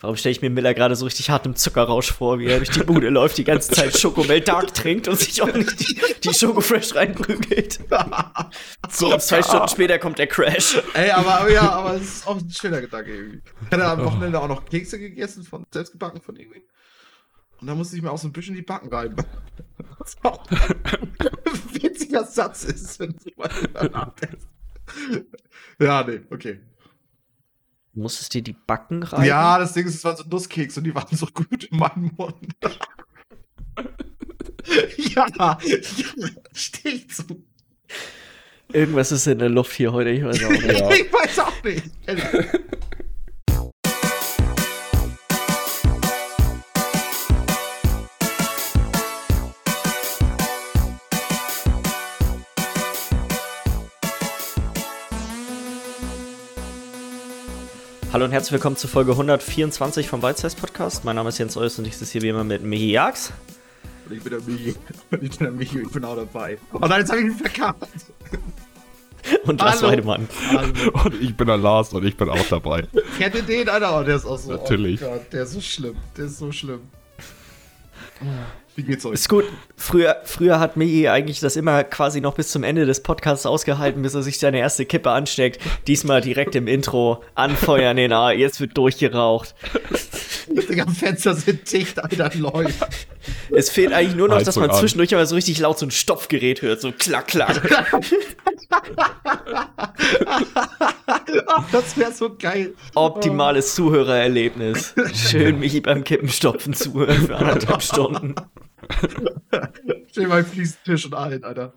Warum stelle ich mir Miller gerade so richtig hart im Zuckerrausch vor, wie er durch die Bude läuft, die ganze Zeit Schokomel Dark trinkt und sich auch nicht die, die Schokofresh reinprügelt. so, und zwei Stunden später kommt der Crash. Ey, aber ja, aber es ist auch ein schöner Gedanke irgendwie. Ich hatte am Wochenende auch noch Kekse gegessen, von, selbst gebacken von irgendwie. Und da musste ich mir auch so ein bisschen die Backen rein. Was auch ein witziger Satz ist, wenn du mal nachdenkst. Ja, nee, okay. Du musstest dir die Backen rein? Ja, das Ding ist, es waren so Nusskeks und die waren so gut in meinem Mund. ja, ja, steht so. Irgendwas ist in der Luft hier heute, ich weiß auch nicht. ich weiß auch nicht. Hallo und herzlich willkommen zu Folge 124 vom Bite Podcast. Mein Name ist Jens Eus und ich sitze hier wie immer mit Michi Jax. Und ich bin der Michi. Und ich bin der Michi, ich bin auch dabei. Oh nein, jetzt habe ich ihn verkackt. Und Lars Weidemann. Und ich bin der Lars und ich bin auch dabei. Kennt ihr den, Alter? Oh, der ist auch so. Natürlich. Oh Gott, der ist so schlimm. Der ist so schlimm. Wie geht's euch? Ist gut. Früher, früher hat Michi eigentlich das immer quasi noch bis zum Ende des Podcasts ausgehalten, bis er sich seine erste Kippe ansteckt. Diesmal direkt im Intro anfeuern den A. Jetzt wird durchgeraucht. Die Fenster sind dicht, Alter, läuft. Es fehlt eigentlich nur noch, dass Heizung man an. zwischendurch aber so richtig laut so ein Stopfgerät hört. So klack, klack. Ach, das wäre so geil. Optimales Zuhörererlebnis. Schön Michi beim Kippenstopfen zuhören für anderthalb Stunden. Stell mal Fliesentisch und allen, Alter.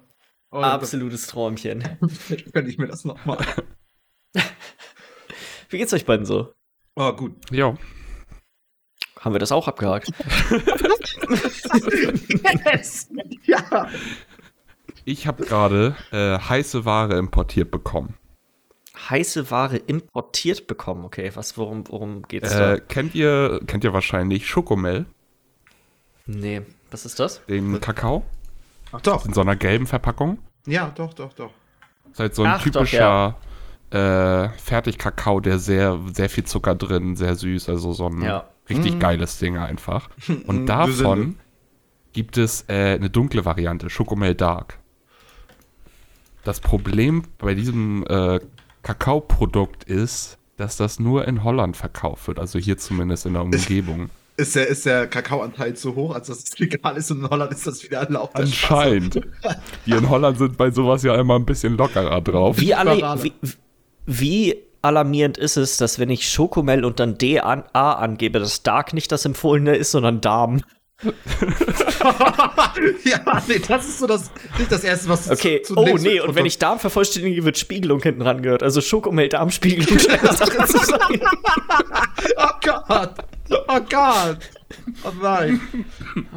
Oh, Absolutes Träumchen. Vielleicht gönn ich mir das nochmal. Wie geht's euch beiden so? Oh, gut. Ja. Haben wir das auch abgehakt? yes! Ja. Ich habe gerade äh, heiße Ware importiert bekommen. Heiße Ware importiert bekommen. Okay, was, worum, worum geht's Äh, da? kennt ihr kennt ihr wahrscheinlich Schokomel, Nee, was ist das? den Kakao Ach doch. in so einer gelben Verpackung? Ja, doch, doch, doch. Das ist halt so ein Ach, doch, typischer äh, Fertigkakao, der sehr sehr viel Zucker drin, sehr süß, also so ein Ja. Richtig Mhm. geiles Ding einfach. Und Mhm, davon gibt es äh, eine dunkle Variante, Schokomel Dark. Das Problem bei diesem äh, Kakaoprodukt ist, dass das nur in Holland verkauft wird, also hier zumindest in der Umgebung. Ist der, ist der Kakaoanteil zu hoch, als dass es legal ist und in Holland ist das wieder erlaubt? Anscheinend. Die in Holland sind bei sowas ja immer ein bisschen lockerer drauf. Wie, alle, wie, wie alarmierend ist es, dass wenn ich Schokomel und dann D an, A angebe, dass Dark nicht das empfohlene ist, sondern Darm? Ja, nee, das ist so das, nicht das Erste, was du Okay, zu, oh zunächst nee, und wenn ich Darm vervollständige, wird Spiegelung hinten ran gehört. Also Schokomel, Darmspiegelung. zu sein. Oh Gott! Oh Gott! Oh nein!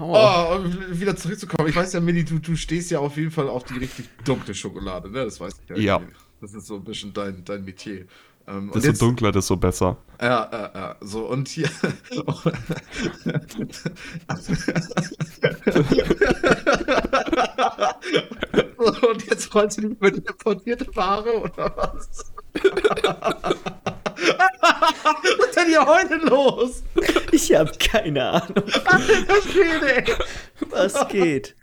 Oh, um wieder zurückzukommen. Ich weiß ja, Milli, du, du stehst ja auf jeden Fall auf die richtig dunkle Schokolade, ne? Das weiß ich Ja. Das ist so ein bisschen dein, dein Metier. Ähm, Desto dunkler, desto besser. Ja, ja, ja. So, und hier. und jetzt rollst du nicht über die importierte Ware oder was? was ist denn hier heute los? Ich habe keine Ahnung, Alter Schwede, ey. was geht.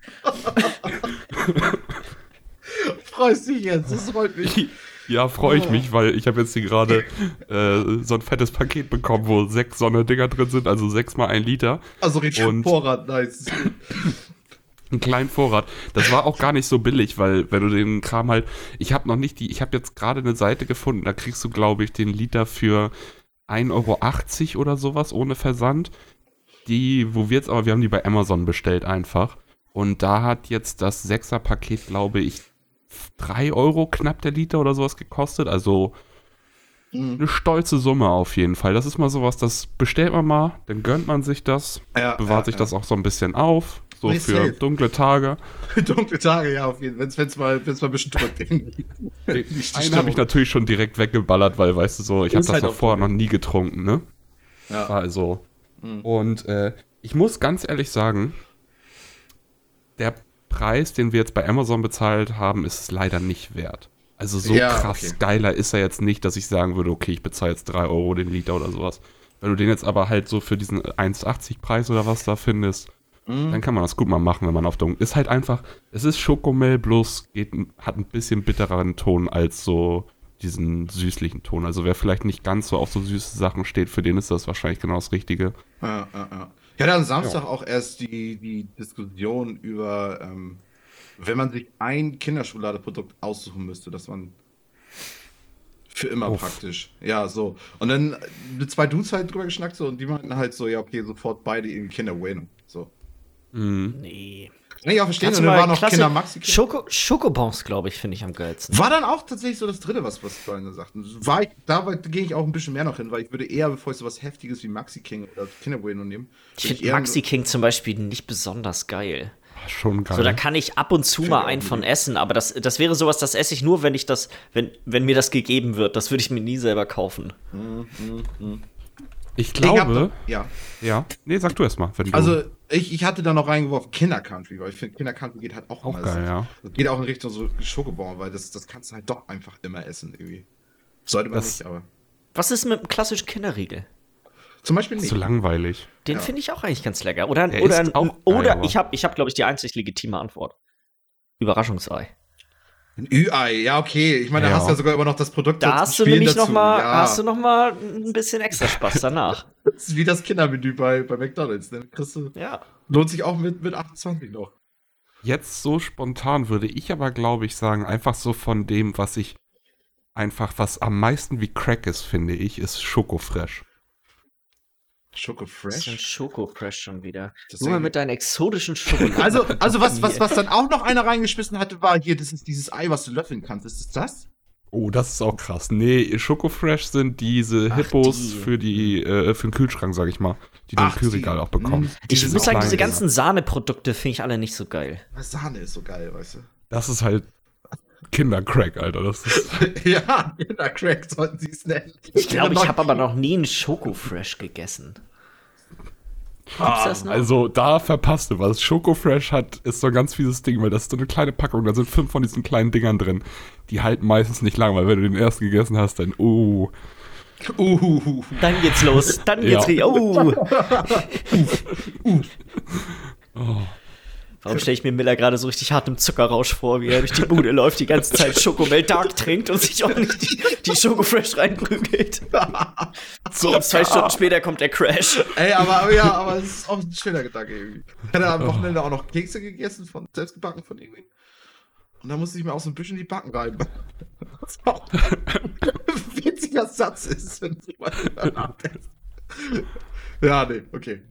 Freust dich jetzt, das freut mich. Ja, freue ich mich, weil ich habe jetzt hier gerade äh, so ein fettes Paket bekommen, wo sechs so eine Dinger drin sind, also sechs mal ein Liter. Also richtig Und- Vorrat, nice. einen kleinen Vorrat. Das war auch gar nicht so billig, weil wenn du den Kram halt, ich habe noch nicht die, ich habe jetzt gerade eine Seite gefunden, da kriegst du, glaube ich, den Liter für 1,80 Euro oder sowas ohne Versand. Die, wo wir jetzt aber, wir haben die bei Amazon bestellt einfach. Und da hat jetzt das 6er Paket, glaube ich, 3 Euro knapp der Liter oder sowas gekostet. Also Mhm. eine stolze Summe auf jeden Fall. Das ist mal sowas, das bestellt man mal, dann gönnt man sich das, Ja, bewahrt ja, sich ja. das auch so ein bisschen auf. So Nee, für safe. dunkle Tage. Dunkle Tage, ja, auf jeden Fall. Wenn's, wenn's mal, wenn's mal ein bisschen drückt. Den einen habe ich natürlich schon direkt weggeballert, weil, weißt du, so, ich habe das halt noch vorher noch nie getrunken, ne? Ja. Also. Mhm. Und äh, ich muss ganz ehrlich sagen, der Preis, den wir jetzt bei Amazon bezahlt haben, ist es leider nicht wert. Also so Ja, krass okay. geiler ist er jetzt nicht, dass ich sagen würde, okay, ich bezahle jetzt 3 Euro den Liter oder sowas. Wenn du den jetzt aber halt so für diesen 1,80 Preis oder was da findest, Mhm. dann kann man das gut mal machen, wenn man auf Dunkel. Ist halt einfach, es ist Schokomel, bloß geht, hat ein bisschen bittereren Ton als so diesen süßlichen Ton. Also wer vielleicht nicht ganz so auf so süße Sachen steht, für den ist das wahrscheinlich genau das Richtige. Ja, ja, ja. Ich hatte am Samstag auch erst die, die Diskussion über, ähm, wenn man sich ein Kinderschokoladeprodukt aussuchen müsste, dass man für immer Uff. praktisch. Ja, so. Und dann mit zwei Dudes halt drüber geschnackt so und die meinten halt so, ja, okay, sofort beide in Kinder win. So. Mhm. Nee. Kann ich auch verstehen. Und du dann war noch Kinder Maxi. Schoko Schokobons, glaube ich, finde ich am geilsten. War dann auch tatsächlich so das dritte, was, was Freunde sagten. War ich, da gehe ich auch ein bisschen mehr noch hin, weil ich würde eher, bevor ich so was Heftiges wie Maxi King oder Kinder Bueno nehme, Ich finde Maxi King zum Beispiel nicht besonders geil. Ah, Schon geil. So, da kann ich ab und zu Find mal ich einen von essen, aber das, das wäre sowas, das esse ich nur, wenn ich das, wenn, wenn mir das gegeben wird. Das würde ich mir nie selber kaufen. ich Ich hab glaube, da- ja. ja. Nee, sag du erst mal. Wenn du, Also, ich, ich hatte da noch reingeworfen Kinder Country, weil ich finde, Kinder Country geht halt auch, auch immer. geil, Das- ja. Das geht auch in Richtung so Schokobon, weil das, das kannst du halt doch einfach immer essen irgendwie. Sollte man Das- nicht, aber. Was ist mit dem klassischen Kinderriegel? Zum Beispiel nicht. zu langweilig. Den Ja. finde ich auch eigentlich ganz lecker. Oder, Der oder, oder aber- ich habe, ich hab, glaube ich, die einzig legitime Antwort. Überraschungsei. Ein Ü-Ei, ja, okay. Ich meine, da Ja. hast du ja sogar immer noch das Produkt Da zum hast du Spielen nämlich dazu. noch mal, ja. hast du noch mal ein bisschen extra Spaß danach. Das ist wie das Kindermenü bei, bei McDonalds. Ne? Kriegst du, ja. lohnt sich auch mit, mit 28 noch. Jetzt so spontan würde ich aber, glaube ich, sagen, einfach so von dem, was ich einfach, was am meisten wie Crack ist, finde ich, ist Schokofresh. Schoko Das ist ein Fresh. Schoko-Fresh schon wieder. Das Nur mal mit deinen exotischen Schokoladen. Also, also was, was, was dann auch noch einer reingeschmissen hatte, war hier, das ist dieses Ei, was du löffeln kannst. Ist es das? Oh, das ist auch krass. Nee, Schokofresh sind diese Ach, Hippos die. für die, äh, für den Kühlschrank, sag ich mal, die du im Kühlregal die. auch bekommst. Mm, ich muss sagen, diese ganzen Sahneprodukte finde ich alle nicht so geil. Sahne ist so geil, weißt du. Das ist halt Kindercrack, Alter. Das ist, ja, Kindercrack sollten sie es nennen. Ich glaube, ich habe aber noch nie einen Schoko-Fresh gegessen. Das noch? also da verpasst du was. Schokofresh hat, ist so ein ganz fieses Ding, weil das ist so eine kleine Packung, da sind fünf von diesen kleinen Dingern drin. Die halten meistens nicht lang, weil wenn du den ersten gegessen hast, dann, oh. Uh, Dann geht's los. Dann geht's Ja. richtig. Oh. oh. Warum stelle ich mir Miller gerade so richtig hart im Zuckerrausch vor, wie er durch die Bude läuft, die ganze Zeit Schokomel Dark trinkt und sich auch nicht die, die Schokofresh reinprügelt. So, und zwei Stunden später kommt der Crash. Ey, aber, ja, aber es ist auch ein schöner Gedanke irgendwie. Ich hatte am Wochenende auch noch Kekse gegessen, von, selbst gebacken von irgendwie. Und da musste ich mir auch so ein bisschen die Backen reiben. Was auch ein witziger Satz ist, wenn du mal drüber nachdenkst. Ja, nee, okay.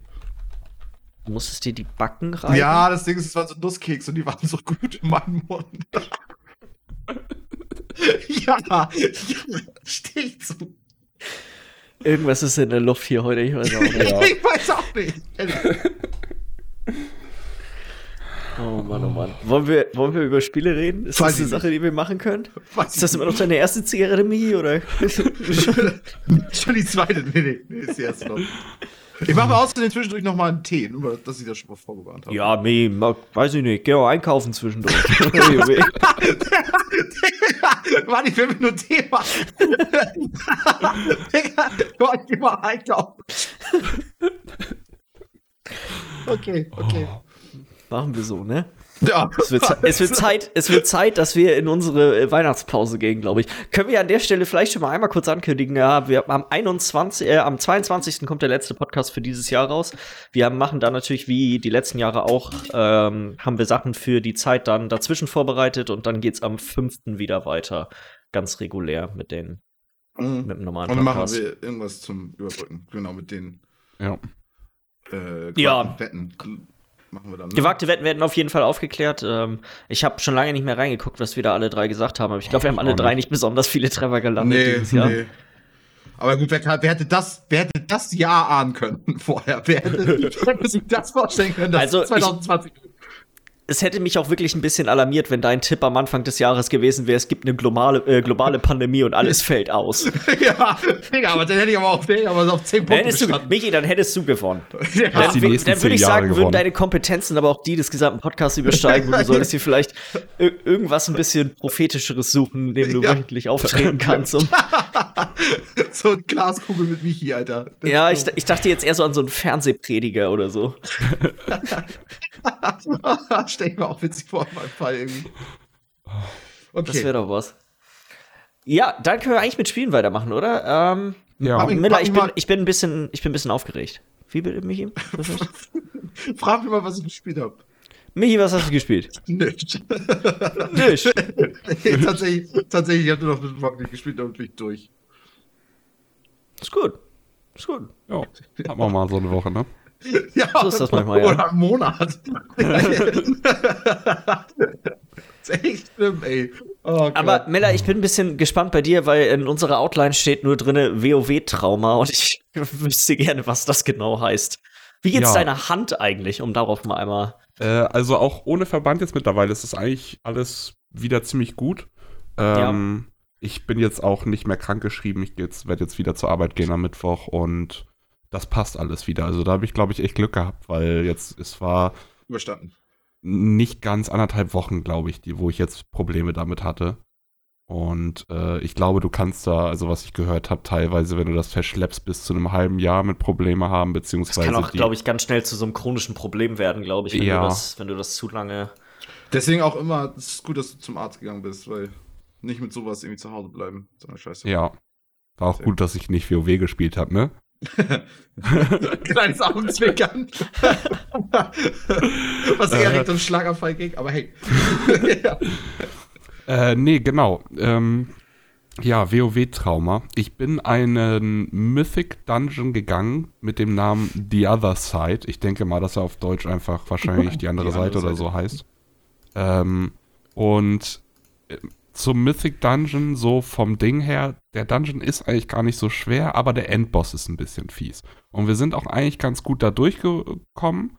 Du musstest dir die Backen rein. Ja, das Ding ist, es waren so Nusskeks und die waren so gut in meinem Mund. ja, ja, steh ich zu. Irgendwas ist in der Luft hier heute, ich weiß auch nicht. Ich weiß auch nicht. Oh Mann, oh Mann. Wollen wir, wollen wir über Spiele reden? Ist Weiß das eine Sache, die wir machen können? Weiß Ist das immer noch deine erste Zigarette, Michi, oder? Schon die zweite. Nee, nee, nee, ist die erste noch. Ich mache mal außerdem zwischendurch noch mal einen Tee, nur dass ich das schon mal vorgewarnt habe. ja, ma- weiß ich nicht. Geh auch einkaufen zwischendurch. Mann, ich will mir nur Tee machen. Digga, ich geh mal einkaufen. okay, okay. Machen wir so, ne? Ja. Es wird, es, wird Zeit, es wird Zeit, dass wir in unsere äh, Weihnachtspause gehen, glaube ich. Können wir an der Stelle vielleicht schon mal einmal kurz ankündigen? Ja, wir am 21, äh, am 22. kommt der letzte Podcast für dieses Jahr raus. Wir machen dann natürlich wie die letzten Jahre auch, ähm, haben wir Sachen für die Zeit dann dazwischen vorbereitet und dann geht's am 5. wieder weiter. Ganz regulär mit den, Mhm. mit dem normalen Und dann machen Podcast. wir irgendwas zum Überbrücken. Genau, mit den Ja. äh, Ja. Wetten. Machen wir dann. Ne? Gewagte Wetten werden auf jeden Fall aufgeklärt. Ähm, ich habe schon lange nicht mehr reingeguckt, was wir da alle drei gesagt haben, aber ich glaube, wir haben alle drei nicht. besonders viele Treffer gelandet Nee, dieses Jahr. nee. Aber gut, wer, wer, hätte das, wer hätte das Jahr ahnen können vorher? Wer hätte, sich das vorstellen können, dass Also, ich- 2020 es hätte mich auch wirklich ein bisschen alarmiert, wenn dein Tipp am Anfang des Jahres gewesen wäre, es gibt eine globale, äh, globale Pandemie und alles fällt aus. ja, Digga, aber dann hätte ich aber auch, aber auf 10 Dann Punkte hättest du. Michi, dann hättest du gewonnen. Ja, Dann, dann würde ich sagen, würden gewonnen. deine Kompetenzen aber auch die des gesamten Podcasts übersteigen und du solltest dir vielleicht ir- irgendwas ein bisschen prophetischeres suchen, dem du Ja. wöchentlich auftreten kannst. Um, so eine Glaskugel mit Michi, Alter. Das ja, ich, ich dachte jetzt eher so an so einen Fernsehprediger oder so. Stell ich mir auch witzig vor, in meinem Fall irgendwie. Das Okay. wäre doch was. Ja, dann können wir eigentlich mit Spielen weitermachen, oder? Ähm, Ja. Miller, ich bin, ich bin ein bisschen, ich bin ein bisschen aufgeregt. Wie bitte, Michi? Frag mich mal, was ich gespielt habe. Michi, was hast du gespielt? Nicht. Nicht. nee, tatsächlich, tatsächlich, ich habe nur noch mit Rocket gespielt und bin ich durch. Ist gut. Ist gut. Ja, hat man mal so eine Woche, ne? Ja, So ist das manchmal, ja. Oder einen Monat. das ist echt schlimm, ey. Oh. Aber Mella, ich bin ein bisschen gespannt bei dir, weil in unserer Outline steht nur drinne WoW-Trauma und ich wüsste gerne, was das genau heißt. Wie geht's Ja. deiner Hand eigentlich, um darauf mal einmal. Äh, also auch ohne Verband jetzt mittlerweile ist das eigentlich alles wieder ziemlich gut. Ähm, Ich bin jetzt auch nicht mehr krankgeschrieben. Ich werde jetzt wieder zur Arbeit gehen am Mittwoch und das passt alles wieder. Also da habe ich, glaube ich, echt Glück gehabt, weil jetzt, es war Überstanden. nicht ganz anderthalb Wochen, glaube ich, die, wo ich jetzt Probleme damit hatte. Und äh, ich glaube, du kannst da, also was ich gehört habe, teilweise, wenn du das verschleppst, bis zu einem halben Jahr mit Probleme haben, Das beziehungsweise kann auch, glaube ich, ganz schnell zu so einem chronischen Problem werden, glaube ich, wenn, Ja. du das, wenn du das zu lange. Deswegen auch immer, es ist gut, dass du zum Arzt gegangen bist, weil nicht mit sowas irgendwie zu Hause bleiben. So eine Scheiße. Ja. War auch Sehr gut, dass ich nicht WoW gespielt habe, ne? Kleines Augenzwinkern. Was eher Äh. Richtung Schlaganfall ging, aber hey. ja. Äh, nee, genau. Ähm, ja, WoW-Trauma. Ich bin einen Mythic Dungeon gegangen mit dem Namen The Other Side. Ich denke mal, dass er auf Deutsch einfach wahrscheinlich die andere Die andere Seite oder Seite. so heißt. Ähm, und äh, zum Mythic Dungeon, so vom Ding her, der Dungeon ist eigentlich gar nicht so schwer, aber der Endboss ist ein bisschen fies. Und wir sind auch eigentlich ganz gut da durchgekommen.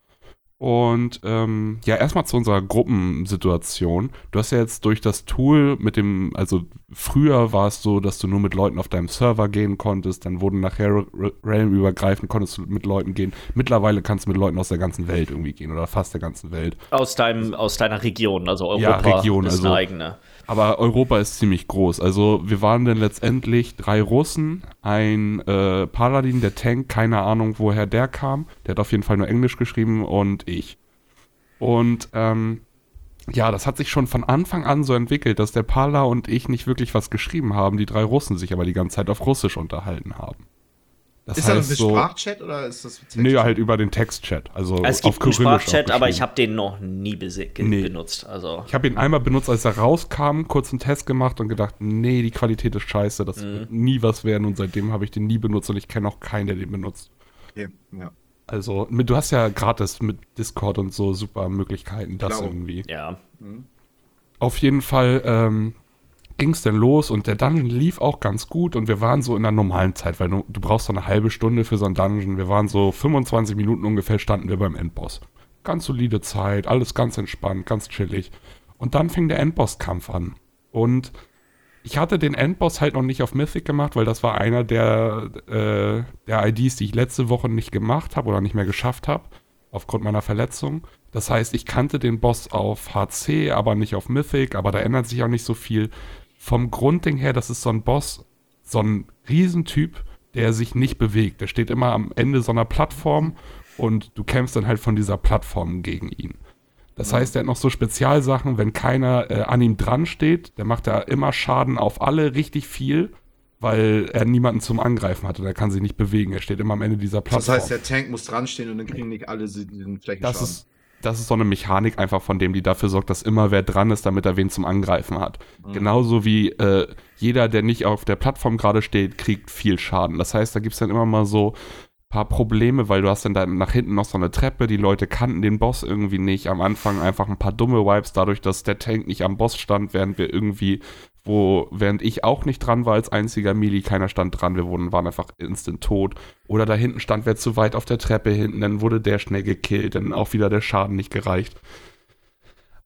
Und ähm, ja, erstmal zu unserer Gruppensituation. Du hast ja jetzt durch das Tool mit dem, also früher war es so, dass du nur mit Leuten auf deinem Server gehen konntest, dann wurden nachher Re- Realm-übergreifend, konntest du mit Leuten gehen. Mittlerweile kannst du mit Leuten aus der ganzen Welt irgendwie gehen oder fast der ganzen Welt. Aus, deinem, aus deiner Region, also Europa Ja, Region, ist also- eine eigene. Aber Europa ist ziemlich groß. Also wir waren dann letztendlich drei Russen, ein äh, Paladin, der Tank, keine Ahnung, woher der kam. Der hat auf jeden Fall nur Englisch geschrieben und ich. Und ähm, ja, das hat sich schon von Anfang an so entwickelt, dass der Pala und ich nicht wirklich was geschrieben haben, die drei Russen sich aber die ganze Zeit auf Russisch unterhalten haben. Das Ist das heißt ein so, Sprachchat oder ist das Text? nee, halt über den Textchat, also es gibt einen Kyrillisch auch Sprachchat, aber ich habe den noch nie Nee. benutzt. Also. Ich habe ihn einmal benutzt, als er rauskam, kurz einen Test gemacht und gedacht, nee, die Qualität ist scheiße, das Mhm. wird nie was werden und seitdem habe ich den nie benutzt und ich kenne auch keinen, der den benutzt. Okay, ja. Also, mit, du hast ja gratis mit Discord und so super Möglichkeiten, das Klar. irgendwie. Ja. Auf jeden Fall ähm, ging es dann los und der Dungeon lief auch ganz gut und wir waren so in der normalen Zeit, weil du, du brauchst so eine halbe Stunde für so einen Dungeon. Wir waren so 25 Minuten ungefähr, standen wir beim Endboss. Ganz solide Zeit, alles ganz entspannt, ganz chillig. Und dann fing der Endboss-Kampf an. Und ich hatte den Endboss halt noch nicht auf Mythic gemacht, weil das war einer der, äh, der IDs, die ich letzte Woche nicht gemacht habe oder nicht mehr geschafft habe, aufgrund meiner Verletzung. Das heißt, ich kannte den Boss auf HC, aber nicht auf Mythic, aber da ändert sich auch nicht so viel. Vom Grundding her, das ist so ein Boss, so ein Riesentyp, der sich nicht bewegt. Der steht immer am Ende so einer Plattform und du kämpfst dann halt von dieser Plattform gegen ihn. Das heißt, er hat noch so Spezialsachen, wenn keiner äh, an ihm dran steht, der macht da immer Schaden auf alle richtig viel, weil er niemanden zum Angreifen hat und er kann sich nicht bewegen. Er steht immer am Ende dieser Das Plattform. heißt, der Tank muss dran stehen und dann kriegen nicht alle diesen Flächenschaden. Das ist, das ist so eine Mechanik einfach von dem, die dafür sorgt, dass immer wer dran ist, damit er wen zum Angreifen hat. Genauso wie äh, jeder, der nicht auf der Plattform gerade steht, kriegt viel Schaden. Das heißt, da gibt es dann immer mal so paar Probleme, weil du hast dann da nach hinten noch so eine Treppe, die Leute kannten den Boss irgendwie nicht. Am Anfang einfach ein paar dumme Vibes, dadurch, dass der Tank nicht am Boss stand, während wir irgendwie, wo, während ich auch nicht dran war als einziger Melee, keiner stand dran, wir wurden, waren einfach instant tot. Oder da hinten stand wer zu weit auf der Treppe hinten, dann wurde der schnell gekillt, dann auch wieder der Schaden nicht gereicht.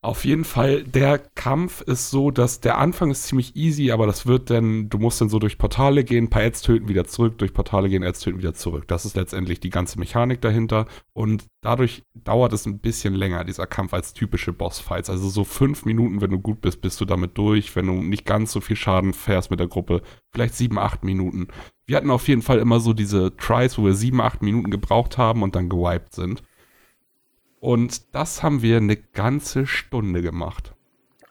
Auf jeden Fall, der Kampf ist so, dass der Anfang ist ziemlich easy, aber das wird dann, du musst dann so durch Portale gehen, paar Ads töten, wieder zurück, durch Portale gehen, Ads töten, wieder zurück. Das ist letztendlich die ganze Mechanik dahinter und dadurch dauert es ein bisschen länger, dieser Kampf, als typische Bossfights. Also so fünf Minuten, wenn du gut bist, bist du damit durch, wenn du nicht ganz so viel Schaden fährst mit der Gruppe, vielleicht sieben, acht Minuten. Wir hatten auf jeden Fall immer so diese Tries, wo wir sieben, acht Minuten gebraucht haben und dann gewiped sind. Und das haben wir eine ganze Stunde gemacht.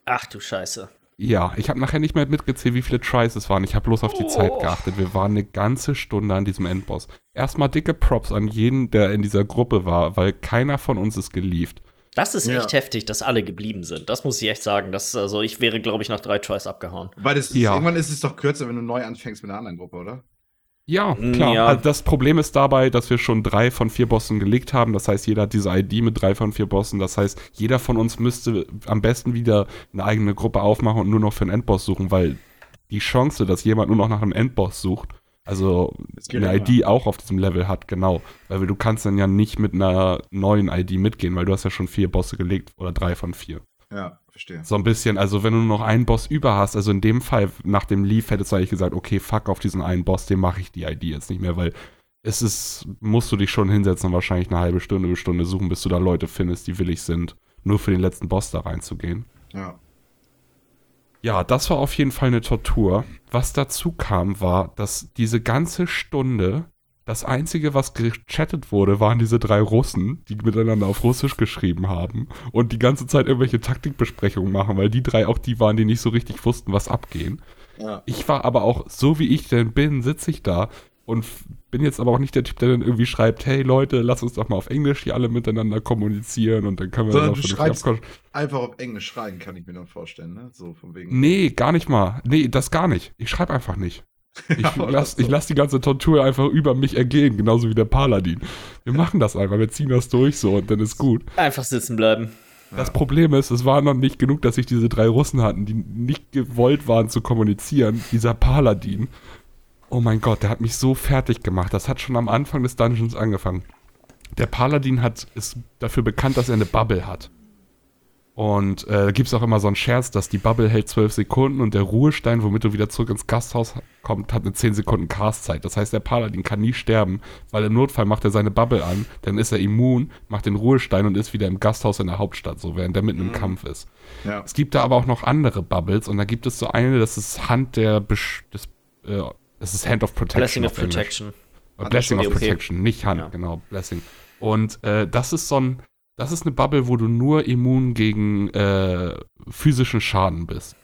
Ach du Scheiße. Ja, ich habe nachher nicht mehr mitgezählt, wie viele Tries es waren. Ich habe bloß auf die Oh. Zeit geachtet. Wir waren eine ganze Stunde an diesem Endboss. Erstmal dicke Props an jeden, der in dieser Gruppe war, weil keiner von uns ist gelieft. Das ist Ja. echt heftig, dass alle geblieben sind. Das muss ich echt sagen. Das, also ich wäre, glaube ich, nach drei Tries abgehauen. Weil das ist, Ja. irgendwann ist es doch kürzer, wenn du neu anfängst mit einer anderen Gruppe, oder? Ja, klar. ja. Also das Problem ist dabei, dass wir schon drei von vier Bossen gelegt haben. Das heißt, jeder hat diese ID mit drei von vier Bossen. Das heißt, jeder von uns müsste am besten wieder eine eigene Gruppe aufmachen und nur noch für einen Endboss suchen, weil die Chance, dass jemand nur noch nach einem Endboss sucht, also eine immer. ID auch auf diesem Level hat, genau. Weil du kannst dann ja nicht mit einer neuen ID mitgehen, weil du hast ja schon vier Bosse gelegt oder drei von vier. Ja, verstehe. So ein bisschen, also wenn du noch einen Boss über hast, also in dem Fall nach dem Leaf hättest du eigentlich gesagt, okay, fuck auf diesen einen Boss, dem mache ich die ID jetzt nicht mehr, weil es ist, musst du dich schon hinsetzen und wahrscheinlich eine halbe Stunde, eine Stunde suchen, bis du da Leute findest, die willig sind, nur für den letzten Boss da reinzugehen. Ja. Ja, das war auf jeden Fall eine Tortur. Was dazu kam, war, dass diese ganze Stunde das Einzige, was gechattet wurde, waren diese drei Russen, die miteinander auf Russisch geschrieben haben und die ganze Zeit irgendwelche Taktikbesprechungen machen, weil die drei auch die waren, die nicht so richtig wussten, was abgehen. Ja. Ich war aber auch, so wie ich denn bin, sitze ich da und bin jetzt aber auch nicht der Typ, der dann irgendwie schreibt, hey Leute, lass uns doch mal auf Englisch hier alle miteinander kommunizieren und dann können wir Sondern dann du schreibst-. Einfach auf Englisch schreiben, kann ich mir dann vorstellen, ne? So von wegen. Nee, gar nicht mal. Nee, das gar nicht. Ich schreibe einfach nicht. Ich Ja, lass, oder ich lass die ganze Tortur einfach über mich ergehen, genauso wie der Paladin. Wir machen das einfach, wir ziehen das durch so und dann ist gut. Einfach sitzen bleiben. Das Problem ist, es war noch nicht genug, dass sich diese drei Russen hatten, die nicht gewollt waren zu kommunizieren. Dieser Paladin, oh mein Gott, der hat mich so fertig gemacht. Das hat schon am Anfang des Dungeons angefangen. Der Paladin hat, ist dafür bekannt, dass er eine Bubble hat. Und äh, da gibt es auch immer so einen Scherz, dass die Bubble hält 12 Sekunden und der Ruhestein, womit du wieder zurück ins Gasthaus kommst, hat eine 10 Sekunden Castzeit. Das heißt, der Paladin kann nie sterben, weil im Notfall macht er seine Bubble an, dann ist er immun, macht den Ruhestein und ist wieder im Gasthaus in der Hauptstadt, so während er mitten im Kampf ist. Ja. Es gibt da aber auch noch andere Bubbles und da gibt es so eine, das ist Hand der, Besch des, äh, das ist Hand of Protection. Blessing of. Protection. Blessing of. Protection, nicht Hand, Ja. genau, Blessing. Und äh, das ist so ein, das ist eine Bubble, wo du nur immun gegen äh, physischen Schaden bist.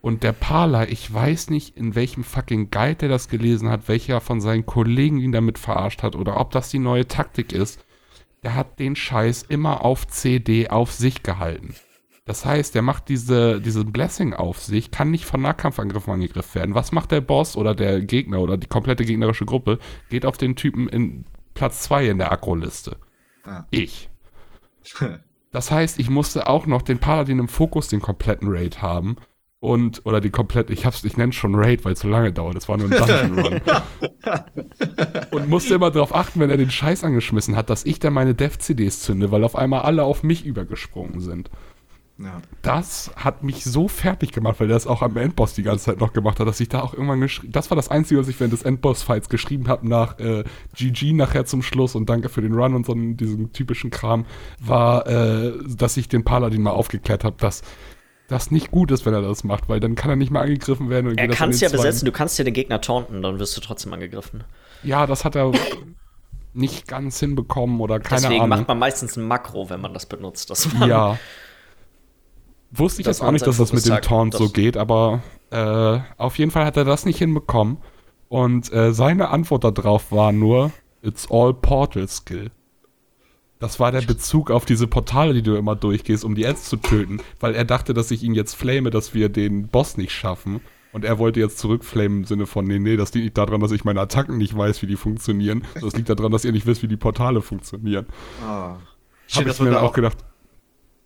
Und der Parler, ich weiß nicht, in welchem fucking Guide der das gelesen hat, welcher von seinen Kollegen ihn damit verarscht hat oder ob das die neue Taktik ist. Der hat den Scheiß immer auf CD auf sich gehalten. Das heißt, der macht diese, diesen Blessing auf sich, kann nicht von Nahkampfangriffen angegriffen werden. Was macht der Boss oder der Gegner oder die komplette gegnerische Gruppe? Geht auf den Typen in Platz 2 in der Aggro-Liste. Ja. Ich. Das heißt, ich musste auch noch den Paladin im Fokus den kompletten Raid haben. Und, oder die komplette, ich hab's, ich nenne es schon Raid, weil es so lange dauert. Das war nur ein Dungeon Run. und musste immer darauf achten, wenn er den Scheiß angeschmissen hat, dass ich dann meine Dev-CDs zünde, weil auf einmal alle auf mich übergesprungen sind. Ja. Das hat mich so fertig gemacht, weil er das auch am Endboss die ganze Zeit noch gemacht hat, dass ich da auch irgendwann geschrieben Das war das Einzige, was ich während des Endboss-Fights geschrieben habe, nach äh, GG nachher zum Schluss und danke für den Run und so diesen typischen Kram, war, äh, dass ich den Paladin mal aufgeklärt habe, dass das nicht gut ist, wenn er das macht, weil dann kann er nicht mehr angegriffen werden. Und Er kann es ja den zweiten- besetzen, du kannst ja den Gegner taunten, dann wirst du trotzdem angegriffen. Ja, das hat er nicht ganz hinbekommen oder keine Deswegen Ahnung. macht man meistens ein Makro, wenn man das benutzt. Das man, Ja. Wusste ich jetzt auch nicht, dass das mit dem Taunt so geht, aber äh, auf jeden Fall hat er das nicht hinbekommen. Und äh, seine Antwort darauf war nur, it's all Portal Skill. Das war der Bezug auf diese Portale, die du immer durchgehst, um die Ads zu töten, weil er dachte, dass ich ihn jetzt flame, dass wir den Boss nicht schaffen. Und er wollte jetzt zurückflamen im Sinne von, nee, nee, das liegt nicht daran, dass ich meine Attacken nicht weiß, wie die funktionieren. Das liegt daran, dass ihr nicht wisst, wie die Portale funktionieren. Ah. Hab Schön, ich mir auch, gedacht,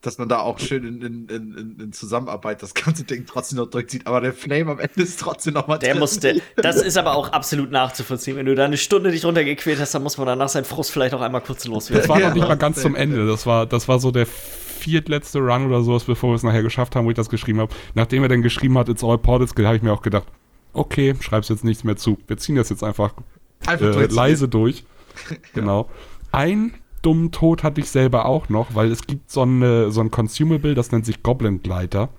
dass man da auch schön in, in, in, in, Zusammenarbeit das ganze Ding trotzdem noch durchzieht. Aber der Flame am Ende ist trotzdem noch mal Der drin. musste, das ist aber auch absolut nachzuvollziehen. Wenn du da eine Stunde dich runtergequält hast, dann muss man danach seinen Frust vielleicht auch einmal kurz loswerden. Das war Ja, noch nicht mal ganz zum Ende. Das war, das war so der viertletzte Run oder sowas, bevor wir es nachher geschafft haben, wo ich das geschrieben habe. Nachdem er dann geschrieben hat, it's all Portal Skill, habe ich mir auch gedacht, okay, schreib's jetzt nichts mehr zu. Wir ziehen das jetzt einfach, Einfach äh, leise durch. Genau. Ein dummen Tod hatte ich selber auch noch, weil es gibt so, eine, so ein Consumable, das nennt sich Goblin Gleiter.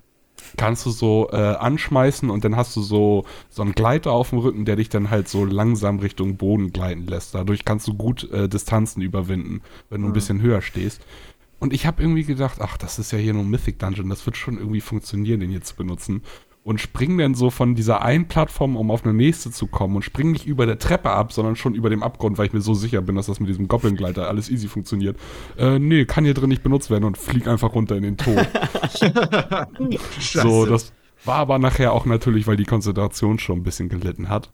Kannst du so äh, anschmeißen und dann hast du so, so einen Gleiter auf dem Rücken, der dich dann halt so langsam Richtung Boden gleiten lässt. Dadurch kannst du gut äh, Distanzen überwinden, wenn du ein bisschen höher stehst. Und ich habe irgendwie gedacht, ach, das ist ja hier nur ein Mythic Dungeon, das wird schon irgendwie funktionieren, den hier zu benutzen. Und spring dann so von dieser einen Plattform, um auf eine nächste zu kommen und spring nicht über der Treppe ab, sondern schon über dem Abgrund, weil ich mir so sicher bin, dass das mit diesem Goblin-Gleiter alles easy funktioniert. Äh, nee, kann hier drin nicht benutzt werden und flieg einfach runter in den Tod. So, das war aber nachher auch natürlich, weil die Konzentration schon ein bisschen gelitten hat.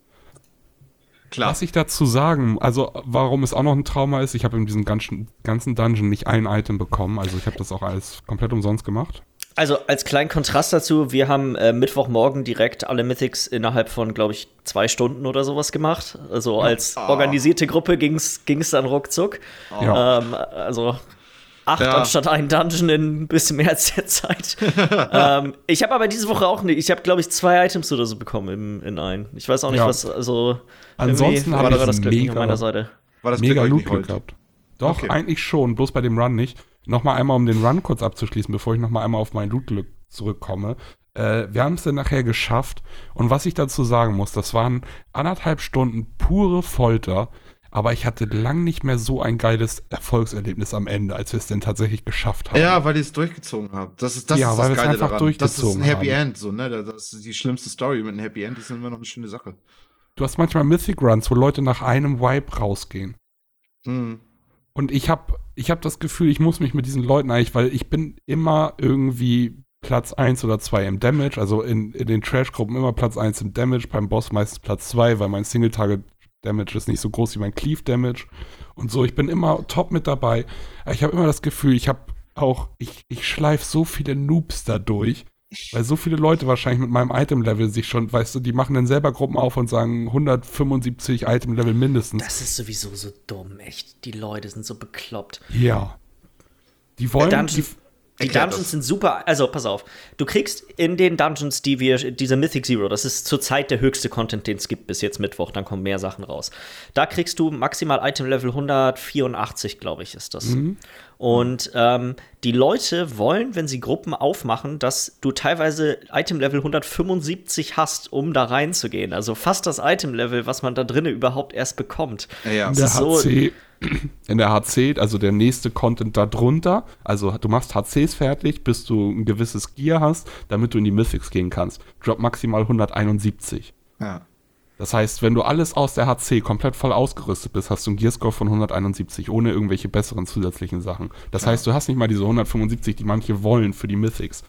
Klar. Was ich dazu sagen, also warum es auch noch ein Trauma ist, ich habe in diesem ganzen, ganzen Dungeon nicht ein Item bekommen, also ich habe das auch alles komplett umsonst gemacht. Also als kleinen Kontrast dazu, wir haben äh, Mittwochmorgen direkt alle Mythics innerhalb von, glaube ich, zwei Stunden oder sowas gemacht. Also als Ah. organisierte Gruppe ging es dann ruckzuck. Ja. Ähm, also acht Ja. anstatt ein Dungeon in ein bisschen mehr als der Zeit. ähm, ich habe aber diese Woche auch nicht. Ich habe, glaube ich, zwei Items oder so bekommen im, in ein. Ich weiß auch nicht, Ja. was. Also Ansonsten habe war ich das Glück nicht mega- auf meiner Seite. War das Mega Glück hold? gehabt. Doch, Okay. eigentlich schon, bloß bei dem Run nicht. Nochmal einmal, um den Run kurz abzuschließen, bevor ich nochmal einmal auf mein Loot-Glück zurückkomme. Äh, wir haben es dann nachher geschafft. Und was ich dazu sagen muss, das waren anderthalb Stunden pure Folter. Aber ich hatte lang nicht mehr so ein geiles Erfolgserlebnis am Ende, als wir es denn tatsächlich geschafft haben. Ja, weil ihr es durchgezogen habt. Das ist das, Ja, ist weil das wir es Geile einfach daran. Das ist ein durchgezogen Happy haben. End, so, ne? Das ist die schlimmste Story mit einem Happy End, ist immer noch eine schöne Sache. Du hast manchmal Mythic Runs, wo Leute nach einem Wipe rausgehen. Hm. Und ich habe ich hab das Gefühl, ich muss mich mit diesen Leuten eigentlich, weil ich bin immer irgendwie Platz 1 oder 2 im Damage, also in, in den Trash-Gruppen immer Platz 1 im Damage, beim Boss meistens Platz 2, weil mein Single-Target-Damage ist nicht so groß wie mein Cleave-Damage und so. Ich bin immer top mit dabei. Ich habe immer das Gefühl, ich habe auch, ich, ich schleife so viele Noobs dadurch, weil so viele Leute wahrscheinlich mit meinem Item-Level sich schon, weißt du, die machen dann selber Gruppen auf und sagen 175 Item-Level mindestens. Das ist sowieso so dumm, echt. Die Leute sind so bekloppt. Ja. Die wollen. Dungeon- die, Die Dungeons das. sind super. Also, pass auf. Du kriegst in den Dungeons, die wir, diese Mythic Zero, das ist zurzeit der höchste Content, den es gibt, bis jetzt Mittwoch, dann kommen mehr Sachen raus. Da kriegst du maximal Item Level 184, glaube ich, ist das. Und ähm, die Leute wollen, wenn sie Gruppen aufmachen, dass du teilweise Item Level 175 hast, um da reinzugehen. Also fast das Item Level, was man da drinnen überhaupt erst bekommt. Ja, ja. in der so- HC, in der HC, also der nächste Content da drunter, also du machst HCs fertig, bis du ein gewisses Gear hast, damit du in die Mythics gehen kannst. Drop maximal 171. ja. Das heißt, wenn du alles aus der HC komplett voll ausgerüstet bist, hast du einen Gearscore von 171, ohne irgendwelche besseren zusätzlichen Sachen. Das heißt, du hast nicht mal diese 175, die manche wollen für die Mythics.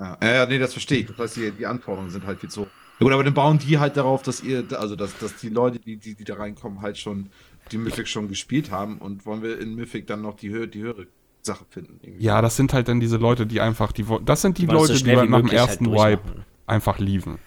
Ja, ja, ja, nee, das verstehe ich. Das heißt, die, die Anforderungen sind halt viel zu hoch. Ja, gut, aber dann bauen die halt darauf, dass ihr, also dass, dass die Leute, die, die, die da reinkommen, halt schon die Mythic schon gespielt haben und wollen wir in Mythic dann noch die, Hö die höhere Sache finden. irgendwie. Ja, das sind halt dann diese Leute, die einfach, die, das sind die es so Leute, die wie nach dem halt ersten durchmachen. Wipe einfach lieven.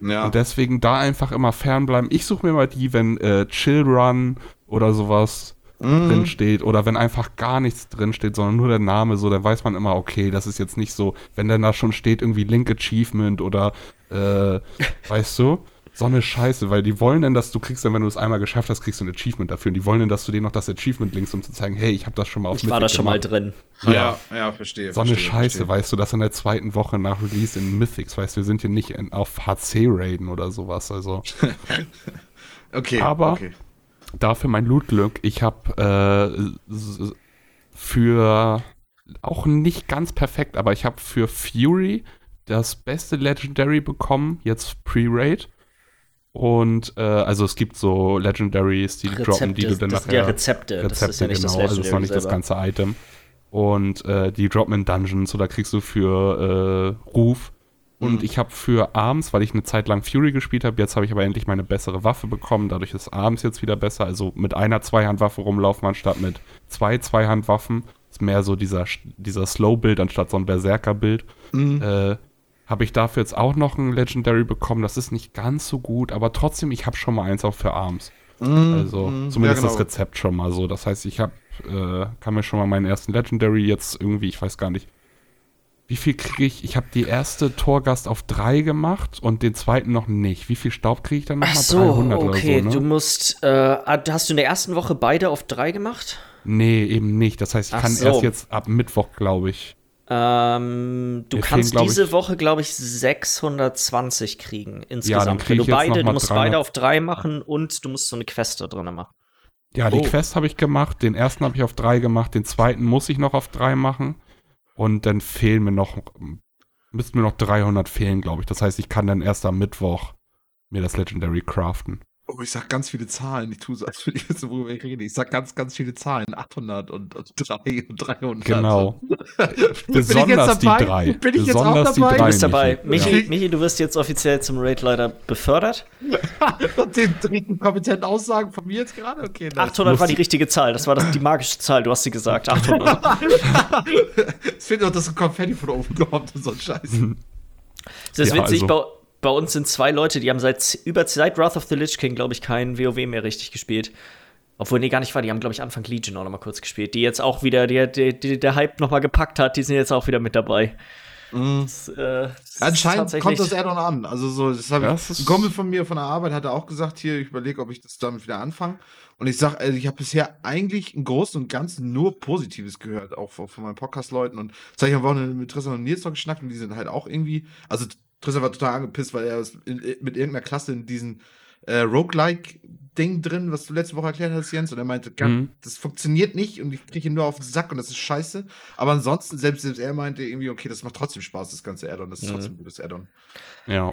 Ja. Und deswegen da einfach immer fernbleiben. Ich suche mir mal die, wenn äh, Chill Run oder sowas Mhm. drin steht oder wenn einfach gar nichts drin steht, sondern nur der Name, so, dann weiß man immer, okay, das ist jetzt nicht so, wenn dann da schon steht irgendwie Link Achievement oder äh, weißt du, so eine Scheiße, weil die wollen dann, dass du kriegst dann, wenn du es einmal geschafft hast, kriegst du ein Achievement dafür und die wollen dann, dass du denen noch das Achievement linkst, um zu zeigen, hey, ich habe das schon mal auf Ich war da schon mal drin. ja, ja, verstehe. So eine verstehe, Scheiße, verstehe. weißt du, das in der zweiten Woche nach Release in Mythics, weißt du, wir sind hier nicht in, auf HC-Raiden oder sowas, also Okay, Aber- okay. dafür mein Loot-Glück, ich habe äh, für auch nicht ganz perfekt, aber ich habe für Fury das beste Legendary bekommen, jetzt Pre-Raid. Und äh, also es gibt so Legendaries, die droppen, die du dann das nachher ja Rezepte, das ist ja nicht das genau, also es ist noch nicht das selber. ganze Item. Und äh, die droppen in Dungeons oder kriegst du für äh, Ruf. Und Mhm. ich habe für Arms, weil ich eine Zeit lang Fury gespielt habe, jetzt habe ich aber endlich meine bessere Waffe bekommen. Dadurch ist Arms jetzt wieder besser. Also mit einer Zweihandwaffe rumlaufen anstatt mit zwei Zweihandwaffen. Ist mehr so dieser, dieser Slow-Bild anstatt so ein Berserker-Bild. Mhm. Äh, habe ich dafür jetzt auch noch ein Legendary bekommen. Das ist nicht ganz so gut, aber trotzdem, ich habe schon mal eins auch für Arms. Mhm, Also mhm. zumindest Ja, das genau. Rezept schon mal so. Das heißt, ich habe äh, kann mir schon mal meinen ersten Legendary jetzt irgendwie, ich weiß gar nicht, wie viel kriege ich? Ich habe die erste Torgast auf drei gemacht und den zweiten noch nicht. Wie viel Staub kriege ich dann nochmal? Ach so, 300 okay. oder so, ne? Du musst, äh, hast du in der ersten Woche beide auf drei gemacht? Nee, eben nicht. Das heißt, ich Ach kann so. erst jetzt ab Mittwoch, glaube ich. Ähm, du Mir kannst glaub diese ich- Woche, glaube ich, 620 kriegen insgesamt. Wenn du ich beide, du musst 300. beide auf drei machen und du musst so eine Quest da drin machen. Ja, die Oh. Quest habe ich gemacht. Den ersten habe ich auf drei gemacht. Den zweiten muss ich noch auf drei machen. Und dann fehlen mir noch, müssten mir noch 300 fehlen, glaube ich. Das heißt, ich kann dann erst am Mittwoch mir das Legendary craften. Oh, ich sag ganz viele Zahlen. Ich tue so, als würde ich wissen, worüber ich rede. Ich sag ganz, ganz viele Zahlen. 800 und, und 3 und 300. Genau. Bin ich Besonders jetzt die dabei? drei. Bin ich Besonders jetzt auch die dabei? drei. Du bist dabei. Michi. Michi, Ja. Michi, du wirst jetzt offiziell zum Raid-Leiter befördert. Und den dritten kompetenten Aussagen von mir jetzt gerade? Okay, nice. 800 war die richtige Zahl. Das war das, die magische Zahl. Du hast sie gesagt. 800. Es fehlt noch, dass ein Konfetti von oben kommt und so ein Scheiß. Das ist Ja, witzig, also- bei, uns sind zwei Leute, die haben seit über seit Wrath of the Lich King, glaube ich, kein WoW mehr richtig gespielt. Obwohl, nee, gar nicht war. Die haben, glaube ich, Anfang Legion auch noch mal kurz gespielt. Die jetzt auch wieder, die, die, die der Hype noch mal gepackt hat, die sind jetzt auch wieder mit dabei. Das, äh, das Anscheinend kommt das Add-on an. Also so, das habe Ja, ich. das ist- Ein Kumpel von mir von der Arbeit hatte auch gesagt, hier, ich überlege, ob ich das damit wieder anfange. Und ich sag, also ich habe bisher eigentlich im Großen und Ganzen nur Positives gehört, auch von, von meinen Podcast-Leuten. Und das habe ich am Wochenende mit Tristan und Nils noch geschnackt und die sind halt auch irgendwie, also Tristan war total angepisst, weil er ist in, mit irgendeiner Klasse in diesen äh, Roguelike-Ding drin, was du letzte Woche erklärt hast, Jens. Und er meinte, "Gott, Mhm. das funktioniert nicht und ich kriege ihn nur auf den Sack und das ist scheiße. Aber ansonsten, selbst, selbst er meinte irgendwie, okay, das macht trotzdem Spaß, das ganze Add-on. Das ist Mhm. trotzdem ein gutes Add-on. Ja.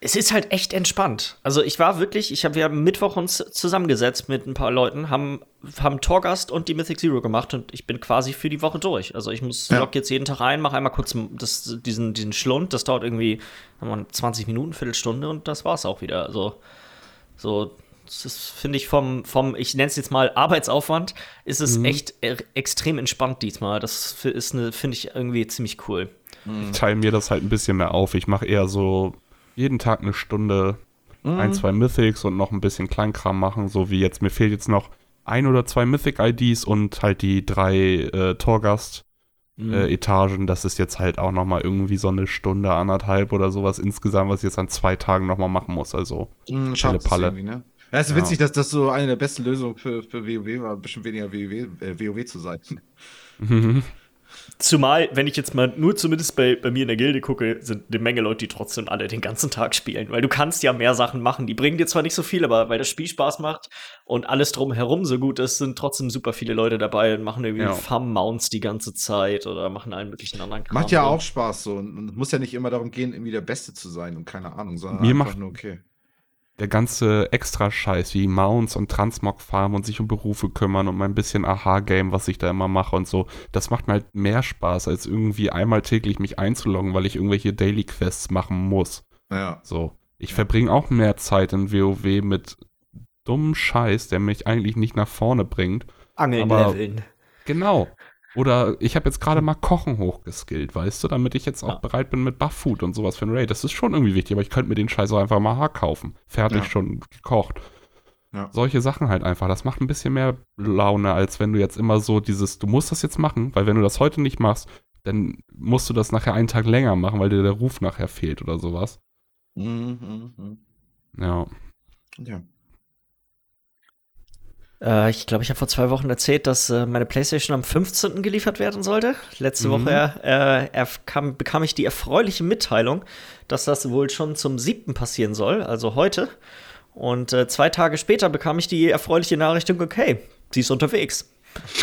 Es ist halt echt entspannt. Also ich war wirklich, ich habe wir haben Mittwoch uns zusammengesetzt mit ein paar Leuten, haben haben Torgast und die Mythic Zero gemacht und ich bin quasi für die Woche durch. Also ich muss Ja. log jetzt jeden Tag ein, mache einmal kurz das, diesen diesen Schlund, das dauert irgendwie sagen wir mal, 20 Minuten, Viertelstunde und das war's auch wieder. Also so das finde ich vom vom ich nenne es jetzt mal Arbeitsaufwand, ist es echt e extrem entspannt diesmal. Das ist eine finde ich irgendwie ziemlich cool. Ich teile mir das halt ein bisschen mehr auf. Ich mache eher so jeden Tag eine Stunde ein, zwei Mythics und noch ein bisschen Kleinkram machen, so wie jetzt. Mir fehlt jetzt noch ein oder zwei Mythic-IDs und halt die drei äh, Torgast-Etagen. das ist jetzt halt auch noch mal irgendwie so eine Stunde, anderthalb oder sowas insgesamt, was ich jetzt an zwei Tagen noch mal machen muss. Also, Mhm, Palle. irgendwie, ne? Ja, es ist Ja. witzig, dass das so eine der besten Lösungen für, für WoW war, bestimmt weniger WoW, äh, WoW zu sein. Zumal, wenn ich jetzt mal nur zumindest bei, bei mir in der Gilde gucke, sind eine Menge Leute, die trotzdem alle den ganzen Tag spielen. Weil du kannst ja mehr Sachen machen. Die bringen dir zwar nicht so viel, aber weil das Spiel Spaß macht und alles drumherum so gut ist, sind trotzdem super viele Leute dabei und machen irgendwie Ja. Farm-Mounts die ganze Zeit oder machen allen möglichen anderen Kram. Macht ja auch Spaß so. Und und es muss ja nicht immer darum gehen, irgendwie der Beste zu sein und keine Ahnung, sondern Mir einfach macht- nur okay. Der ganze Extra-Scheiß wie Mounts und Transmog farmen und sich um Berufe kümmern und mein bisschen Aha-Game, was ich da immer mache und so, das macht mir halt mehr Spaß, als irgendwie einmal täglich mich einzuloggen, weil ich irgendwelche Daily-Quests machen muss. Ja. So. Ich verbringe auch mehr Zeit in WoW mit dummem Scheiß, der mich eigentlich nicht nach vorne bringt. Angeln aber- leveln. Genau. Oder ich habe jetzt gerade mal Kochen hochgeskillt, weißt du, damit ich jetzt auch Ja. bereit bin mit Buff-Food und sowas für ein Raid. Das ist schon irgendwie wichtig, aber ich könnte mir den Scheiß auch einfach mal Haar kaufen. Fertig Ja. schon gekocht. Ja. Solche Sachen halt einfach. Das macht ein bisschen mehr Laune, als wenn du jetzt immer so dieses, du musst das jetzt machen, weil wenn du das heute nicht machst, dann musst du das nachher einen Tag länger machen, weil dir der Ruf nachher fehlt oder sowas. Mhm, mhm, Ja. mhm. Ja. Äh, ich glaube, ich habe vor zwei Wochen erzählt, dass äh, meine PlayStation am 15. geliefert werden sollte. Letzte Mhm. Woche äh, kam, bekam ich die erfreuliche Mitteilung, dass das wohl schon zum 7. passieren soll, also heute. Und äh, zwei Tage später bekam ich die erfreuliche Nachricht, okay, sie ist unterwegs.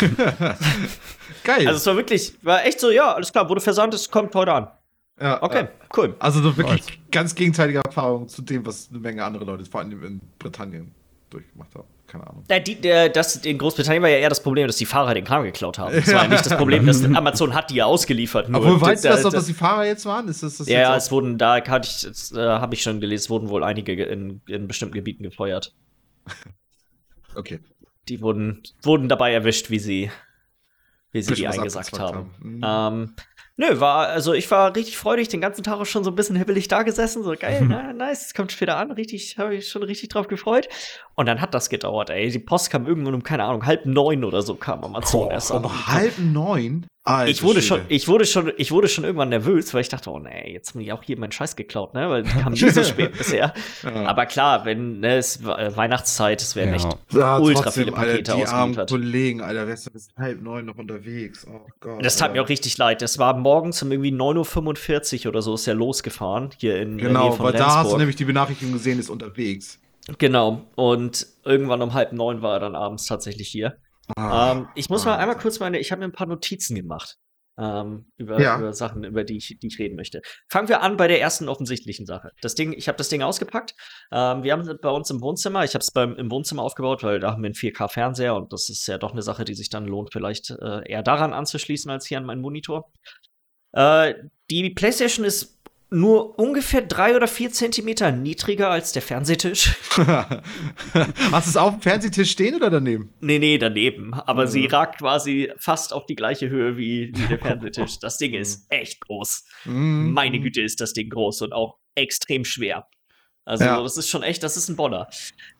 Geil. Also es war wirklich, war echt so, ja, alles klar, wurde versandt, es kommt heute an. ja, Okay, ja. cool. Also so wirklich ganz gegenteilige Erfahrung zu dem, was eine Menge andere Leute, vor allem in Britannien, durchgemacht haben. Keine Ahnung. Das, in Großbritannien war ja eher das Problem, dass die Fahrer den Kram geklaut haben. Das war ja nicht das Problem, dass Amazon hat die ja ausgeliefert. nur Aber weißt du da- das, ob da- das die Fahrer jetzt waren? Ist das, das Ja, es wurden, da hatte ich, das, äh, habe ich schon gelesen, es wurden wohl einige ge- in, in bestimmten Gebieten gefeuert. okay. Die wurden, wurden dabei erwischt, wie sie, wie sie Bisschen die eingesackt haben. haben. Mhm. Ähm, Nö, war, also ich war richtig freudig, den ganzen Tag auch schon so ein bisschen hibbelig da gesessen, so geil, na, nice, es kommt später an, richtig, habe ich schon richtig drauf gefreut. Und dann hat das gedauert, ey. Die Post kam irgendwann um, keine Ahnung, halb neun oder so kam Amazon Oh, erst an. um halb neun? Alter Ich wurde, schon, ich, wurde schon, ich wurde schon irgendwann nervös, weil ich dachte, oh nee, jetzt haben die auch hier meinen Scheiß geklaut, ne? Weil die kamen nie so spät bisher. Ja. Aber klar, wenn ne, es war äh, Weihnachtszeit, es werden Ja. echt Ja, ultra trotzdem, viele Alter, Pakete die armen. Kollegen, Alter, wer ist denn bis halb neun noch unterwegs? Oh Gott. Das tat Alter. mir auch richtig leid. Das war morgens um irgendwie 9.45 Uhr oder so ist er losgefahren, hier in der Nähe Genau, von weil da hast du Rendsburg. nämlich die Benachrichtigung gesehen, ist unterwegs. Genau. Und irgendwann um halb neun war er dann abends tatsächlich hier. Ah, ähm, ich muss mal Alter. einmal kurz meine, ich habe mir ein paar Notizen gemacht. Ähm, über, Ja. über Sachen, über die ich, die ich reden möchte. Fangen wir an bei der ersten offensichtlichen Sache. Das Ding, ich habe das Ding ausgepackt. Ähm, wir haben es bei uns im Wohnzimmer. Ich habe es im Wohnzimmer aufgebaut, weil da haben wir einen 4K-Fernseher und das ist ja doch eine Sache, die sich dann lohnt, vielleicht äh, eher daran anzuschließen als hier an meinen Monitor. Äh, die PlayStation ist nur ungefähr drei oder vier Zentimeter niedriger als der Fernsehtisch. Hast du es auf dem Fernsehtisch stehen oder daneben? Nee, nee, daneben. Aber Mhm. sie ragt quasi fast auf die gleiche Höhe wie, wie der Fernsehtisch. Das Ding ist echt groß. Mhm. Meine Güte, ist das Ding groß und auch extrem schwer. Also, Ja. das ist schon echt, das ist ein Bonner.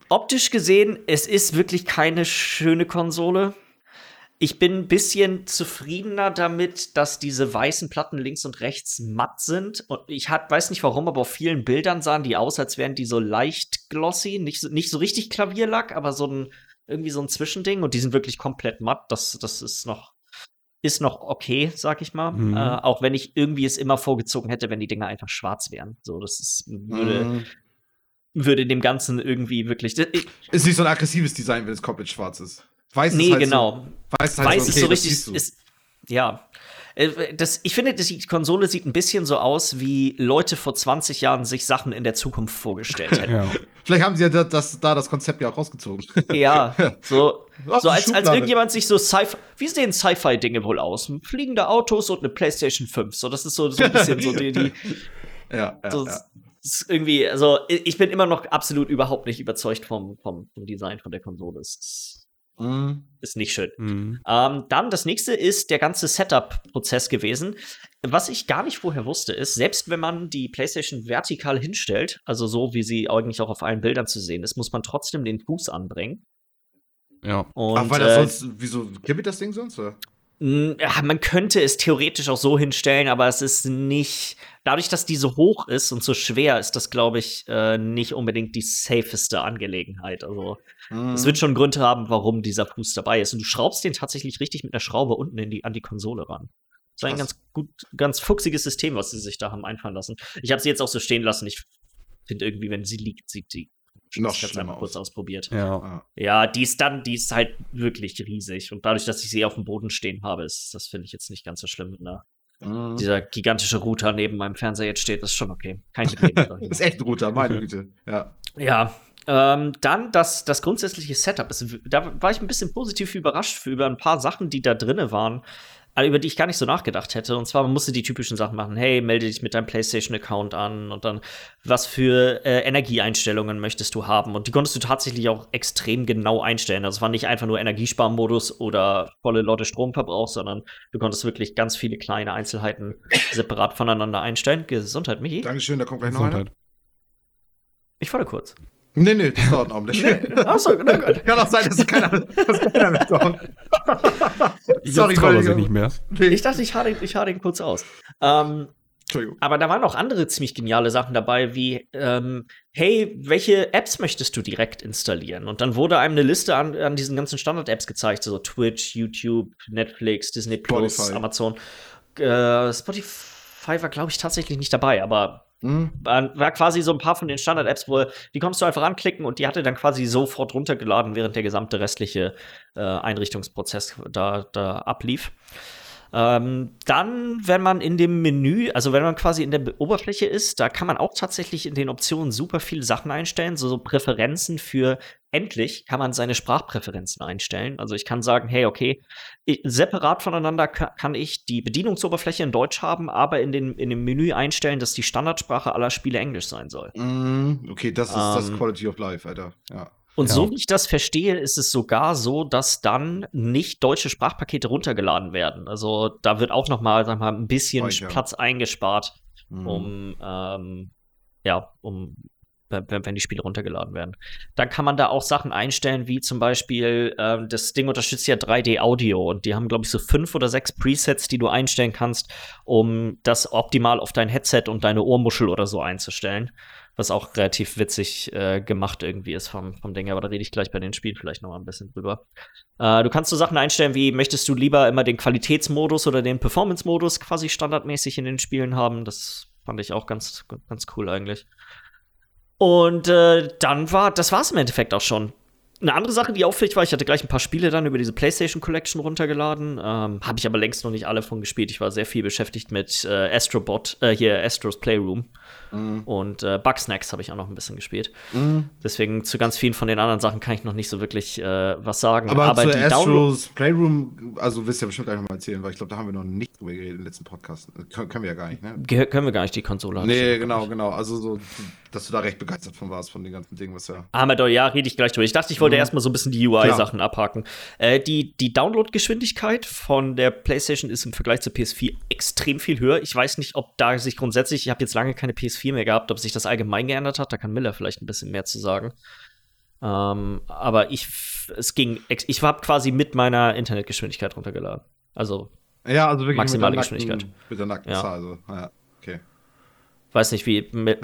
Optisch gesehen, es ist wirklich keine schöne Konsole. Ich bin ein bisschen zufriedener damit, dass diese weißen Platten links und rechts matt sind. Und ich hat, weiß nicht warum, aber auf vielen Bildern sahen die aus, als wären die so leicht glossy. Nicht so, nicht so richtig Klavierlack, aber so ein, irgendwie so ein Zwischending. Und die sind wirklich komplett matt. Das, das ist noch, ist noch okay, sag ich mal. Mhm. Äh, auch wenn ich irgendwie es immer vorgezogen hätte, wenn die Dinger einfach schwarz wären. So, das ist, würde, Mhm. würde dem Ganzen irgendwie wirklich. Ich, Ist nicht so ein aggressives Design, wenn es komplett schwarz ist. Weiß nee, ist halt genau. So, weiß ist halt Weiß so, ist okay, so das richtig. Ist, ja. Äh, Das, ich finde, das, die Konsole sieht ein bisschen so aus, wie Leute vor 20 Jahren sich Sachen in der Zukunft vorgestellt hätten. Ja. Vielleicht haben sie ja da das, da das Konzept ja auch rausgezogen. ja, so, so als, als irgendjemand sich so Sci-Fi. Wie sehen Sci-Fi-Dinge wohl aus? Fliegende Autos und eine PlayStation 5. So, das ist so, so ein bisschen so die. die Ja, ja, so, ja. das ist irgendwie, also ich bin immer noch absolut überhaupt nicht überzeugt vom, vom, vom Design von der Konsole. Es ist, Mhm. ist nicht schön. Mhm. Ähm, dann das nächste ist der ganze Setup-Prozess gewesen. Was ich gar nicht vorher wusste, ist, selbst wenn man die PlayStation vertikal hinstellt, also so wie sie eigentlich auch auf allen Bildern zu sehen ist, muss man trotzdem den Fuß anbringen. Ja. Und Ach, weil äh, das sonst, wieso kippelt das Ding sonst? Oder? Ja, man könnte es theoretisch auch so hinstellen, aber es ist nicht. Dadurch, dass die so hoch ist und so schwer, ist das, glaube ich, äh, nicht unbedingt die safeste Angelegenheit. Also Mhm. es wird schon Gründe haben, warum dieser Fuß dabei ist. Und du schraubst den tatsächlich richtig mit einer Schraube unten in die, an die Konsole ran. Das ist ein ganz gut, ganz fuchsiges System, was sie sich da haben einfallen lassen. Ich habe sie jetzt auch so stehen lassen. Ich finde irgendwie, wenn sie liegt, sieht sie. Noch ich hab's schlimmer einmal kurz aus. ausprobiert. Ja. Ja, die ist dann, die ist halt wirklich riesig. Und dadurch, dass ich sie auf dem Boden stehen habe, ist das finde ich jetzt nicht ganz so schlimm. Mit einer, Mhm. Dieser gigantische Router neben meinem Fernseher jetzt steht, ist schon okay. Kein Problem. ist echt ein Router, meine Güte. Ja. Ja, ähm, dann das, das grundsätzliche Setup. Da war ich ein bisschen positiv überrascht für über ein paar Sachen, die da drinne waren, über die ich gar nicht so nachgedacht hätte. Und zwar, man musste die typischen Sachen machen. Hey, melde dich mit deinem PlayStation-Account an und dann, was für äh, Energieeinstellungen möchtest du haben? Und die konntest du tatsächlich auch extrem genau einstellen. Also es war nicht einfach nur Energiesparmodus oder volle Lotte Stromverbrauch, sondern du konntest wirklich ganz viele kleine Einzelheiten separat voneinander einstellen. Gesundheit, Michi. Dankeschön, da kommt gleich noch einer. Gesundheit. Ich wollte kurz. Nee, nee, das dauert einen Augenblick. Achso, na gut. Kann auch sein, dass keiner, dass keiner mehr dauert. Ich Sorry, weil sie nicht mehr. Nee, Ich dachte, ich haare ihn, ich haare ihn kurz aus. Ähm, Entschuldigung. aber da waren auch andere ziemlich geniale Sachen dabei, wie, ähm, hey, welche Apps möchtest du direkt installieren? Und dann wurde einem eine Liste an, an diesen ganzen Standard-Apps gezeigt, so Twitch, YouTube, Netflix, Disney Plus, Spotify. Amazon. Äh, Spotify war, glaube ich, tatsächlich nicht dabei, aber Hm? war, quasi so ein paar von den Standard-Apps, wo die konntest du einfach anklicken und die hatte dann quasi sofort runtergeladen, während der gesamte restliche äh, Einrichtungsprozess da, da ablief. Ähm, dann, wenn man in dem Menü, also wenn man quasi in der Be- Oberfläche ist, da kann man auch tatsächlich in den Optionen super viele Sachen einstellen, so, so Präferenzen für endlich kann man seine Sprachpräferenzen einstellen. Also ich kann sagen, hey, okay, ich, separat voneinander ka kann ich die Bedienungsoberfläche in Deutsch haben, aber in, den, in dem Menü einstellen, dass die Standardsprache aller Spiele Englisch sein soll. Mm, Okay, das ist das Ähm. Quality of Life, Alter. Ja. Und Ja. so wie ich das verstehe, ist es sogar so, dass dann nicht deutsche Sprachpakete runtergeladen werden. Also da wird auch noch mal, sag mal, ein bisschen Speicher. Platz eingespart, Mhm. um ähm, ja, um wenn, die Spiele runtergeladen werden. Dann kann man da auch Sachen einstellen, wie zum Beispiel, ähm, das Ding unterstützt ja 3D-Audio und die haben, glaube ich, so fünf oder sechs Presets, die du einstellen kannst, um das optimal auf dein Headset und deine Ohrmuschel oder so einzustellen. Was auch relativ witzig äh, gemacht irgendwie ist vom, vom Ding, aber da rede ich gleich bei den Spielen vielleicht noch mal ein bisschen drüber. Äh, du kannst so Sachen einstellen wie, möchtest du lieber immer den Qualitätsmodus oder den Performance-Modus quasi standardmäßig in den Spielen haben? Das fand ich auch ganz, ganz cool eigentlich. Und äh, dann war, das war's im Endeffekt auch schon. Eine andere Sache, die auffällig war, ich hatte gleich ein paar Spiele dann über diese PlayStation Collection runtergeladen. Ähm, Habe ich aber längst noch nicht alle von gespielt. Ich war sehr viel beschäftigt mit äh, Astrobot, äh, hier Astros Playroom. Mhm. Und äh, Bugsnacks habe ich auch noch ein bisschen gespielt. Mhm. Deswegen zu ganz vielen von den anderen Sachen kann ich noch nicht so wirklich äh, was sagen. Aber, zu die. Astros Playroom, also wirst du ja bestimmt gleich nochmal erzählen, weil ich glaube, da haben wir noch nicht drüber geredet im letzten Podcast. Können, können wir ja gar nicht, ne? Ge- Können wir gar nicht die Konsole. Nee, genau, genau. Also so, dass du da recht begeistert von warst, von den ganzen Dingen, was ja. Ah, doch, ja, rede ich gleich drüber. Ich dachte, ich wollte Mhm. erstmal so ein bisschen die UI-Sachen abhaken. Äh, die die Download-Geschwindigkeit von der PlayStation ist im Vergleich zur PS4 extrem viel höher. Ich weiß nicht, ob da sich grundsätzlich, ich habe jetzt lange keine PS4 mehr gehabt, ob sich das allgemein geändert hat. Da kann Miller vielleicht ein bisschen mehr zu sagen. Ähm, aber ich, es ging, ich habe quasi mit meiner Internetgeschwindigkeit runtergeladen. Also, Ja, also wirklich Maximale mit nackten- Geschwindigkeit. Mit der nackten Ja. Zahl, also. Ja, okay. weiß nicht, wie,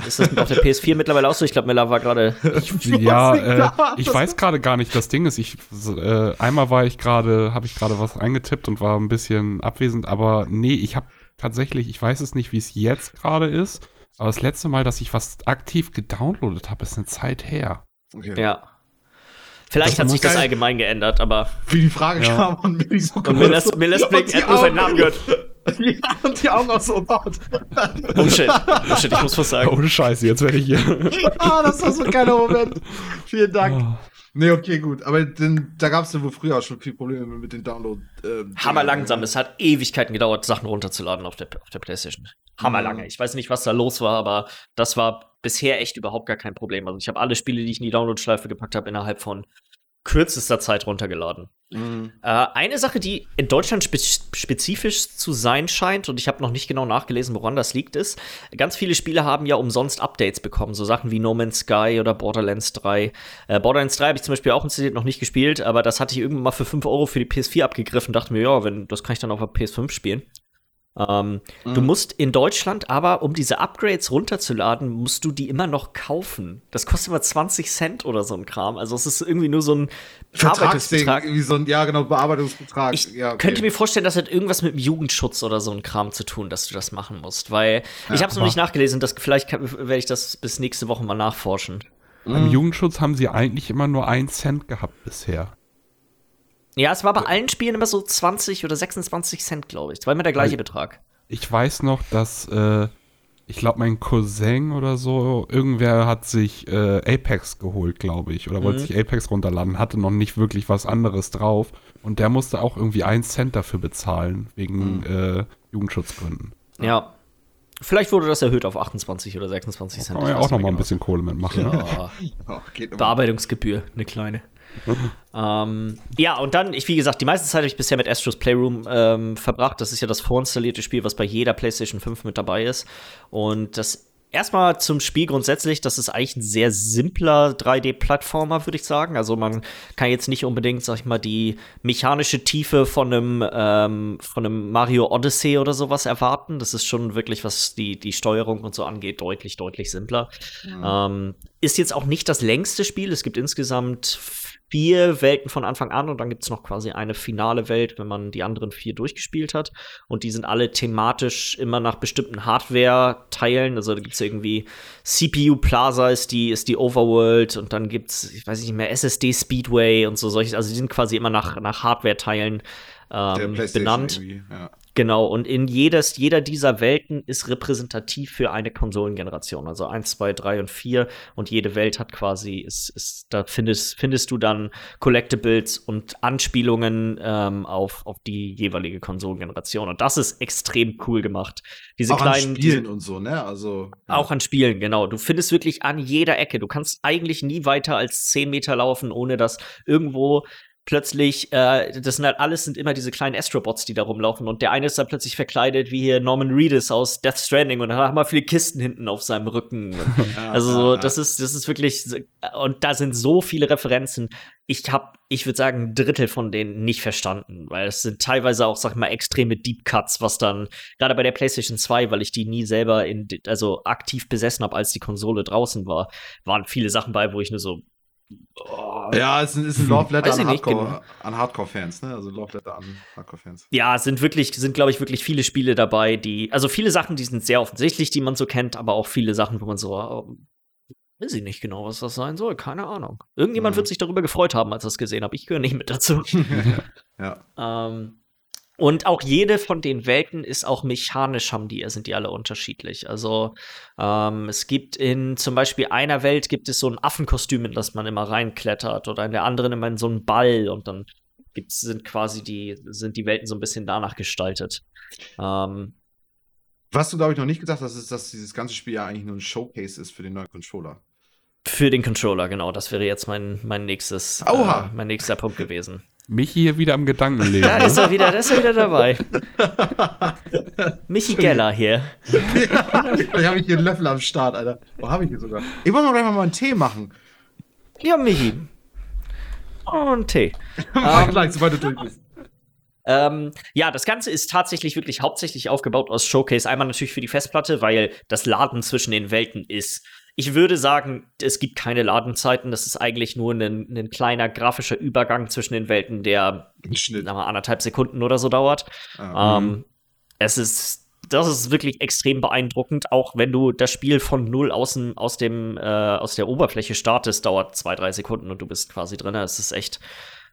ist das auf der PS4 mittlerweile auch so? Ich glaube, Miller war gerade. Ja, äh, ich weiß gerade gar nicht, das Ding ist, ich äh, einmal war ich gerade, habe ich gerade was eingetippt und war ein bisschen abwesend, aber nee, ich habe tatsächlich, ich weiß es nicht, wie es jetzt gerade ist, aber das letzte Mal, dass ich was aktiv gedownloadet habe, ist eine Zeit her. okay. Ja. Vielleicht Das hat sich das allgemein geändert, aber. Wie die Frage Ja. kam und mir so Und Millers, Millers Blick, er hat nur seinen Namen gehört. Ja, und die Augen auch so laut. Oh shit, oh shit, ich muss was sagen. Ohne Scheiße, jetzt werde ich hier. ah, das war so ein geiler Moment. Vielen Dank. Oh. Nee, okay, gut. Aber den, da gab es ja wohl früher auch schon viel Probleme mit den Download. ähm, Hammer langsam. Es hat Ewigkeiten gedauert, Sachen runterzuladen auf der, auf der PlayStation. Hammer lange. Mhm. Ich weiß nicht, was da los war, aber das war bisher echt überhaupt gar kein Problem. Also ich habe alle Spiele, die ich in die Download-Schleife gepackt habe, innerhalb von kürzester Zeit runtergeladen. Mhm. Äh, eine Sache, die in Deutschland spe spezifisch zu sein scheint, und ich habe noch nicht genau nachgelesen, woran das liegt, ist, ganz viele Spiele haben ja umsonst Updates bekommen, so Sachen wie No Man's Sky oder Borderlands 3. Äh, Borderlands 3 habe ich zum Beispiel auch installiert, noch nicht gespielt, aber das hatte ich irgendwann mal für 5 Euro für die PS4 abgegriffen, dachte mir, ja, wenn, das kann ich dann auf der PS5 spielen. Ähm, Du Mhm. musst in Deutschland aber, um diese Upgrades runterzuladen, musst du die immer noch kaufen. Das kostet immer 20 Cent oder so ein Kram. Also es ist irgendwie nur so ein Vertragsding, Verarbeitungsbetrag. wie so ein, ja, genau, Bearbeitungsbetrag. Ich ja, okay. könnte mir vorstellen, das hat irgendwas mit dem Jugendschutz oder so ein Kram zu tun, dass du das machen musst. Weil ich habe es noch nicht nachgelesen, dass vielleicht kann- werde ich das bis nächste Woche mal nachforschen. Beim Mhm. Jugendschutz haben sie eigentlich immer nur einen Cent gehabt bisher. Ja, es war bei allen Spielen immer so 20 oder 26 Cent, glaube ich. Es war immer der gleiche Weil- Betrag. Ich weiß noch, dass, äh, ich glaube, mein Cousin oder so, irgendwer hat sich äh, Apex geholt, glaube ich, oder wollte Mhm. sich Apex runterladen, hatte noch nicht wirklich was anderes drauf. Und der musste auch irgendwie einen Cent dafür bezahlen, wegen äh, Jugendschutzgründen. Ja. Vielleicht wurde das erhöht auf 28 oder 26 Cent. Kann man Ich ja auch noch nicht mal ein genau. bisschen Kohle mitmachen. Ja. Bearbeitungsgebühr, eine kleine. Ähm, ja, und dann, ich, wie gesagt, die meiste Zeit habe ich bisher mit Astros Playroom ähm, verbracht. Das ist ja das vorinstallierte Spiel, was bei jeder PlayStation 5 mit dabei ist. Und das erstmal zum Spiel grundsätzlich, das ist eigentlich ein sehr simpler 3D-Plattformer, würde ich sagen. Also man kann jetzt nicht unbedingt, sag ich mal, die mechanische Tiefe von einem, ähm, von einem Mario Odyssey oder sowas erwarten. Das ist schon wirklich, was die, die Steuerung und so angeht, deutlich, deutlich simpler. Ähm, ist jetzt auch nicht das längste Spiel. Es gibt insgesamt vier Welten von Anfang an und dann gibt es noch quasi eine finale Welt, wenn man die anderen vier durchgespielt hat. Und die sind alle thematisch immer nach bestimmten Hardware-Teilen. Also da gibt es irgendwie CPU Plaza ist die, ist die Overworld und dann gibt es, ich weiß nicht mehr, SSD Speedway und so solche. Also die sind quasi immer nach, nach Hardware-Teilen ähm, benannt. Ja. Genau, und in jedes, jeder dieser Welten ist repräsentativ für eine Konsolengeneration. Also 1, 2, 3 und 4. Und jede Welt hat quasi, ist, ist, da findest, findest du dann Collectibles und Anspielungen ähm, auf, auf die jeweilige Konsolengeneration. Und das ist extrem cool gemacht. Diese auch kleinen. an Spielen und so, ne? Also. Ja. Auch an Spielen, genau. Du findest wirklich an jeder Ecke. Du kannst eigentlich nie weiter als 10 Meter laufen, ohne dass irgendwo plötzlich, äh, das sind halt alles sind immer diese kleinen Astrobots, die da rumlaufen und der eine ist dann plötzlich verkleidet wie hier Norman Reedus aus Death Stranding und dann hat mal viele Kisten hinten auf seinem Rücken. also so, das ist das ist wirklich und da sind so viele Referenzen. Ich habe, ich würde sagen, ein Drittel von denen nicht verstanden, weil es sind teilweise auch, sag ich mal, extreme Deep Cuts, was dann gerade bei der PlayStation 2, weil ich die nie selber in also aktiv besessen habe, als die Konsole draußen war, waren viele Sachen bei, wo ich nur so Oh, ja, es ist ein Love Letter an Hardcore, genau. an Hardcore-Fans, ne? Also Love Letter an Hardcore-Fans. Ja, es sind wirklich, sind, glaube ich, wirklich viele Spiele dabei, die, also viele Sachen, die sind sehr offensichtlich, die man so kennt, aber auch viele Sachen, wo man so, oh, weiß ich nicht genau, was das sein soll, keine Ahnung. Irgendjemand mhm. wird sich darüber gefreut haben, als er es gesehen hat. Ich gehöre nicht mit dazu. ja. Ähm, und auch jede von den Welten ist auch mechanisch, haben die, sind die alle unterschiedlich. Also ähm, es gibt in zum Beispiel einer Welt gibt es so ein Affenkostüm, in das man immer reinklettert, oder in der anderen immer in so einen Ball und dann gibt's, sind quasi die, sind die Welten so ein bisschen danach gestaltet. Ähm, Was du, glaube ich, noch nicht gesagt hast, ist, dass dieses ganze Spiel ja eigentlich nur ein Showcase ist für den neuen Controller. Für den Controller, genau. Das wäre jetzt mein, mein nächstes, äh, mein nächster Punkt gewesen. Michi hier wieder am Gedankenleben. Ja, ist er wieder, ist er wieder dabei. Michi Geller hier. ja, ich habe hier einen Löffel am Start, Alter. Wo habe ich hier sogar? Ich wollte mal gleich mal einen Tee machen. Ja, Michi. Und Tee. Mach um, gleich, sobald du durch bist. Ähm, ja, das Ganze ist tatsächlich wirklich hauptsächlich aufgebaut aus Showcase. Einmal natürlich für die Festplatte, weil das Laden zwischen den Welten ist ich würde sagen, es gibt keine Ladenzeiten. Das ist eigentlich nur ein, ein kleiner grafischer Übergang zwischen den Welten, der mal, anderthalb Sekunden oder so dauert. Ah, ähm, mhm. es ist, das ist wirklich extrem beeindruckend. Auch wenn du das Spiel von null außen aus dem äh, aus der Oberfläche startest, dauert zwei drei Sekunden und du bist quasi drin. Es ist echt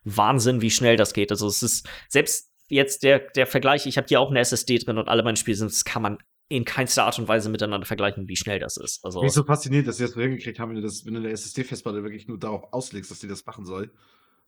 Wahnsinn, wie schnell das geht. Also es ist selbst jetzt der, der Vergleich, ich habe hier auch eine SSD drin und alle meine Spiele sind, das kann man in keinster Art und Weise miteinander vergleichen, wie schnell das ist. Also, Mich so faszinierend, dass sie das so hingekriegt haben, wenn du, das, wenn du eine SSD-Festplatte wirklich nur darauf auslegst, dass sie das machen soll.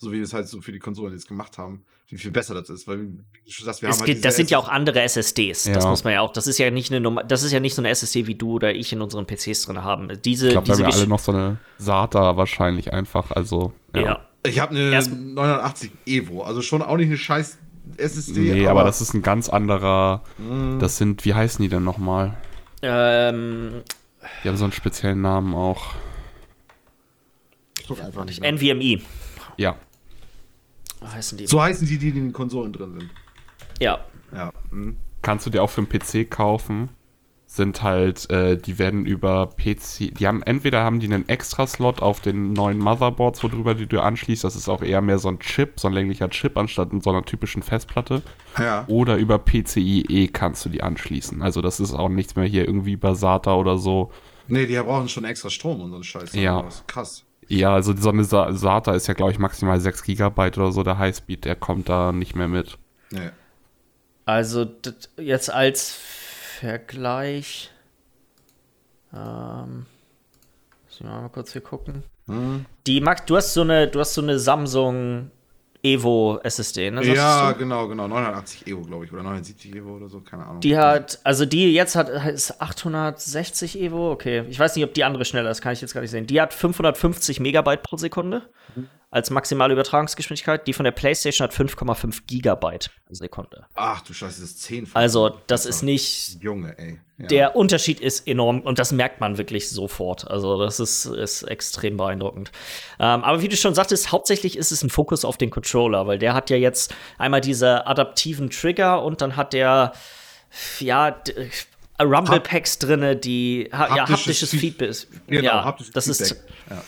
So wie wir es halt so für die Konsolen jetzt gemacht haben, wie viel besser das ist. Weil, wie du sagst, wir haben halt das sind ja auch andere SSDs. Ja. Das muss man ja auch. Das ist ja nicht eine Nummer, das ist ja nicht so eine SSD, wie du oder ich in unseren PCs drin haben. Diese, ich glaube, wir haben alle noch so eine SATA wahrscheinlich einfach. Also, ja. ja. Ich habe eine Erst 980 Evo, also schon auch nicht eine scheiß SSD. Nee, aber, aber das ist ein ganz anderer. Mm. Das sind, wie heißen die denn nochmal? Ähm. Die haben so einen speziellen Namen auch. Ich guck einfach nicht. NVMe. Ja. Heißen die. So heißen die, die in den Konsolen drin sind. Ja. Ja. Mhm. Kannst du dir auch für einen PC kaufen sind halt, äh, die werden über PC, die haben, entweder haben die einen Extra-Slot auf den neuen Motherboards, worüber die du anschließt, das ist auch eher mehr so ein Chip, so ein länglicher Chip, anstatt in so einer typischen Festplatte. Ja. Oder über PCIe kannst du die anschließen. Also das ist auch nichts mehr hier irgendwie über SATA oder so. Nee, die brauchen schon extra Strom und so einen Scheiß. Ja. Krass. Ja, also so eine SATA ist ja, glaube ich, maximal 6 GB oder so, der Highspeed, der kommt da nicht mehr mit. Nee. Also jetzt als Vergleich. Ähm, muss ich mal kurz hier gucken. Hm. Die Max, du hast so eine, du hast so eine Samsung Evo SSD, ne? Ja, genau, genau. 980 Evo, glaube ich. Oder 970 Evo oder so, keine Ahnung. Die hat, also die jetzt hat, ist 860 Evo, okay. Ich weiß nicht, ob die andere schneller ist, kann ich jetzt gar nicht sehen. Die hat 550 Megabyte pro Sekunde. Mhm als maximale Übertragungsgeschwindigkeit. Die von der PlayStation hat 5,5 Gigabyte pro Sekunde. Ach du Scheiße, das ist 10. Also, das ist nicht. Junge, ey. Ja. Der Unterschied ist enorm und das merkt man wirklich sofort. Also, das ist, ist extrem beeindruckend. Ähm, aber wie du schon sagtest, hauptsächlich ist es ein Fokus auf den Controller, weil der hat ja jetzt einmal diese adaptiven Trigger und dann hat der, ja, Rumble Packs drinne, die ha haptisches ja, haptisches Feedback. Genau, ja, haptisches das Feedback. ist ja.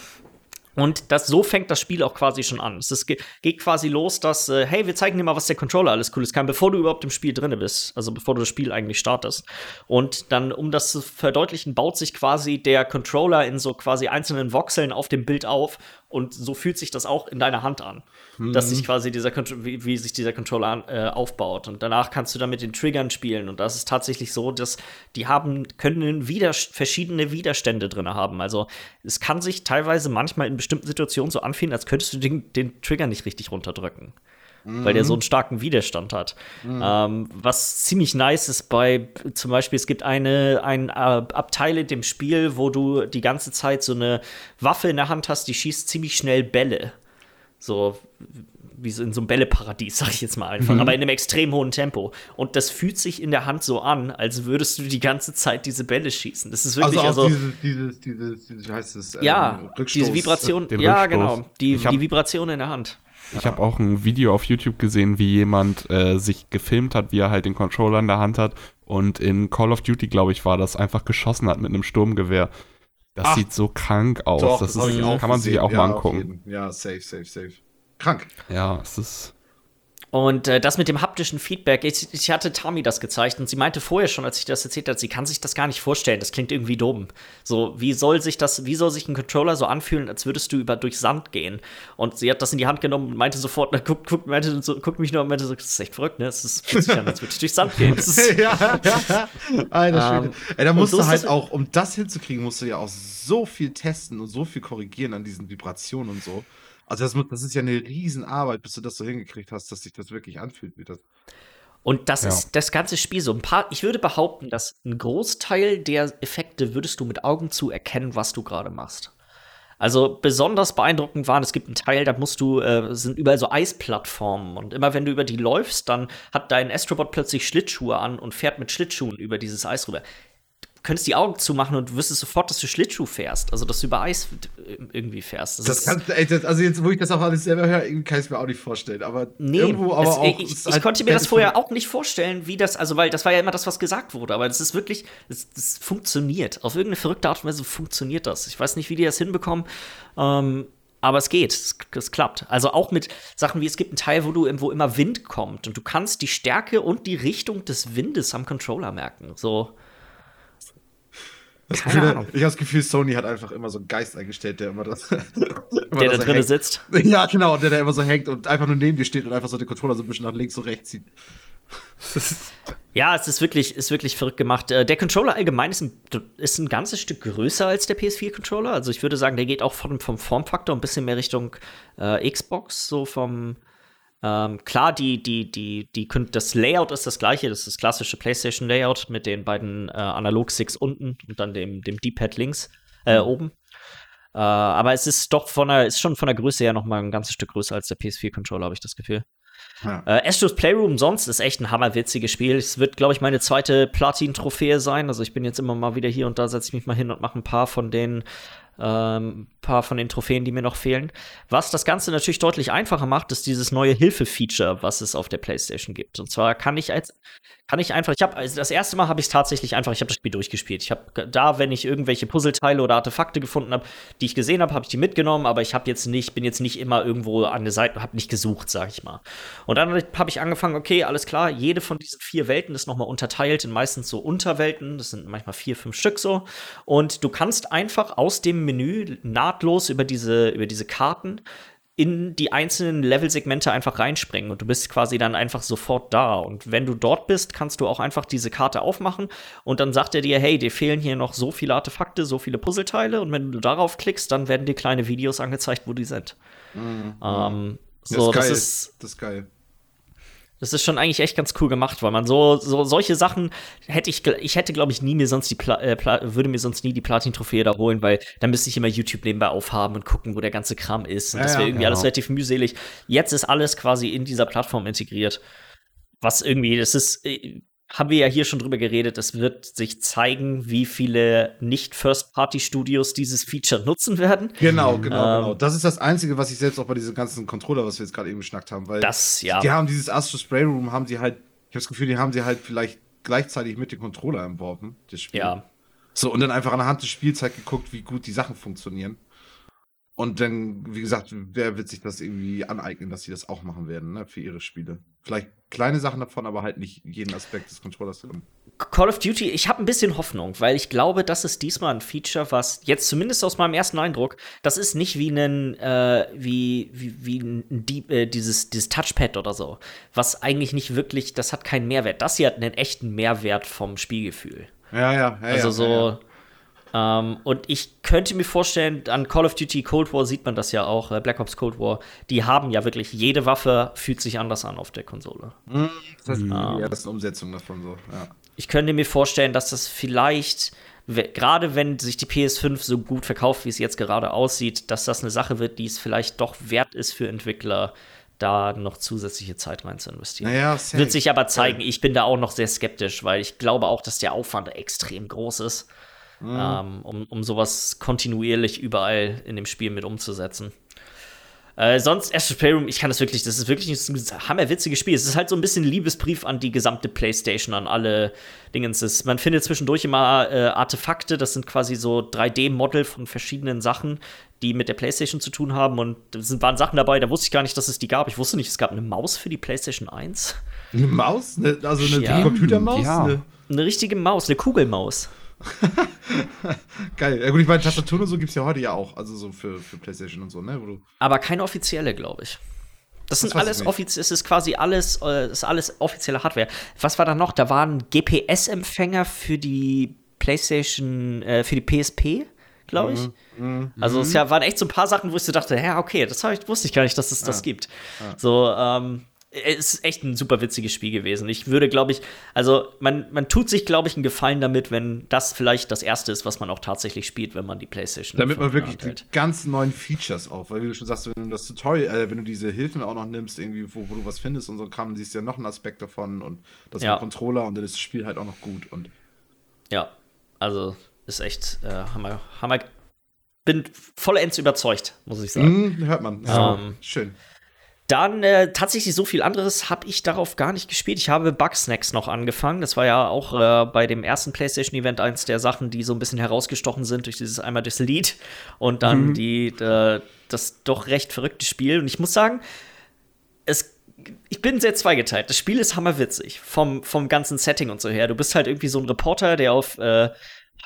Und das, so fängt das Spiel auch quasi schon an. Es ist, geht quasi los, dass, äh, hey, wir zeigen dir mal, was der Controller alles Cooles kann, bevor du überhaupt im Spiel drin bist. Also bevor du das Spiel eigentlich startest. Und dann, um das zu verdeutlichen, baut sich quasi der Controller in so quasi einzelnen Voxeln auf dem Bild auf Und so fühlt sich das auch in deiner Hand an, mhm. dass sich quasi dieser wie, wie, sich dieser Controller äh, aufbaut. Und danach kannst du dann mit den Triggern spielen. Und das ist tatsächlich so, dass die haben können Wider verschiedene Widerstände drin haben. Also es kann sich teilweise manchmal in bestimmten Situationen so anfühlen, als könntest du den, den Trigger nicht richtig runterdrücken mhm. weil der so einen starken Widerstand hat. Mhm. Ähm, was ziemlich nice ist bei, zum Beispiel, es gibt eine, ein äh, Abteil in dem Spiel, wo du die ganze Zeit so eine Waffe in der Hand hast, die schießt ziemlich schnell Bälle. So wie so in so einem Bälleparadies, sag ich jetzt mal einfach, mhm. aber in einem extrem hohen Tempo. Und das fühlt sich in der Hand so an, als würdest du die ganze Zeit diese Bälle schießen. Das ist wirklich also. also dieses, dieses, dieses, wie heißt es? Ähm, ja, diese Vibration, ja, genau. Die, die Vibration in der Hand. Ich habe auch ein Video auf YouTube gesehen, wie jemand äh, sich gefilmt hat, wie er halt den Controller in der Hand hat und in Call of Duty, glaube ich, war das, einfach geschossen hat mit einem Sturmgewehr. Das Ach, sieht so krank aus. Doch, das, das ist, kann man sich auch ja, mal angucken. Ja, safe, safe, safe. Krank. Ja, es ist und äh, das mit dem haptischen Feedback, ich, ich, hatte Tami das gezeigt und sie meinte vorher schon, als ich das erzählt habe, sie kann sich das gar nicht vorstellen. Das klingt irgendwie dumm. So, wie soll sich das, wie soll sich ein Controller so anfühlen, als würdest du über durch Sand gehen? Und sie hat das in die Hand genommen und meinte sofort, na, guckt, guckt, meinte, so, guckt mich nur und meinte so, das ist echt verrückt, ne? Das ist, fühlt sich an, als würde ich durch Sand gehen. ja, ja. Alter, ähm, Ey, da musst du halt auch, um das hinzukriegen, musst du ja auch so viel testen und so viel korrigieren an diesen Vibrationen und so. Also das, das ist ja eine Riesenarbeit, bis du das so hingekriegt hast, dass sich das wirklich anfühlt wie das. Und das ja. ist das ganze Spiel so ein paar. Ich würde behaupten, dass ein Großteil der Effekte würdest du mit Augen zu erkennen, was du gerade machst. Also besonders beeindruckend waren, es gibt einen Teil, da musst du, äh, sind überall so Eisplattformen und immer wenn du über die läufst, dann hat dein Astrobot plötzlich Schlittschuhe an und fährt mit Schlittschuhen über dieses Eis rüber könntest die Augen zumachen und du wüsstest sofort, dass du Schlittschuh fährst. Also, dass du über Eis irgendwie fährst. Das, das kann, ey, das, also jetzt, wo ich das auch alles selber höre, kann ich es mir auch nicht vorstellen. Aber nee, irgendwo aber es, auch. Ich, ich halt konnte mir das vorher auch nicht vorstellen, wie das, also, weil das war ja immer das, was gesagt wurde. Aber das ist wirklich, das, das funktioniert. Auf irgendeine verrückte Art und Weise funktioniert das. Ich weiß nicht, wie die das hinbekommen. Ähm, aber es geht, es, es, klappt. Also auch mit Sachen wie, es gibt einen Teil, wo du wo immer Wind kommt und du kannst die Stärke und die Richtung des Windes am Controller merken. So, das Gefühl, ich habe das Gefühl, Sony hat einfach immer so einen Geist eingestellt, der immer das. immer der da drinnen sitzt. Ja, genau, der da immer so hängt und einfach nur neben dir steht und einfach so den Controller so ein bisschen nach links und rechts zieht. ja, es ist wirklich, ist wirklich verrückt gemacht. Äh, der Controller allgemein ist ein, ist ein ganzes Stück größer als der PS4-Controller. Also ich würde sagen, der geht auch vom, vom Formfaktor ein bisschen mehr Richtung äh, Xbox, so vom, ähm, klar, die, die, die, die, das Layout ist das gleiche, das ist das klassische PlayStation-Layout mit den beiden äh, Analog-Sticks unten und dann dem, dem D-Pad links äh, mhm. oben. Äh, aber es ist doch von der, ist schon von der Größe her noch mal ein ganzes Stück größer als der PS4-Controller, habe ich das Gefühl. Ja. Äh, Astro's Playroom sonst ist echt ein hammerwitziges Spiel. Es wird, glaube ich, meine zweite Platin-Trophäe sein. Also ich bin jetzt immer mal wieder hier und da setze ich mich mal hin und mache ein paar von den ähm, paar von den Trophäen, die mir noch fehlen. Was das Ganze natürlich deutlich einfacher macht, ist dieses neue Hilfe-Feature, was es auf der PlayStation gibt. Und zwar kann ich als kann ich einfach, ich habe also das erste Mal habe ich es tatsächlich einfach, ich habe das Spiel durchgespielt. Ich habe da, wenn ich irgendwelche Puzzleteile oder Artefakte gefunden habe, die ich gesehen habe, habe ich die mitgenommen, aber ich habe jetzt nicht, bin jetzt nicht immer irgendwo an der Seite, habe nicht gesucht, sage ich mal. Und dann habe ich angefangen, okay, alles klar, jede von diesen vier Welten ist nochmal unterteilt in meistens so Unterwelten, das sind manchmal vier, fünf Stück so. Und du kannst einfach aus dem Menü nahtlos über diese, über diese Karten in die einzelnen Level-Segmente einfach reinspringen und du bist quasi dann einfach sofort da. Und wenn du dort bist, kannst du auch einfach diese Karte aufmachen und dann sagt er dir, hey, dir fehlen hier noch so viele Artefakte, so viele Puzzleteile und wenn du darauf klickst, dann werden dir kleine Videos angezeigt, wo die sind. Mhm. Ähm, so, das ist, das ist, das ist geil. Das ist schon eigentlich echt ganz cool gemacht, weil man so, so solche Sachen hätte ich, ich hätte glaube ich nie mir sonst die, Pla äh, Pla würde mir sonst nie die Platin-Trophäe da holen, weil dann müsste ich immer YouTube nebenbei aufhaben und gucken, wo der ganze Kram ist. Und ja, das wäre irgendwie ja, alles relativ mühselig. Jetzt ist alles quasi in dieser Plattform integriert. Was irgendwie, das ist, äh, haben wir ja hier schon drüber geredet, es wird sich zeigen, wie viele Nicht-First-Party-Studios dieses Feature nutzen werden. Genau, genau, ähm, genau. Das ist das Einzige, was ich selbst auch bei diesem ganzen Controller, was wir jetzt gerade eben geschnackt haben, weil das, ja. die haben dieses Astro Spray Room, haben sie halt, ich habe das Gefühl, die haben sie halt vielleicht gleichzeitig mit dem Controller entworfen, das Spiel. Ja. So, und dann einfach anhand der Spielzeit geguckt, wie gut die Sachen funktionieren. Und dann, wie gesagt, wer wird sich das irgendwie aneignen, dass sie das auch machen werden, ne, für ihre Spiele. Vielleicht kleine Sachen davon, aber halt nicht jeden Aspekt des Controllers drin. Call of Duty, ich habe ein bisschen Hoffnung, weil ich glaube, das ist diesmal ein Feature, was jetzt zumindest aus meinem ersten Eindruck, das ist nicht wie ein äh, wie wie, wie ein, äh, dieses dieses Touchpad oder so, was eigentlich nicht wirklich, das hat keinen Mehrwert. Das hier hat einen echten Mehrwert vom Spielgefühl. Ja, ja, ja. Also so. Ja, ja. Ähm, und ich könnte mir vorstellen, an Call of Duty Cold War sieht man das ja auch, äh, Black Ops Cold War, die haben ja wirklich, jede Waffe fühlt sich anders an auf der Konsole. Mhm, das heißt, Mhm. Ja, das ist eine Umsetzung davon so, ja. Ich könnte mir vorstellen, dass das vielleicht, gerade wenn sich die PS5 so gut verkauft, wie es jetzt gerade aussieht, dass das eine Sache wird, die es vielleicht doch wert ist für Entwickler, da noch zusätzliche Zeit rein zu investieren. Naja. Wird sich aber zeigen. Ich bin da auch noch sehr skeptisch, weil ich glaube auch, dass der Aufwand extrem groß ist, ähm, um, um sowas kontinuierlich überall in dem Spiel mit umzusetzen. Äh, sonst, Astros Playroom, ich kann das wirklich, das ist wirklich ein hammerwitziges Spiel. Es ist halt so ein bisschen ein Liebesbrief an die gesamte Playstation, an alle Dingens. Es- Man findet zwischendurch immer äh, Artefakte, das sind quasi so 3D-Model von verschiedenen Sachen, die mit der Playstation zu tun haben. Und da sind, waren Sachen dabei, da wusste ich gar nicht, dass es die gab. Ich wusste nicht, es gab eine Maus für die Playstation 1. Eine Maus? Ne, also eine Ja. Computermaus? Ja. Ne? Eine richtige Maus, eine Kugelmaus. Geil. Ja gut, ich meine, Tastaturen und so gibt es ja heute ja auch. Also so für, für Playstation und so, ne? Aber keine offizielle, glaube ich. Das sind weiß ich alles offiziell, es ist quasi alles, äh, ist alles offizielle Hardware. Was war da noch? Da waren GPS-Empfänger für die PlayStation, äh, für die PSP, glaube ich. Mhm. Also es ja, waren echt so ein paar Sachen, wo ich so dachte, ja, okay, das ich, wusste ich gar nicht, dass es das gibt. So, ähm, es ist echt ein super witziges Spiel gewesen. Ich würde, glaube ich, also man, man tut sich, glaube ich, einen Gefallen damit, wenn das vielleicht das erste ist, was man auch tatsächlich spielt, wenn man die PlayStation Damit man wirklich die ganz neuen Features auf, weil wie du schon sagst, wenn du das Tutorial, äh, wenn du diese Hilfen auch noch nimmst, irgendwie, wo, wo du was findest und so Kram, siehst du ja noch einen Aspekt davon und das Ja. mit Controller und dann ist das Spiel halt auch noch gut und Ja, also ist echt äh, Hammer, Hammer. Bin vollends überzeugt, muss ich sagen. Mhm, hört man. Ähm, schön. Dann äh, tatsächlich so viel anderes habe ich darauf gar nicht gespielt. Ich habe Bugsnacks noch angefangen. Das war ja auch äh, bei dem ersten PlayStation Event eins der Sachen, die so ein bisschen herausgestochen sind durch dieses einmal das Lied und dann die äh, das doch recht verrückte Spiel. Und ich muss sagen, es ich bin sehr zweigeteilt. Das Spiel ist hammerwitzig vom, vom ganzen Setting und so her. Du bist halt irgendwie so ein Reporter, der auf, äh,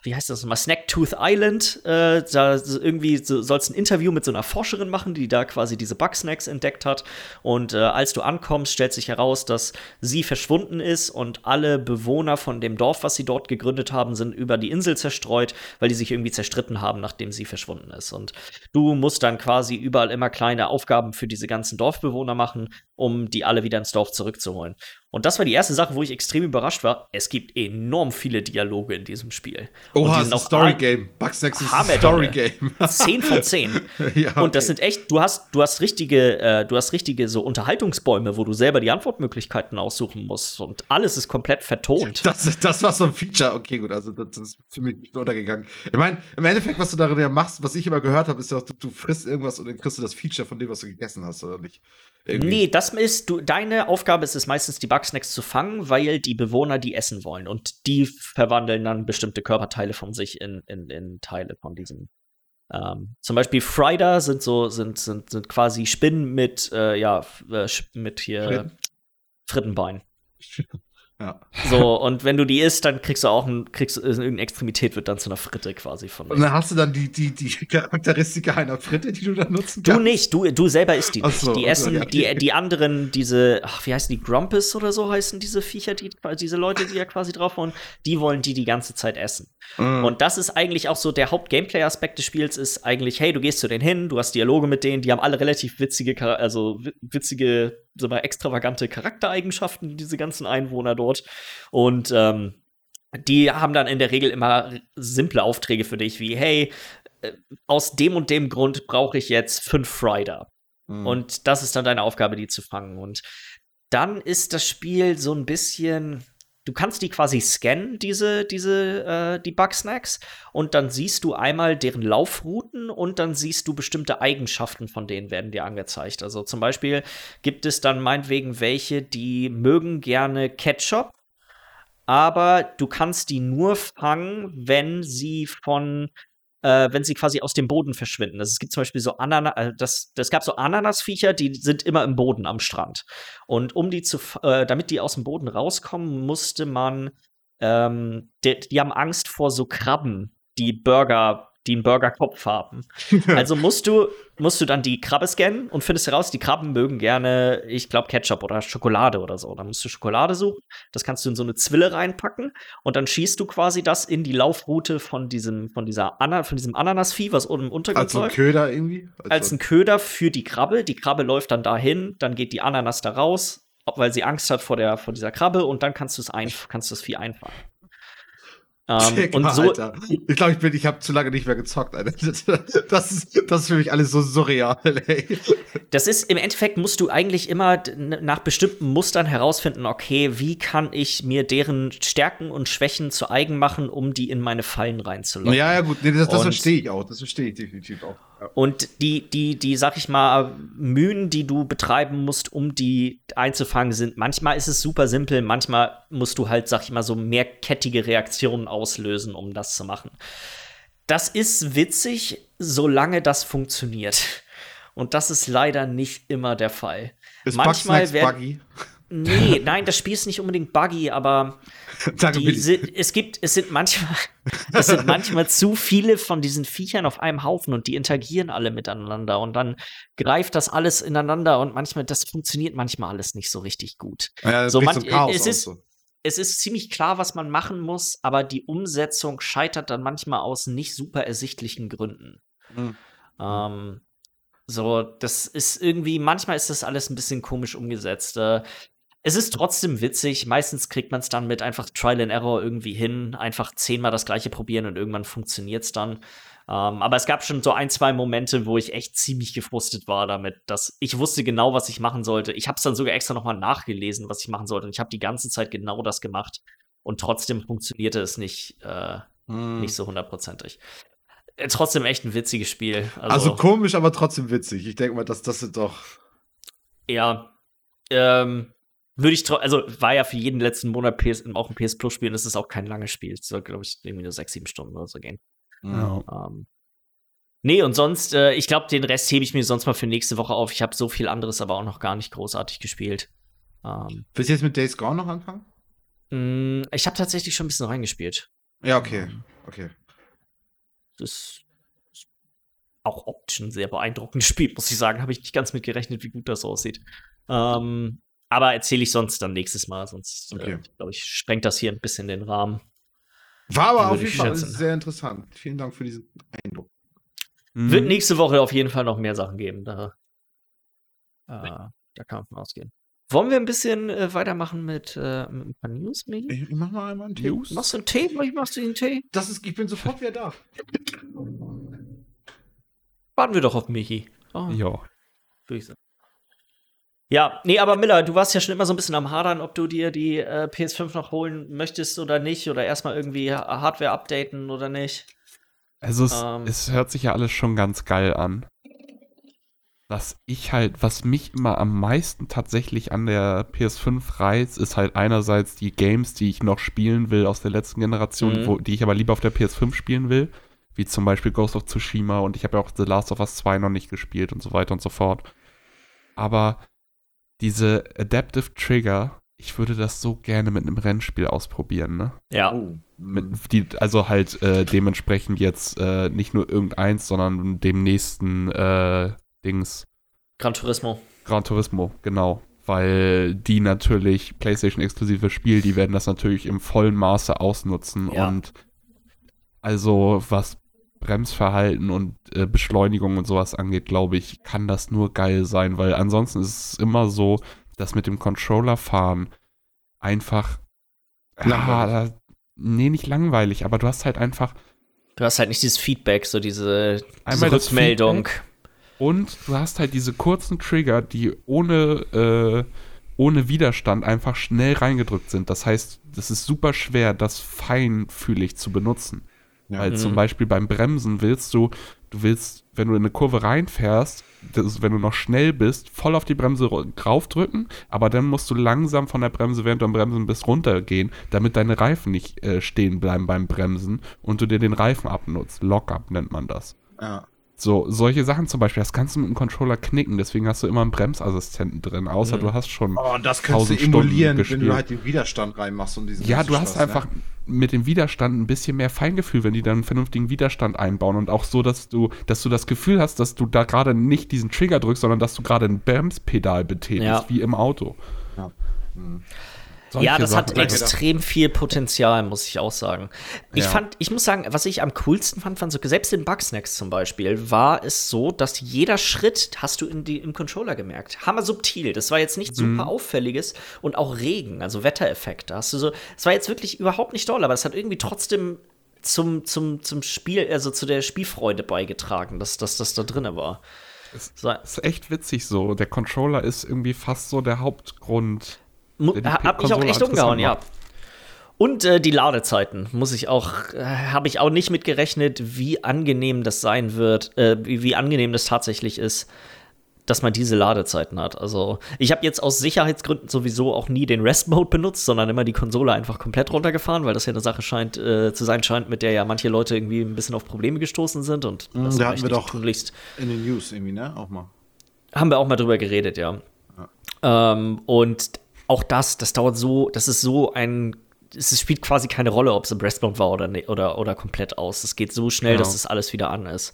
wie heißt das nochmal, Snacktooth Island, äh, da irgendwie so, sollst ein Interview mit so einer Forscherin machen, die da quasi diese Bugsnacks entdeckt hat. Und äh, als du ankommst, stellt sich heraus, dass sie verschwunden ist und alle Bewohner von dem Dorf, was sie dort gegründet haben, sind über die Insel zerstreut, weil die sich irgendwie zerstritten haben, nachdem sie verschwunden ist. Und du musst dann quasi überall immer kleine Aufgaben für diese ganzen Dorfbewohner machen, um die alle wieder ins Dorf zurückzuholen. Und das war die erste Sache, wo ich extrem überrascht war. Es gibt enorm viele Dialoge in diesem Spiel. Oha, es ist ein Story-Game. Bugsnacks ist ein Story-Game. 10 von 10. ja, Und das okay. sind echt, du hast, du hast richtige, äh, du hast richtige so Unterhaltungsbäume, wo du selber die Antwortmöglichkeiten aussuchen musst. Und alles ist komplett vertont. Das, das war so ein Feature. Okay, gut, also das, das ist für mich nicht untergegangen. Ich meine, im Endeffekt, was du darin ja machst, was ich immer gehört habe, ist ja, du, du frisst irgendwas und dann kriegst du das Feature von dem, was du gegessen hast, oder nicht? Irgendwie. Nee, das ist, du, deine Aufgabe ist es meistens, die Bugsnacks zu fangen, weil die Bewohner die essen wollen. Und die verwandeln dann bestimmte Körperteile von sich in, in, in Teile von diesem. Ähm, zum Beispiel Frider sind so, sind, sind, sind quasi Spinnen mit, äh, ja, äh, mit hier Fritten. Frittenbein. Ja. So, und wenn du die isst, dann kriegst du auch ein, kriegst du, irgendeine Extremität wird dann zu einer Fritte quasi von Und dann hast du dann die, die, die Charakteristika einer Fritte, die du dann nutzen Du kannst. nicht, du, du selber isst die nicht. so, die essen, ja. die, die anderen, diese, ach, wie heißen die, Grumpus oder so heißen diese Viecher, die, diese Leute, die ja quasi drauf wollen, die wollen die die ganze Zeit essen. Mhm. Und das ist eigentlich auch so der Haupt-Gameplay-Aspekt des Spiels, ist eigentlich, hey, du gehst zu denen hin, du hast Dialoge mit denen, die haben alle relativ witzige, also wi- witzige, so mal extravagante Charaktereigenschaften, diese ganzen Einwohner dort. Und ähm, die haben dann in der Regel immer simple Aufträge für dich, wie, hey, äh, aus dem und dem Grund brauche ich jetzt fünf Frider. Mhm. Und das ist dann deine Aufgabe, die zu fangen. Und dann ist das Spiel so ein bisschen. Du kannst die quasi scannen, diese, diese, äh, die Bugsnacks, und dann siehst du einmal deren Laufrouten und dann siehst du bestimmte Eigenschaften von denen werden dir angezeigt. Also zum Beispiel gibt es dann meinetwegen welche, die mögen gerne Ketchup, aber du kannst die nur fangen, wenn sie von äh, wenn sie quasi aus dem Boden verschwinden. Also es gibt zum Beispiel so Ananas, äh, das, das gab so Ananasviecher, die sind immer im Boden am Strand. Und um die zu, äh, damit die aus dem Boden rauskommen, musste man ähm, die, die haben Angst vor so Krabben, die Burger, die einen Burgerkopf haben. Also musst du, musst du dann die Krabbe scannen und findest heraus, die Krabben mögen gerne, ich glaube, Ketchup oder Schokolade oder so. Dann musst du Schokolade suchen. Das kannst du in so eine Zwille reinpacken und dann schießt du quasi das in die Laufroute von diesem, von dieser Ana, von diesem Ananasvieh, was unten im Untergrund Als ein. Köder irgendwie? Als ein Köder für die Krabbe. Die Krabbe läuft dann dahin, dann geht die Ananas da raus, weil sie Angst hat vor, der, vor dieser Krabbe und dann kannst du es ein, kannst du das Vieh einfahren. Ähm, Check und so, Alter. Ich glaube, ich bin, ich habe zu lange nicht mehr gezockt, Alter. Das ist, das ist für mich alles so surreal, ey. Das ist im Endeffekt musst du eigentlich immer nach bestimmten Mustern herausfinden, okay, wie kann ich mir deren Stärken und Schwächen zu eigen machen, um die in meine Fallen reinzulocken. Ja, ja, gut, nee, das, das verstehe ich auch. Das verstehe ich definitiv auch. Und die, die, die, sag ich mal, Mühen, die du betreiben musst, um die einzufangen, sind manchmal ist es super simpel, manchmal musst du halt, sag ich mal, so mehrkettige Reaktionen auslösen, um das zu machen. Das ist witzig, solange das funktioniert. Und das ist leider nicht immer der Fall. Ist Manchmal werden-? Nee, nein, das Spiel ist nicht unbedingt buggy, aber sind, es gibt, es sind manchmal, es sind manchmal zu viele von diesen Viechern auf einem Haufen und die interagieren alle miteinander und dann greift das alles ineinander und manchmal, das funktioniert manchmal alles nicht so richtig gut. Ja, so, man- es ist- so. Es ist ziemlich klar, was man machen muss, aber die Umsetzung scheitert dann manchmal aus nicht super ersichtlichen Gründen. Hm. Ähm, so, das ist irgendwie, manchmal ist das alles ein bisschen komisch umgesetzt. Äh, es ist trotzdem witzig. Meistens kriegt man es dann mit einfach Trial and Error irgendwie hin. Einfach zehnmal das gleiche probieren und irgendwann funktioniert es dann. Ähm, aber es gab schon so ein, zwei Momente, wo ich echt ziemlich gefrustet war damit, dass ich wusste genau, was ich machen sollte. Ich habe es dann sogar extra nochmal nachgelesen, was ich machen sollte. Und ich habe die ganze Zeit genau das gemacht. Und trotzdem funktionierte es nicht, äh, Hm. nicht so hundertprozentig. Äh, Trotzdem echt ein witziges Spiel. Also komisch, aber trotzdem witzig. Ich denke mal, das, das sind doch. Ja, ähm, würde ich, also war ja für jeden letzten Monat PS, auch ein PS Plus Spiel und es ist auch kein langes Spiel. Es soll, glaube ich, irgendwie nur sechs, sieben Stunden oder so gehen. Ja. Ähm, nee, und sonst, äh, ich glaube, den Rest hebe ich mir sonst mal für nächste Woche auf. Ich habe so viel anderes aber auch noch gar nicht großartig gespielt. Ähm, Willst du jetzt mit Days Gone noch anfangen? mh, ich habe tatsächlich schon ein bisschen reingespielt. Ja, okay. Okay. Das ist auch optisch ein sehr beeindruckendes Spiel, muss ich sagen. Habe ich nicht ganz mit gerechnet, wie gut das aussieht. Ähm, aber erzähle ich sonst dann nächstes Mal, sonst Okay. äh, glaube ich, sprengt das hier ein bisschen den Rahmen. War aber auf jeden ich Fall sehr interessant. Vielen Dank für diesen Eindruck. Mhm. Wird nächste Woche auf jeden Fall noch mehr Sachen geben. Da, äh, da kann man von ausgehen. Wollen wir ein bisschen äh, weitermachen mit, äh, mit ein paar News, Migi? Ich, ich mach mal einmal einen Tee. News? Machst du einen Tee? Machst du den Tee? Das ist, ich bin sofort wieder da. Warten wir doch auf Michi. Oh, Ja. würde ich sagen. Ja, nee, aber Miller, du warst ja schon immer so ein bisschen am Hadern, ob du dir die äh, PS5 noch holen möchtest oder nicht oder erstmal irgendwie Ha- Hardware updaten oder nicht. Also es, Ähm. es hört sich ja alles schon ganz geil an. Was ich halt, was mich immer am meisten tatsächlich an der PS5 reizt, ist halt einerseits die Games, die ich noch spielen will aus der letzten Generation, Mhm. wo, die ich aber lieber auf der PS5 spielen will. Wie zum Beispiel Ghost of Tsushima und ich habe ja auch The Last of Us 2 noch nicht gespielt und so weiter und so fort. Aber diese Adaptive Trigger, ich würde das so gerne mit einem Rennspiel ausprobieren, ne? Ja. Oh. Mit, die, also halt äh, dementsprechend jetzt äh, nicht nur irgendeins, sondern dem nächsten äh, Dings Gran Turismo. Gran Turismo, genau. Weil die natürlich PlayStation-exklusive Spiel, die werden das natürlich im vollen Maße ausnutzen Ja. und also was Bremsverhalten und äh, Beschleunigung und sowas angeht, glaube ich, kann das nur geil sein, weil ansonsten ist es immer so, dass mit dem Controller fahren einfach Langweilig. Ah, nee, nicht langweilig, aber du hast halt einfach Du hast halt nicht dieses Feedback, so diese, diese Rückmeldung. Und du hast halt diese kurzen Trigger, die ohne, äh, ohne Widerstand einfach schnell reingedrückt sind. Das heißt, es ist super schwer, das feinfühlig zu benutzen. Ja. Weil zum Mhm. Beispiel beim Bremsen willst du, du willst, wenn du in eine Kurve reinfährst, das ist, wenn du noch schnell bist, voll auf die Bremse draufdrücken, aber dann musst du langsam von der Bremse, während du am Bremsen bist, runtergehen, damit deine Reifen nicht äh, stehen bleiben beim Bremsen und du dir den Reifen abnutzt. Lock-up nennt man das. Ja. So, solche Sachen zum Beispiel, das kannst du mit dem Controller knicken, deswegen hast du immer einen Bremsassistenten drin, außer Mhm. du hast schon. Oh, und das könntest du 1000 Stunden emulieren, wenn du halt den Widerstand reinmachst und diesen Ja, du hast Spaß, einfach Ne? mit dem Widerstand ein bisschen mehr Feingefühl, wenn die dann einen vernünftigen Widerstand einbauen und auch so, dass du, dass du das Gefühl hast, dass du da gerade nicht diesen Trigger drückst, sondern dass du gerade ein Bremspedal betätigst, Ja. wie im Auto. Ja. Solche ja, das Sachen. hat extrem viel Potenzial, muss ich auch sagen. Ich Ja. fand, ich muss sagen, was ich am coolsten fand, fand so, selbst in Bugsnacks zum Beispiel, war es so, dass jeder Schritt hast du in die, im Controller gemerkt. Hammer subtil. Das war jetzt nicht Mhm. super auffälliges und auch Regen, also Wettereffekte. Hast du so, es war jetzt wirklich überhaupt nicht doll, aber es hat irgendwie trotzdem zum, zum, zum Spiel, also zu der Spielfreude beigetragen, dass, dass das da drin war. So, Das ist echt witzig so. Der Controller ist irgendwie fast so der Hauptgrund. Mu der die ha- hat mich auch echt umgehauen, ja. Und äh, die Ladezeiten muss ich auch, äh, habe ich auch nicht mit gerechnet, wie angenehm das sein wird, äh, wie, wie angenehm das tatsächlich ist, dass man diese Ladezeiten hat. Also ich habe jetzt aus Sicherheitsgründen sowieso auch nie den Rest-Mode benutzt, sondern immer die Konsole einfach komplett runtergefahren, weil das ja eine Sache scheint äh, zu sein scheint, mit der ja manche Leute irgendwie ein bisschen auf Probleme gestoßen sind und Mhm, das da hatten wir doch- tunlichst In den News irgendwie, ne? Auch mal. haben wir auch mal drüber geredet, ja. Ähm, und auch das, das dauert so, das ist so ein, es spielt quasi keine Rolle, ob es im Breastbone war oder, ne, oder, oder komplett aus. Es geht so schnell, Genau. dass es alles wieder an ist.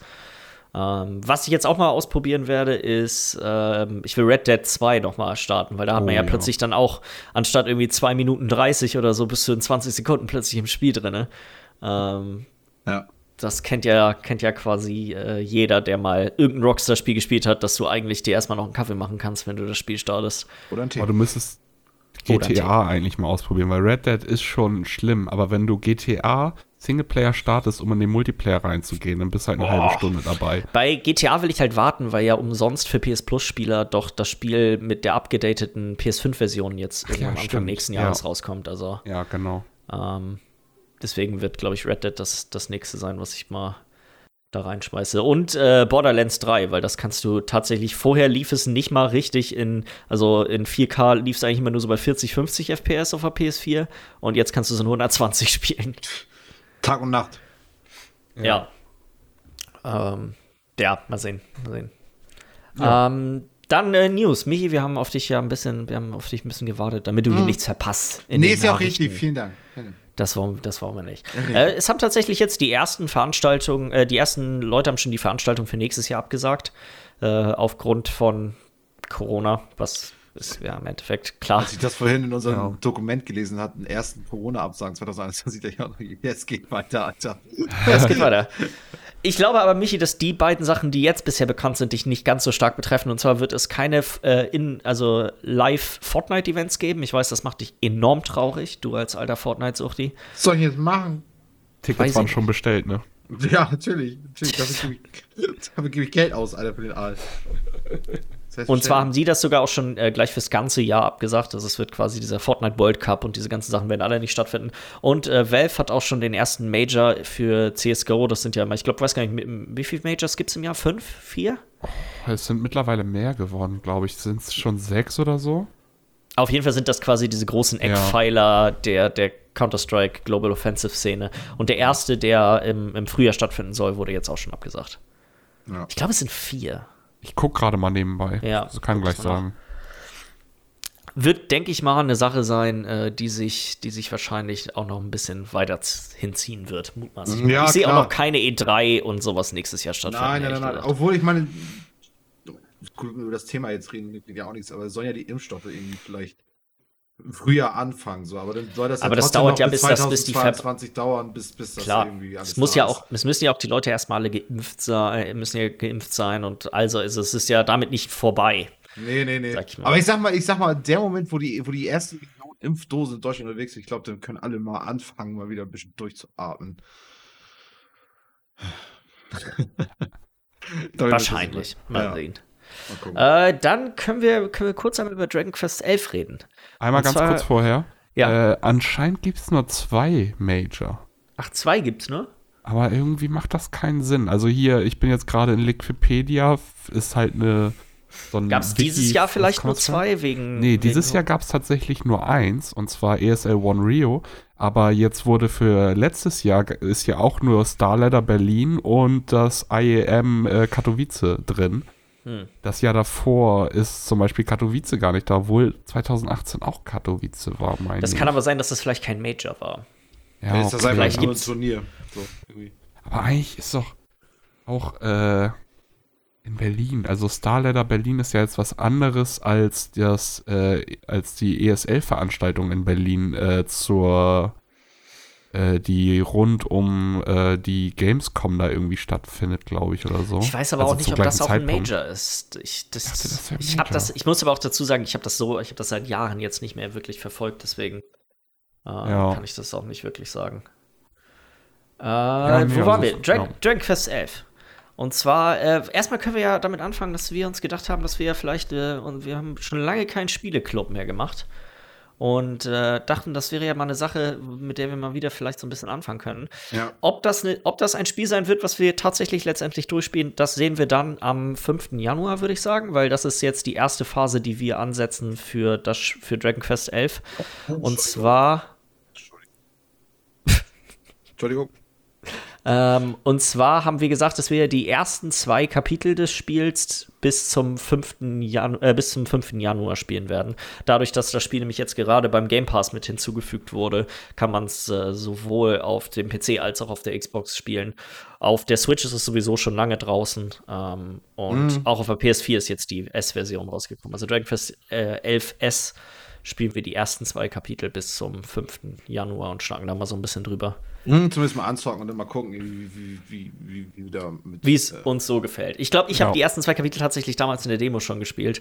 Ähm, was ich jetzt auch mal ausprobieren werde, ist, ähm, ich will Red Dead 2 noch mal starten, weil da hat Oh, man ja, ja. plötzlich dann auch, anstatt irgendwie 2 Minuten 30 oder so, bist du in 20 Sekunden plötzlich im Spiel drin. Ähm, Ja. das kennt ja, kennt ja quasi äh, jeder, der mal irgendein Rockstar-Spiel gespielt hat, dass du eigentlich dir erstmal noch einen Kaffee machen kannst, wenn du das Spiel startest. Oder ein Tee. Aber du müsstest Oder ein GTA eigentlich mal ausprobieren, weil Red Dead ist schon schlimm, aber wenn du GTA Singleplayer startest, um in den Multiplayer reinzugehen, dann bist du halt eine halbe Stunde dabei. Bei GTA will ich halt warten, weil ja umsonst für PS Plus-Spieler doch das Spiel mit der abgedateten PS5-Version jetzt ja, Anfang stimmt. nächsten Ja. Jahres rauskommt. Also Ja, genau. ähm, deswegen wird, glaube ich, Red Dead das, das nächste sein, was ich mal da reinschmeiße. Und äh, Borderlands 3, weil das kannst du tatsächlich, vorher lief es nicht mal richtig in, also in 4K lief es eigentlich immer nur so bei 40, 50 FPS auf der PS4 und jetzt kannst du es in 120 spielen. Tag und Nacht. Ja. Ähm, ja, mal sehen. Mal sehen. Ähm, dann äh, News. Michi, wir haben auf dich ja ein bisschen, wir haben auf dich ein bisschen gewartet, damit du hier nichts verpasst. Nee, ist ja auch richtig. Vielen Dank. Das wollen, das wollen wir nicht. Äh, es haben tatsächlich jetzt die ersten Veranstaltungen, äh, die ersten Leute haben schon die Veranstaltung für nächstes Jahr abgesagt, äh, aufgrund von Corona, was ist ja im Endeffekt klar. Als ich das vorhin in unserem Ja. Dokument gelesen hatte, den ersten Corona-Absagen 2021, dachte ich auch, jetzt geht weiter, Alter. Es geht weiter. Ich glaube aber, Michi, dass die beiden Sachen, die jetzt bisher bekannt sind, dich nicht ganz so stark betreffen. Und zwar wird es keine äh, in, also Live-Fortnite-Events geben. Ich weiß, das macht dich enorm traurig, du als alter Fortnite-Suchti. Was soll ich jetzt machen? Weiß Tickets ich waren nicht. schon bestellt, ne? Ja, natürlich. natürlich. Dafür gebe ich, dafür gebe ich Geld aus, Alter, für den Aal. Das heißt, Und zwar haben sie das sogar auch schon äh, gleich fürs ganze Jahr abgesagt. Also es wird quasi dieser Fortnite World Cup und diese ganzen Sachen werden alle nicht stattfinden. Und äh, Valve hat auch schon den ersten Major für CSGO. Das sind ja, immer- ich glaube, weiß gar nicht, wie viele Majors gibt es im Jahr? Fünf? Vier? Es sind mittlerweile mehr geworden, glaube ich. Sind es schon sechs oder so? Auf jeden Fall sind das quasi diese großen Ja. Eckpfeiler der, der Counter-Strike Global Offensive Szene. Und der erste, der im, im Frühjahr stattfinden soll, wurde jetzt auch schon abgesagt. Ja. Ich glaube, es sind vier. Ich gucke gerade mal nebenbei. Ja, Das kann gleich mal nach. sagen. Wird, denke ich mal, eine Sache sein, äh, die, sich, die sich wahrscheinlich auch noch ein bisschen weiter hinziehen wird. Mutmaßlich. Ja, ich sehe auch noch keine E3 und sowas nächstes Jahr stattfinden. Nein, nein, nein, nein. Obwohl, ich meine, gut, über das Thema jetzt reden, ja auch nichts, aber es sollen ja die Impfstoffe irgendwie vielleicht im Frühjahr anfangen, so, aber dann soll das Aber das trotzdem dauert ja, bis das- bis die 2022 dauern, bis, bis das Klar, irgendwie alles es muss ja auch, es müssen ja auch die Leute erstmal alle geimpft sein, müssen ja geimpft sein und also ist es ist ja damit nicht vorbei. Nee, nee, nee. Ich. Aber ich sag mal, ich sag mal, der Moment, wo die, wo die ersten Millionen Impfdosen in Deutschland unterwegs sind, ich glaube, dann können alle mal anfangen, mal wieder ein bisschen durchzuatmen. Wahrscheinlich. das- Mal Ja, sehen. Äh, dann können wir, können wir kurz einmal über Dragon Quest 11 reden. Einmal Und ganz zwar- kurz vorher. Ja. Äh, anscheinend gibt es nur zwei Major. Ach, zwei gibt's, ne? Aber irgendwie macht das keinen Sinn. Also hier, ich bin jetzt gerade in Liquipedia, ist halt eine. So Gab's Wiki- dieses Jahr vielleicht nur zwei wegen. Nee, dieses wegen, Jahr gab es tatsächlich nur eins, und zwar ESL One Rio. Aber jetzt wurde für letztes Jahr ist ja auch nur Starladder Berlin und das IEM äh, Katowice drin. Hm. Das Jahr davor ist zum Beispiel Katowice gar nicht da, obwohl 2018 auch Katowice war, meine Das kann aber sein, dass das vielleicht kein Major war. Ja, ja ist das okay. einfach nur ein Turnier. So, aber eigentlich ist doch auch äh, in Berlin, also Starladder Berlin ist ja jetzt was anderes als das, äh, als die ESL-Veranstaltung in Berlin äh, zur äh, die rund um äh, die Gamescom da irgendwie stattfindet, glaube ich, oder so. Ich weiß aber also auch nicht, ob das auch ein Major ist. Ich, das, das ich, habe das, ich muss aber auch dazu sagen, ich habe das so, ich habe das seit Jahren jetzt nicht mehr wirklich verfolgt, deswegen äh, ja. kann ich das auch nicht wirklich sagen. Äh, ja, wo waren wir? Dragon, ja. Dragon Quest 11. Und zwar, äh, erstmal können wir ja damit anfangen, dass wir uns gedacht haben, dass wir ja vielleicht, äh, und wir haben schon lange keinen Spieleclub mehr gemacht. Und äh, dachten, das wäre ja mal eine Sache, mit der wir mal wieder vielleicht so ein bisschen anfangen können. Ja. Ob, das ne, ob das ein Spiel sein wird, was wir tatsächlich letztendlich durchspielen, das sehen wir dann am 5. Januar, würde ich sagen, weil das ist jetzt die erste Phase, die wir ansetzen für, das, für Dragon Quest 11. Und zwar. Entschuldigung. Ähm, und zwar haben wir gesagt, dass wir die ersten zwei Kapitel des Spiels bis zum 5. Janu äh, bis zum 5. Januar spielen werden. Dadurch, dass das Spiel nämlich jetzt gerade beim Game Pass mit hinzugefügt wurde, kann man es äh, sowohl auf dem PC als auch auf der Xbox spielen. Auf der Switch ist es sowieso schon lange draußen. Ähm, und mhm. auch auf der PS4 ist jetzt die S-Version rausgekommen. Also Dragon Quest äh, 11S spielen wir die ersten zwei Kapitel bis zum 5. Januar und schlagen da mal so ein bisschen drüber. Hm, zumindest mal anzocken und dann mal gucken, wie, wie, wie, wie, wie da mit. Wie es äh, uns so gefällt. Ich glaube, ich genau. habe die ersten zwei Kapitel tatsächlich damals in der Demo schon gespielt.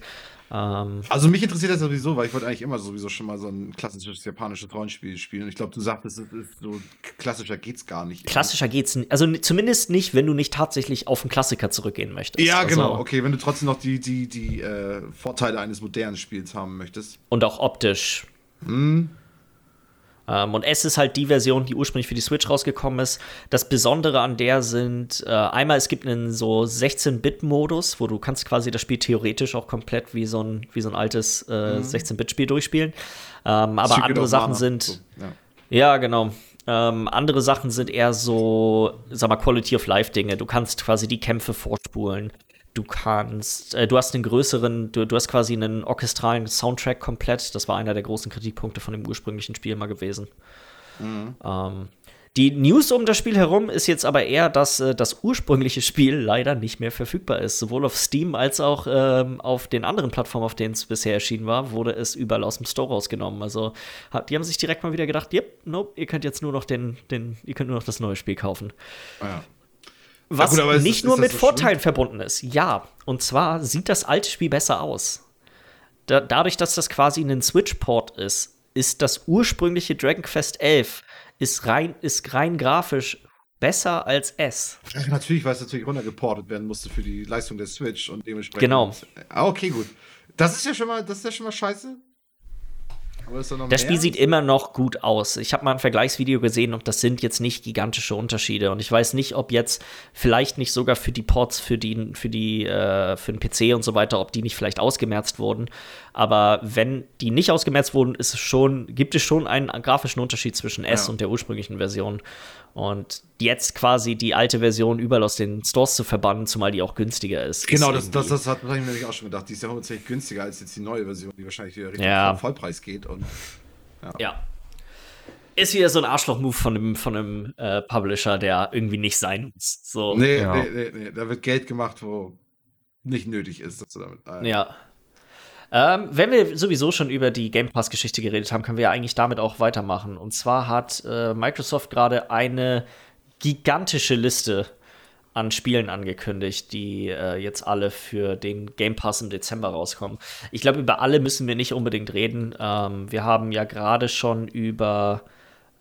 Ähm, also mich interessiert das sowieso, weil ich wollte eigentlich immer sowieso schon mal so ein klassisches japanisches Rollenspiel spielen. Ich glaube, du sagtest, es ist so klassischer geht's gar nicht. Klassischer geht's nicht. Also zumindest nicht, wenn du nicht tatsächlich auf einen Klassiker zurückgehen möchtest. Ja, also, genau. Okay, wenn du trotzdem noch die, die, die äh, Vorteile eines modernen Spiels haben möchtest. Und auch optisch. Mhm. Ähm, und S ist halt die Version, die ursprünglich für die Switch rausgekommen ist. Das Besondere an der sind, äh, einmal, es gibt einen so 16-Bit-Modus, wo du kannst quasi das Spiel theoretisch auch komplett wie so ein, wie so ein altes äh, mhm. 16-Bit-Spiel durchspielen. Ähm, aber andere Sachen sind. So, ja. ja, genau. Ähm, andere Sachen sind eher so, sag mal, Quality of Life Dinge. Du kannst quasi die Kämpfe vorspulen. Du kannst, äh, du hast einen größeren, du, du hast quasi einen orchestralen Soundtrack komplett. Das war einer der großen Kritikpunkte von dem ursprünglichen Spiel mal gewesen. Mhm. Ähm, die News um das Spiel herum ist jetzt aber eher, dass äh, das ursprüngliche Spiel leider nicht mehr verfügbar ist. Sowohl auf Steam als auch ähm, auf den anderen Plattformen, auf denen es bisher erschienen war, wurde es überall aus dem Store rausgenommen. Also die haben sich direkt mal wieder gedacht, yep, nope, ihr könnt jetzt nur noch den, den, ihr könnt nur noch das neue Spiel kaufen. Ja. Was ja, gut, nicht ist, nur ist mit so Vorteilen schlimm? verbunden ist. Ja, und zwar sieht das alte Spiel besser aus. Da, dadurch, dass das quasi ein Switch-Port ist, ist das ursprüngliche Dragon Quest 11 ist rein, ist rein grafisch besser als S. Ja, natürlich, weil es natürlich runtergeportet werden musste für die Leistung der Switch und dementsprechend. Genau. Ah, okay, gut. Das ist ja schon mal, das ist ja schon mal scheiße. Das Spiel sieht immer noch gut aus. Ich habe mal ein Vergleichsvideo gesehen und das sind jetzt nicht gigantische Unterschiede. Und ich weiß nicht, ob jetzt vielleicht nicht sogar für die Ports, für die, für die, äh, für den PC und so weiter, ob die nicht vielleicht ausgemerzt wurden. Aber wenn die nicht ausgemerzt wurden, ist es schon, gibt es schon einen grafischen Unterschied zwischen S ja. und der ursprünglichen Version. Und jetzt quasi die alte Version überall aus den Stores zu verbannen, zumal die auch günstiger ist. Genau, ist das, das, das hat ich mir nämlich auch schon gedacht. Die ist ja tatsächlich günstiger als jetzt die neue Version, die wahrscheinlich wieder richtig ja. Vollpreis geht. Und, ja. ja. Ist wieder so ein Arschloch-Move von einem, von einem äh, Publisher, der irgendwie nicht sein muss. So. Nee, ja. nee, nee, nee, da wird Geld gemacht, wo nicht nötig ist. Dass du damit, äh, ja. Ähm, wenn wir sowieso schon über die Game Pass-Geschichte geredet haben, können wir ja eigentlich damit auch weitermachen. Und zwar hat äh, Microsoft gerade eine gigantische Liste an Spielen angekündigt, die äh, jetzt alle für den Game Pass im Dezember rauskommen. Ich glaube, über alle müssen wir nicht unbedingt reden. Ähm, wir haben ja gerade schon über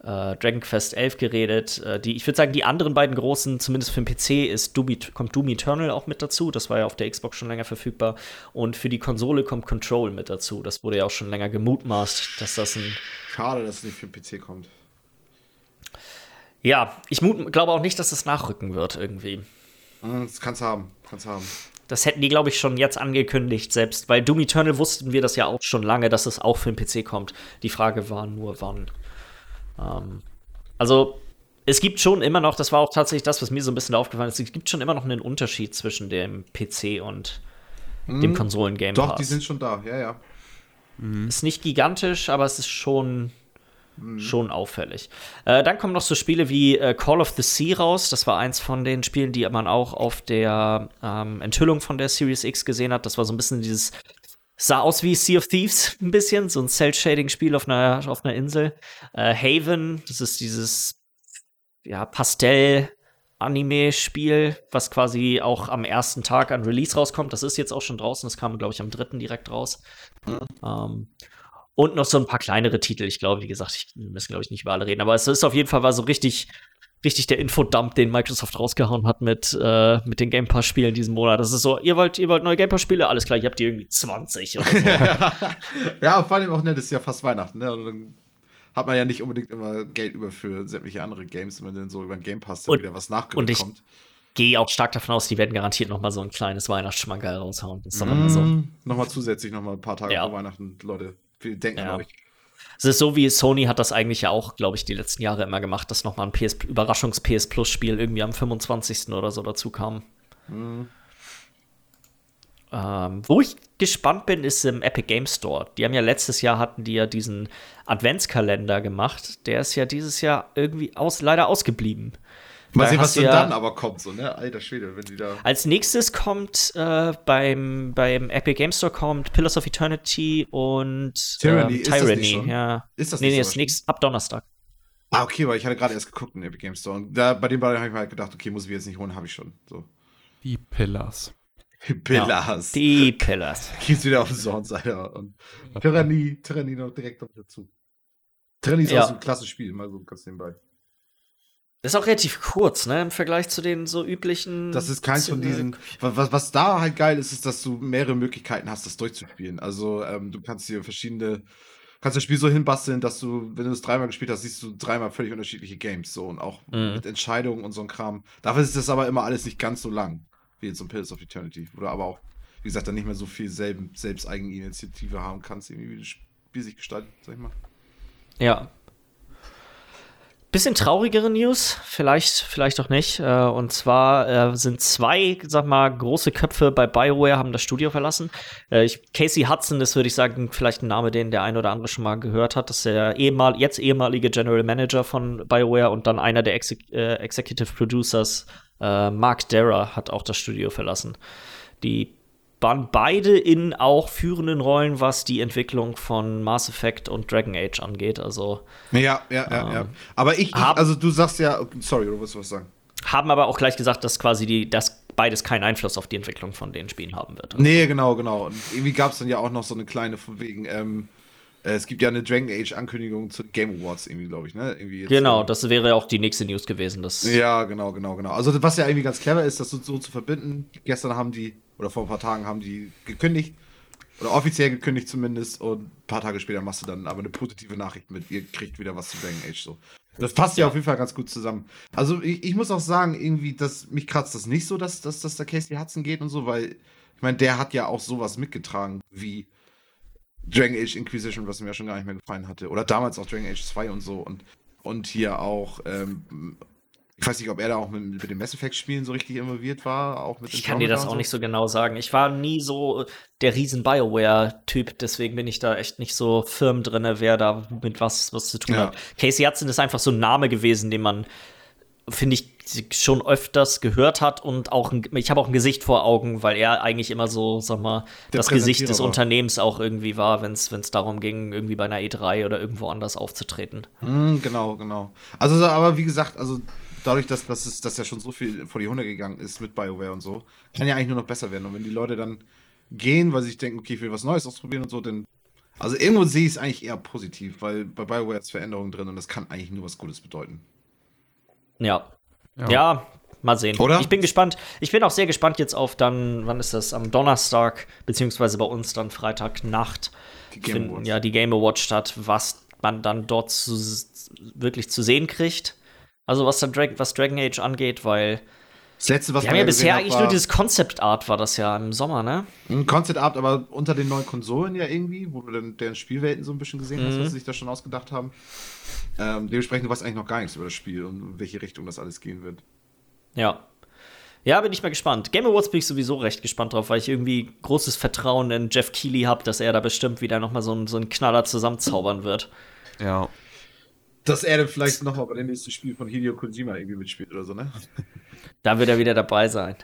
äh, Dragon Quest 11 geredet. Äh, die, ich würde sagen, die anderen beiden großen, zumindest für den PC, ist Doom, kommt Doom Eternal auch mit dazu. Das war ja auf der Xbox schon länger verfügbar. Und für die Konsole kommt Control mit dazu. Das wurde ja auch schon länger gemutmaßt, dass das ein. Schade, dass es nicht für den PC kommt. Ja, ich glaube auch nicht, dass es nachrücken wird irgendwie. Hm, das kannst haben, kannst haben. Das hätten die, glaube ich, schon jetzt angekündigt, selbst. Bei Doom Eternal wussten wir das ja auch schon lange, dass es auch für den PC kommt. Die Frage war nur, wann. Ähm, also es gibt schon immer noch, das war auch tatsächlich das, was mir so ein bisschen aufgefallen ist, es gibt schon immer noch einen Unterschied zwischen dem PC und Hm, dem Konsolen-Game Doch, die sind schon da, ja, ja. Ist nicht gigantisch, aber es ist schon, Mhm. schon auffällig. Äh, dann kommen noch so Spiele wie äh, Call of the Sea raus. Das war eins von den Spielen, die man auch auf der ähm, Enthüllung von der Series X gesehen hat. Das war so ein bisschen dieses, sah aus wie Sea of Thieves ein bisschen, so ein Cell-Shading-Spiel auf einer, auf einer Insel. Äh, Haven, das ist dieses ja, Pastell. Anime-Spiel, was quasi auch am ersten Tag an Release rauskommt. Das ist jetzt auch schon draußen. Das kam, glaube ich, am dritten direkt raus. Ähm, und noch so ein paar kleinere Titel. Ich glaube, wie gesagt, ich, wir müssen, glaube ich, nicht über alle reden. Aber es ist auf jeden Fall war so richtig, richtig der Infodump, den Microsoft rausgehauen hat mit, äh, mit den Game Pass-Spielen diesen Monat. Das ist so, ihr wollt, ihr wollt neue Game Pass-Spiele? Alles klar, ihr habt die irgendwie 20 oder so. ja, vor allem auch nett, ist ja fast Weihnachten, ne? Und dann hat man ja nicht unbedingt immer Geld über für sämtliche andere Games, wenn dann so über den Game Pass dann Und- wieder was und nachgerückt ich-. Gehe auch stark davon aus, die werden garantiert noch mal so ein kleines Weihnachtsschmankerl raushauen. Das immer so. Mm, Nochmal zusätzlich nochmal ein paar Tage Ja. vor Weihnachten, Leute. Wir denken Ja. euch. Es ist so wie Sony hat das eigentlich ja auch, glaube ich, die letzten Jahre immer gemacht, dass noch mal ein PS Überraschungs-PS Plus-Spiel irgendwie am 25. oder so dazu kam. Mm. Ähm, wo ich gespannt bin, ist im Epic Game Store. Die haben ja letztes Jahr hatten die ja diesen Adventskalender gemacht. Der ist ja dieses Jahr irgendwie aus, leider ausgeblieben. Mal Da sehen, was denn ja- dann aber kommt, so, ne? Alter Schwede, wenn die da. Als nächstes kommt äh, beim, beim Epic Game Store kommt Pillars of Eternity und Tyranny, ähm, ist das nicht Tyranny. schon? Ja. Ist das nee, nicht nee, sogar ist nächstes ab Donnerstag. Ah, okay, weil ich hatte gerade erst geguckt in Epic Game Store. Und da, bei den beiden habe ich mir halt gedacht, okay, muss ich jetzt nicht holen, habe ich schon. So. Die Pillars. Pillars. Die Pillars. Gehst wieder auf den Sound, Alter. Und Tyrannie, Tyrannie noch direkt noch dazu. Tyrannie ist Ja. auch so ein klasse Spiel, mal so ganz nebenbei. Das ist auch relativ kurz, ne? Im Vergleich zu den so üblichen. Das ist keins von diesen. Was, was, da halt geil ist, ist, dass du mehrere Möglichkeiten hast, das durchzuspielen. Also, ähm, du kannst dir verschiedene. Kannst das Spiel so hinbasteln, dass du, wenn du es dreimal gespielt hast, siehst du dreimal völlig unterschiedliche Games. So und auch Mhm. mit Entscheidungen und so ein Kram. Dafür ist das aber immer alles nicht ganz so lang, wie jetzt so ein Pillars of Eternity. Oder aber auch, wie gesagt, dann nicht mehr so viel selben, selbst Eigeninitiative haben kannst, irgendwie, wie das Spiel sich gestaltet, sag ich mal. Ja. Bisschen traurigere News, vielleicht, vielleicht auch nicht. Äh, und zwar äh, sind zwei, sag mal, große Köpfe bei BioWare haben das Studio verlassen. Äh, Casey Hudson ist, würde ich sagen, vielleicht ein Name, den der ein oder andere schon mal gehört hat. Das ist der ehemal, jetzt ehemalige General Manager von BioWare und dann einer der Exe Executive Producers, Mark Dara, hat auch das Studio verlassen. Die waren beide in auch führenden Rollen, was die Entwicklung von Mass Effect und Dragon Age angeht. Also Ja, ja, ja, ja. Ähm, Aber ich, ich, also du sagst ja, sorry, du willst was sagen. haben aber auch gleich gesagt, dass quasi die, dass beides keinen Einfluss auf die Entwicklung von den Spielen haben wird. Nee, genau, genau. Und irgendwie gab es dann ja auch noch so eine kleine von wegen, ähm, äh, es gibt ja eine Dragon Age Ankündigung zu Game Awards irgendwie, glaube ich, ne? Irgendwie jetzt, Genau, äh, das wäre auch die nächste News gewesen. Das Ja, genau, genau, genau. Also was ja irgendwie ganz clever ist, das so, so zu verbinden. Gestern haben die, oder vor ein paar Tagen haben die gekündigt, oder offiziell gekündigt zumindest, und ein paar Tage später machst du dann aber eine positive Nachricht mit, ihr kriegt wieder was zu Dragon Age so. Das passt ja, Ja. auf jeden Fall ganz gut zusammen. Also ich, ich muss auch sagen, irgendwie, dass mich kratzt das nicht so, dass, dass, dass der Casey Hudson geht und so, weil ich meine, der hat ja auch sowas mitgetragen wie Dragon Age Inquisition, was mir ja schon gar nicht mehr gefallen hatte. Oder damals auch Dragon Age 2 und so. Und, und hier auch, ähm, ich weiß nicht, ob er da auch mit, mit den Mass Effect Spielen so richtig involviert war. Auch mit ich kann dir das auch nicht so genau sagen. Ich war nie so der riesen BioWare-Typ, deswegen bin ich da echt nicht so firm drin, wer da mit was, was zu tun Ja. hat. Casey Hudson ist einfach so ein Name gewesen, den man, finde ich, schon öfters gehört hat und auch ein, ich habe auch ein Gesicht vor Augen, weil er eigentlich immer so, sag mal, Der das Gesicht des. Unternehmens auch irgendwie war, wenn es darum ging, irgendwie bei einer E3 oder irgendwo anders aufzutreten. Mm, genau, genau. Also, so, aber wie gesagt, also dadurch, dass, dass, es, dass ja schon so viel vor die Hunde gegangen ist mit BioWare und so, kann ja eigentlich nur noch besser werden. Und wenn die Leute dann gehen, weil sie sich denken, okay, ich will was Neues ausprobieren und so, dann. Also irgendwo sehe ich es eigentlich eher positiv, weil bei BioWare ist Veränderung drin und das kann eigentlich nur was Gutes bedeuten. Ja. Ja, mal sehen. Oder? Ich bin gespannt. Ich bin auch sehr gespannt jetzt auf dann, wann ist das? Am Donnerstag, beziehungsweise bei uns dann Freitagnacht Die Game finden Awards. ja die Game Awards statt, was man dann dort zu, wirklich zu sehen kriegt. Also was, dann Drag was Dragon Age angeht, weil Das letzte, was wir haben ja bisher hat, eigentlich war nur dieses Concept Art war das ja im Sommer, ne? ein Concept Art, aber unter den neuen Konsolen ja irgendwie, wo du dann deren Spielwelten so ein bisschen gesehen hast, Mhm. was sie sich da schon ausgedacht haben. Ähm, dementsprechend du weißt eigentlich noch gar nichts über das Spiel und in welche Richtung das alles gehen wird. Ja. Ja, bin ich mal gespannt. Game Awards bin ich sowieso recht gespannt drauf, weil ich irgendwie großes Vertrauen in Jeff Keighley habe, dass er da bestimmt wieder noch mal so, einen- so einen Knaller zusammenzaubern wird. Ja. Dass er dann vielleicht noch mal bei dem nächsten Spiel von Hideo Kojima irgendwie mitspielt oder so, ne? Da wird er wieder dabei sein.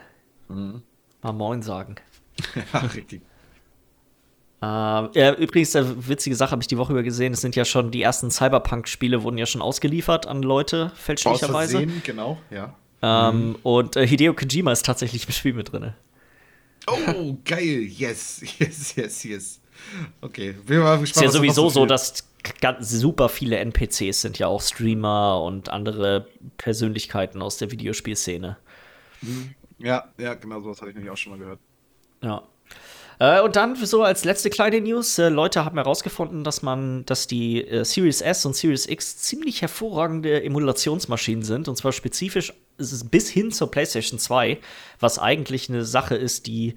Mhm. Mal Moin sagen. ja, richtig. Ähm, ja, übrigens, eine witzige Sache habe ich die Woche über gesehen. Es sind ja schon die ersten Cyberpunk-Spiele wurden ja schon ausgeliefert an Leute, fälschlicherweise. Versehen, genau, ja. Ähm, Und äh, Hideo Kojima ist tatsächlich im Spiel mit drin. Oh, geil. Yes, yes, yes, yes. Okay, bin mal gespannt. Ist ja sowieso so, dass ganz super viele NPCs sind ja auch Streamer und andere Persönlichkeiten aus der Videospielszene. Ja, ja, genau sowas hatte ich nämlich auch schon mal gehört. Ja. Äh, und dann so als letzte kleine News: äh, Leute haben herausgefunden, dass man, dass die äh, Series S und Series X ziemlich hervorragende Emulationsmaschinen sind. Und zwar spezifisch bis hin zur PlayStation 2, was eigentlich eine Sache ist, die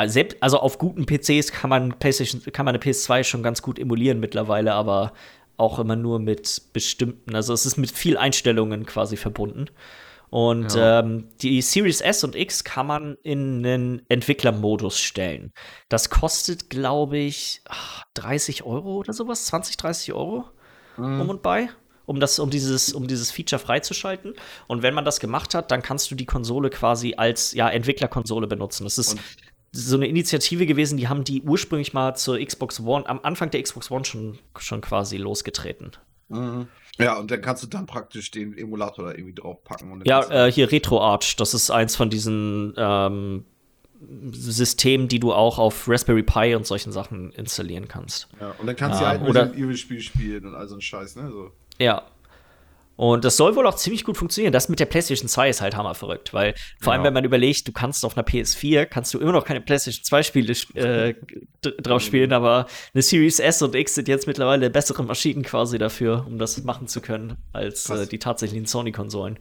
also, also auf guten PCs kann man kann man eine PS2 schon ganz gut emulieren mittlerweile, aber auch immer nur mit bestimmten, also es ist mit viel Einstellungen quasi verbunden. Und Ja. ähm, die Series S und X kann man in einen Entwicklermodus stellen. Das kostet, glaube ich, ach, 30 Euro oder sowas, 20, 30 Euro um und bei, um das, um dieses, um dieses Feature freizuschalten. Und wenn man das gemacht hat, dann kannst du die Konsole quasi als ja, Entwicklerkonsole benutzen. Das ist Und- so eine Initiative gewesen, die haben die ursprünglich mal zur Xbox One, am Anfang der Xbox One schon, schon quasi losgetreten. Mhm. Ja, und dann kannst du dann praktisch den Emulator da irgendwie draufpacken. Ja, du- äh, hier RetroArch, das ist eins von diesen ähm, Systemen, die du auch auf Raspberry Pi und solchen Sachen installieren kannst. ja, und dann kannst du Ah, ja halt oder- oder Evil-Spiel spielen und all so ein Scheiß, ne? So. Ja. Und das soll wohl auch ziemlich gut funktionieren. Das mit der PlayStation 2 ist halt hammerverrückt, weil vor allem, Ja. wenn man überlegt, du kannst auf einer PS4, kannst du immer noch keine PlayStation 2 Spiele äh, drauf spielen, aber eine Series S und X sind jetzt mittlerweile bessere Maschinen quasi dafür, um das machen zu können, als äh, die tatsächlichen Sony-Konsolen.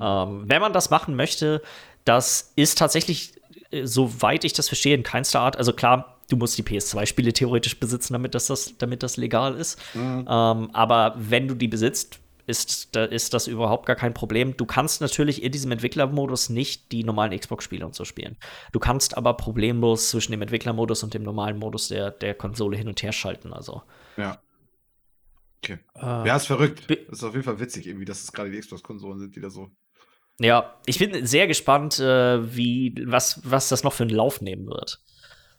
Ähm, wenn man das machen möchte, das ist tatsächlich, äh, soweit ich das verstehe, in keinster Art, also klar, du musst die PS2-Spiele theoretisch besitzen, damit das, das, damit das legal ist. Ähm, aber wenn du die besitzt, ist, da ist das überhaupt gar kein Problem. Du kannst natürlich in diesem Entwicklermodus nicht die normalen Xbox-Spiele und so spielen. Du kannst aber problemlos zwischen dem Entwicklermodus und dem normalen Modus der, der Konsole hin und her schalten. Also. Ja. Okay. Äh, Ja, ist verrückt. Ist auf jeden Fall witzig, irgendwie, dass es gerade die Xbox-Konsolen sind, die da so. Ja, ich bin sehr gespannt, äh, wie, was, was das noch für einen Lauf nehmen wird.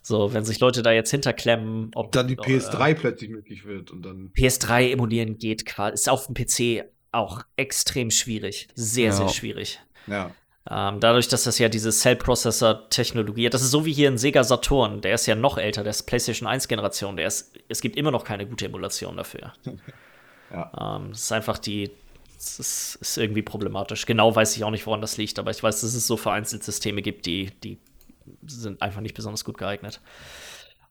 So, wenn sich Leute da jetzt hinterklemmen, ob Dann die äh, PS3 plötzlich möglich wird und dann. PS3 emulieren geht quasi, ist auf dem PC auch extrem schwierig. Sehr, Ja. sehr schwierig. Ja. Ähm, dadurch, dass das ja diese Cell-Processor-Technologie hat, das ist so wie hier ein Sega Saturn, der ist ja noch älter, der ist PlayStation 1-Generation, der ist, es gibt immer noch keine gute Emulation dafür. Ja. Ähm, es ist einfach die, es ist, ist irgendwie problematisch. Genau weiß ich auch nicht, woran das liegt, aber ich weiß, dass es so vereinzelt Systeme gibt, die, die sind einfach nicht besonders gut geeignet.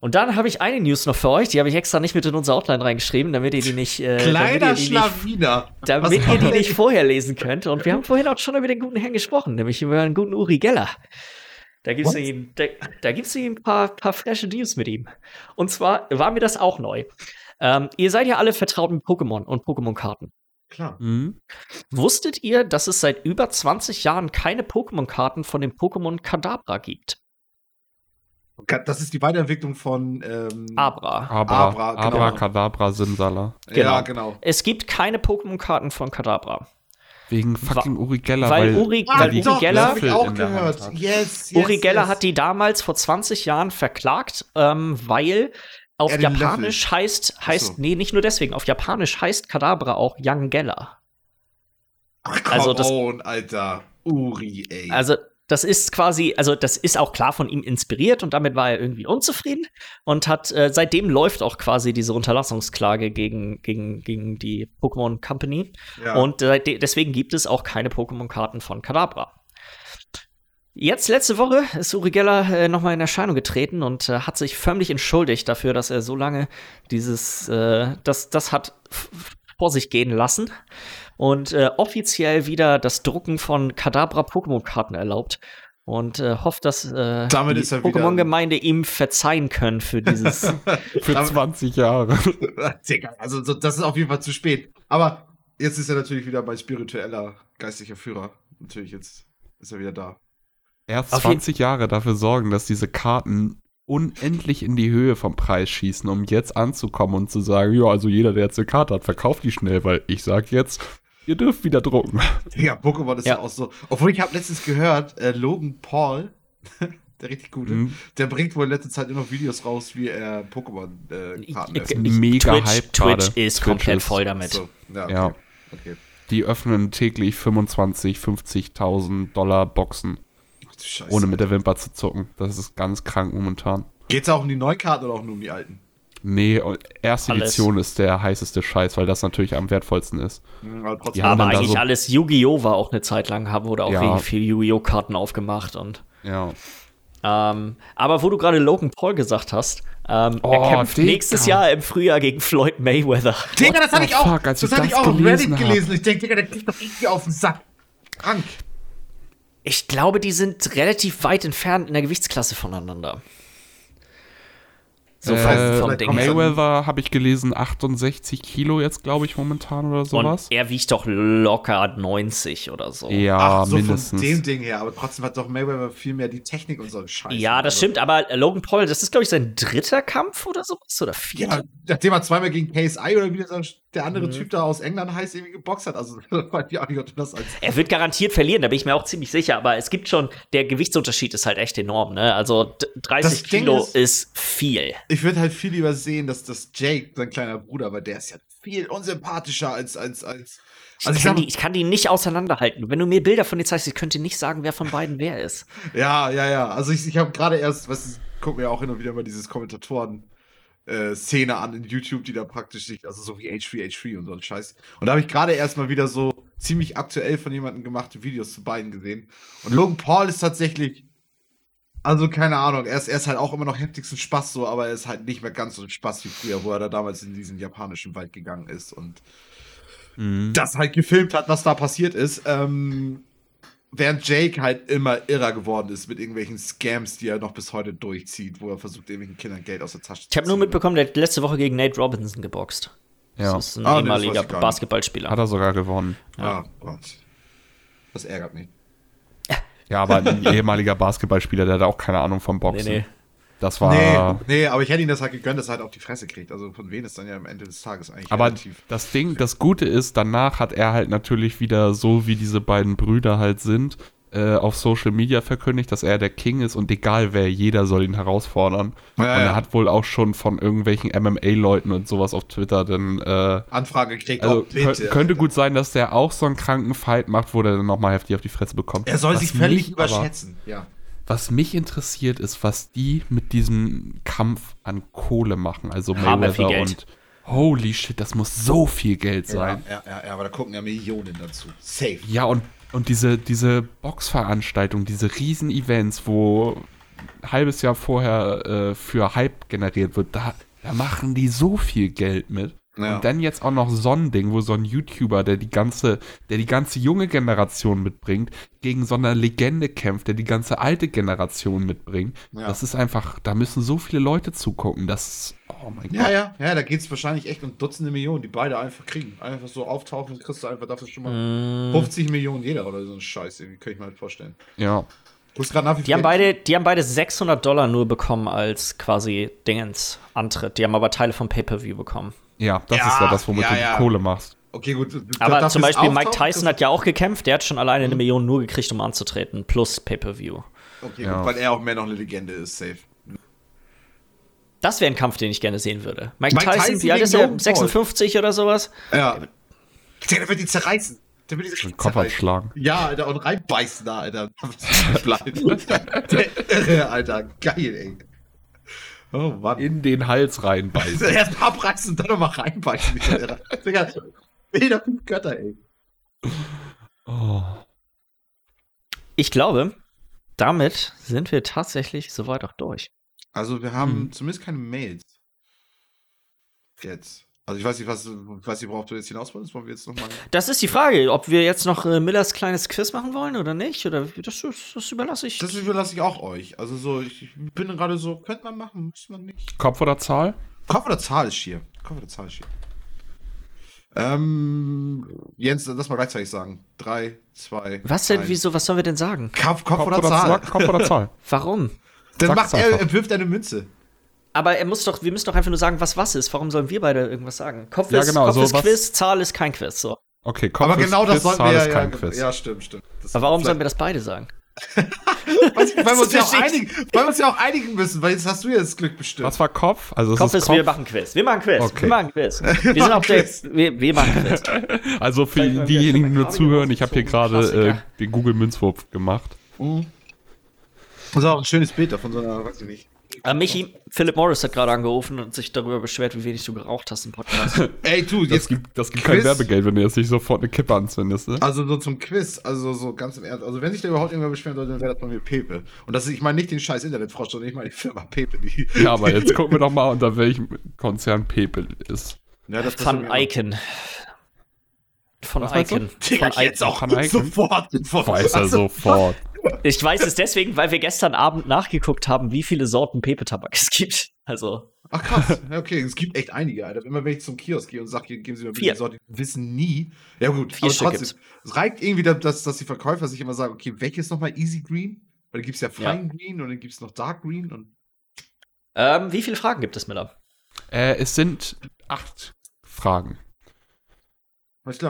Und dann habe ich eine News noch für euch, die habe ich extra nicht mit in unsere Outline reingeschrieben, damit ihr die nicht, äh, damit ihr Kleiner die nicht Schlawiner. damit ihr die nicht vorher lesen könnt. Und wir haben vorhin auch schon über den guten Herrn gesprochen, nämlich über den guten Uri Geller. Da gibt es da, da gibt's ein paar, paar frische News mit ihm. Und zwar war mir das auch neu. Ähm, ihr seid ja alle vertraut mit Pokémon und Pokémon-Karten. Klar. Mhm. Wusstet ihr, dass es seit über 20 Jahren keine Pokémon-Karten von dem Pokémon Kadabra gibt? Das ist die Weiterentwicklung von ähm, Abra. Abra, Abra, genau. Abracadabra, Simsala. Ja, Genau. genau. Es gibt keine Pokémon-Karten von Kadabra. Wegen fucking Uri Geller, weil weil, Uri- Ah, weil die Uri Geller- ich Löffel auch in der Hand gehört. hat. Yes, yes, Uri Geller yes. hat die damals vor 20 Jahren verklagt, ähm, weil auf Er den Japanisch heißt, heißt, so. nee, nicht nur deswegen, auf Japanisch heißt Kadabra auch Young Geller. Ach, also also das- on, Alter. Uri, ey. Also, das ist quasi, also das ist auch klar von ihm inspiriert und damit war er irgendwie unzufrieden und hat, äh, seitdem läuft auch quasi diese Unterlassungsklage gegen, gegen, gegen die Pokémon Company. ja. Und äh, de deswegen gibt es auch keine Pokémon-Karten von Kadabra. Jetzt, letzte Woche, ist Uri Geller äh, nochmal in Erscheinung getreten und äh, hat sich förmlich entschuldigt dafür, dass er so lange dieses, äh, das, das hat vor sich gehen lassen und äh, offiziell wieder das Drucken von Kadabra Pokémon-Karten erlaubt. und äh, hofft, dass äh, Damit die Pokémon-Gemeinde ihm verzeihen können für dieses. Für Aber- 20 Jahre. Also so, das ist auf jeden Fall zu spät. Aber jetzt ist er natürlich wieder bei spiritueller geistlicher Führer. Natürlich, jetzt ist er wieder da. Erst Auf jeden- 20 Jahre dafür sorgen, dass diese Karten unendlich in die Höhe vom Preis schießen, um jetzt anzukommen und zu sagen, ja, also jeder, der jetzt eine Karte hat, verkauft die schnell, weil ich sag jetzt, ihr dürft wieder drucken. Ja, Pokémon ist ja. Ja. auch so. Obwohl ich habe letztens gehört, äh, Logan Paul, der richtig gute, Mhm. der bringt wohl in letzter Zeit nur noch Videos raus, wie er Pokémon-Karten Ich- lässt. Mega Twitch, Hype Twitch ist Twitch komplett ist- voll damit. So, ja, okay. Ja. okay. Die öffnen täglich 25, 50.000 Dollar Boxen, Ach, Scheiße. ohne mit der Wimper zu zucken. Das ist ganz krank momentan. Geht's auch um die neuen Karten oder auch nur um die alten? Nee, erste Alles. Edition ist der heißeste Scheiß, weil das natürlich am wertvollsten ist. Mhm, aber eigentlich so- alles Yu-Gi-Oh! war auch eine Zeit lang, haben wurde auch Ja. richtig viel Yu-Gi-Oh! Karten aufgemacht und. Ja. Ähm, aber wo du gerade Logan Paul gesagt hast, ähm, Oh, er kämpft Digga. nächstes Jahr im Frühjahr gegen Floyd Mayweather. Digga, das hatte the ich auch, fuck, das ich hatte ich das auch auf Reddit hab. gelesen. Ich denke, Digga, der kriegt doch irgendwie auf den Sack. Krank. Ich glaube, die sind relativ weit entfernt in der Gewichtsklasse voneinander. So vom, Äh, vom Ding. Mayweather habe ich gelesen, 68 Kilo jetzt, glaube ich, momentan oder sowas. Und er wiegt doch locker 90 oder so. Ja, Ach, so mindestens. von dem Ding her. Aber trotzdem hat doch Mayweather viel mehr die Technik und so einen Scheiß. Ja, das Also, stimmt, aber Logan Paul, das ist, glaube ich, sein dritter Kampf oder sowas? Oder vierter? Ja, nachdem er zweimal gegen KSI oder wie der, der Mhm. andere Typ da aus England heißt, irgendwie geboxt hat. Also, weiß ich auch nicht, ob du das als. Er wird garantiert verlieren, da bin ich mir auch ziemlich sicher, aber es gibt schon, der Gewichtsunterschied ist halt echt enorm, ne? Also d- 30 Das Kilo ist- ist, viel. Ich würde halt viel lieber sehen, dass das Jake, sein kleiner Bruder, weil der ist ja viel unsympathischer als. als, als Ich, also, ich kann sag, die, ich kann die nicht auseinanderhalten. Wenn du mir Bilder von dir zeigst, ich könnte nicht sagen, wer von beiden wer ist. ja, ja, ja. Also, ich, ich habe gerade erst, was guck mir auch hin und wieder mal dieses Kommentatoren. Äh, Szene an in YouTube, die da praktisch sich, also so wie H3H3 und so ein Scheiß. Und da habe ich gerade erst mal wieder so ziemlich aktuell von jemandem gemachte Videos zu beiden gesehen. Und Logan Paul ist tatsächlich, also keine Ahnung, er ist, er ist halt auch immer noch heftigsten Spaß so, aber er ist halt nicht mehr ganz so ein Spaß wie früher, wo er da damals in diesen japanischen Wald gegangen ist und Mhm. das halt gefilmt hat, was da passiert ist. Ähm, während Jake halt immer irrer geworden ist mit irgendwelchen Scams, die er noch bis heute durchzieht, wo er versucht, irgendwelchen Kindern Geld aus der Tasche zu Ich habe nur ziehen. mitbekommen, der hat letzte Woche gegen Nate Robinson geboxt. Ja, Das ist ein Ah, nee, ehemaliger nicht. Basketballspieler. hat er sogar gewonnen. Ah, Gott. Das ärgert mich. Ja, aber ein ehemaliger Basketballspieler, der hat auch keine Ahnung vom Nee, Boxen. nee. Das war. Nee, nee, aber ich hätte ihm das halt gegönnt, dass er halt auf die Fresse kriegt. Also von wen ist dann ja am Ende des Tages eigentlich Aber relativ. das Ding, das Gute ist, danach hat er halt natürlich wieder so, wie diese beiden Brüder halt sind, äh, auf Social Media verkündigt, dass er der King ist und egal wer, jeder soll ihn herausfordern. Ja, und er hat wohl auch schon von irgendwelchen MMA-Leuten und sowas auf Twitter dann, äh, Anfrage gekriegt, also oh, bitte. kö- könnte gut sein, dass der auch so einen kranken Fight macht, wo der dann nochmal heftig auf die Fresse bekommt. Er soll Was sich völlig aber- überschätzen. Ja. Was mich interessiert, ist, was die mit diesem Kampf an Kohle machen. Also Mayweather und holy shit, das muss so viel Geld sein. ja, ja, ja, aber da gucken ja Millionen dazu. Safe. Ja, und, und diese, diese Boxveranstaltung, diese Riesen-Events, wo ein halbes Jahr vorher äh, für Hype generiert wird, da, da machen die so viel Geld mit. Ja. Und dann jetzt auch noch so ein Ding, wo so ein YouTuber, der die ganze, der die ganze junge Generation mitbringt, gegen so eine Legende kämpft, der die ganze alte Generation mitbringt. Ja. Das ist einfach, da müssen so viele Leute zugucken. Das, oh mein Ja, Gott. ja, ja, da geht es wahrscheinlich echt um Dutzende Millionen, die beide einfach kriegen. Einfach so auftauchen, kriegst du einfach dafür schon mal 50 Millionen jeder oder so ein Scheiß. Irgendwie kann ich mir halt vorstellen. Ja. Du hast gerade nach wie Die haben, beide, die haben beide 600 Dollar nur bekommen als quasi Dingens Antritt. Die haben aber Teile vom Pay-Per-View bekommen. Ja, das Ja, ist ja das, womit ja, du die ja. Kohle machst. Okay, gut. Aber zum Beispiel Mike Tyson hat ja auch gekämpft. Der hat schon alleine eine Million nur gekriegt, um anzutreten. Plus Pay-Per-View. Okay, Ja. gut, weil er auch mehr noch eine Legende ist, safe. Das wäre ein Kampf, den ich gerne sehen würde. Mike, Mike Tyson, wie alt ist er? Logan Paul. 56 oder sowas? Ja. Der wird die zerreißen. Der wird die Den Kopf abschlagen. Ja, Alter, und reinbeißen da, Alter. Bleibt. Der Irre, Alter. Geil, ey. Oh Mann. In den Hals reinbeißen. Erst abreißen und dann nochmal reinbeißen. Digga, wilder fünf Götter, ey. Oh. Ich glaube, damit sind wir tatsächlich soweit auch durch. Also, wir haben zumindest keine Mails. Jetzt. Also ich weiß nicht, was, was ihr braucht, du jetzt hinaus wolltest. Wollen wir jetzt nochmal. Das ist die Frage, ob wir jetzt noch äh, Millers kleines Quiz machen wollen oder nicht. Oder das, das, das überlasse ich. Das überlasse ich auch euch. Also so, ich, ich bin gerade so, könnte man machen, muss man nicht. Kopf oder Zahl? Kopf oder Zahl ist hier. Kopf oder Zahl ist hier. Ähm, Jens, lass mal gleichzeitig sagen. Drei, zwei. was denn? eins. Wieso? Was sollen wir denn sagen? Kopf, Kopf, oder, Zahl? Kopf oder Zahl? Warum? Dann macht er, er wirft eine Münze. Aber er muss doch, wir müssen doch einfach nur sagen, was was ist. Warum sollen wir beide irgendwas sagen? Kopf Ja, ist, genau, Kopf so ist Quiz, Zahl ist kein Quiz. So. Okay, Kopf Aber ist genau das Quiz, sollten Zahl wir ist ja, kein ja, Quiz. ja, stimmt, stimmt. Das Aber warum sollen wir das beide sagen? Weil, wir uns ja auch Das einigen, weil wir uns ja auch einigen müssen, weil jetzt hast du ja das Glück bestimmt. Was war Kopf? Also Kopf ist ist, Kopf. wir machen Quiz. Wir machen Quiz. Okay. Wir machen Quiz. Wir sind machen auch der, Quiz. wir, wir machen Quiz. Also für diejenigen, die nur zuhören, ich habe hier gerade äh, den Google Münzwurf gemacht. Mhm. Das ist auch ein schönes Bild davon so einer, weiß ich nicht. Äh, Michi, Philip Morris hat gerade angerufen und sich darüber beschwert, wie wenig du geraucht hast im Podcast. Ey, du, Das jetzt gibt, das gibt Quiz? kein Werbegeld, wenn du jetzt nicht sofort eine Kippe anzündest. Ne? Also so zum Quiz, also so ganz im Ernst. Also wenn sich da überhaupt irgendwer beschweren sollte, dann wäre das bei mir Pepe. Und das ist, ich meine nicht den scheiß Internetfrosch, sondern ich meine die Firma Pepe. Die, Ja, aber jetzt gucken wir doch mal, unter welchem Konzern Pepe ist. ja, das Von Icon. Von Was? Icon. Von jetzt Icon. auch Von Icon? sofort. sofort. Weiß er sofort. Ich weiß es deswegen, weil wir gestern Abend nachgeguckt haben, wie viele Sorten Pepe-Tabak es gibt. Also, Ach krass, ja, okay, es gibt echt einige, Alter. Immer wenn ich zum Kiosk gehe und sage, hier, geben Sie mir bitte die Sorte, die wissen nie. Ja gut, Vier Stück trotzdem. Es reicht irgendwie, dass, dass die Verkäufer sich immer sagen, okay, welches nochmal Easy Green? Weil dann gibt es ja Fine Green und dann gibt es noch Dark Green und ähm, wie viele Fragen gibt es, Miller? Äh, es sind acht Fragen.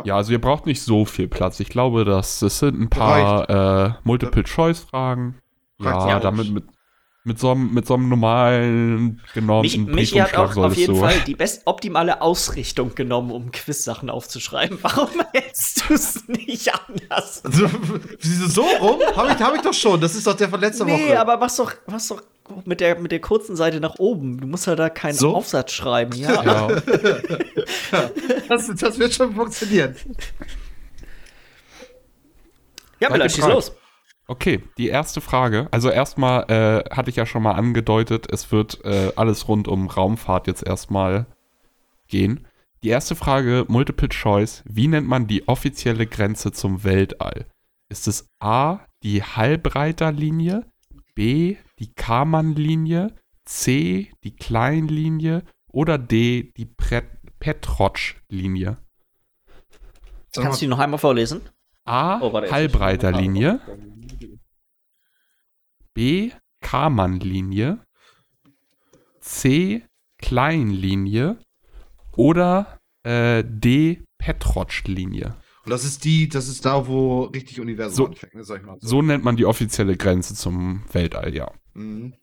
Ja, also ihr braucht nicht so viel Platz. Ich glaube, dass es sind ein paar äh, Multiple-Choice-Fragen. Ja, ja damit auch. mit, mit, so einem, mit so einem normalen genormten Mich, Michi hat auch auf jeden du- Fall die best optimale Ausrichtung genommen, um Quiz-Sachen aufzuschreiben. Warum hältst du es nicht anders? So rum? Habe ich, hab ich doch schon. Das ist doch der von letzter Nee, Woche. aber mach's doch, mach's doch mit der, mit der kurzen Seite nach oben. Du musst ja da keinen So? Aufsatz schreiben. Ja. Ja, das, das wird schon funktionieren. Ja, Miller, Seid schieß los. okay, die erste Frage. Also erstmal äh, hatte ich ja schon mal angedeutet, es wird äh, alles rund um Raumfahrt jetzt erstmal gehen. Die erste Frage, Multiple Choice. Wie nennt man die offizielle Grenze zum Weltall? Ist es A, die Halbreiterlinie, B, die Karman-Linie, C, die Kleinlinie oder D, die Pret- Petrotsch-Linie? Kannst du die noch einmal vorlesen? A, Oh, warte, jetzt Halbreiterlinie, B, Karman-Linie, C, Kleinlinie oder äh, D, Petrotsch-Linie. Und das ist die, das ist da, wo richtig Universum So- anfängt, ne, sag ich mal. So nennt man die offizielle Grenze zum Weltall, ja. Mhm.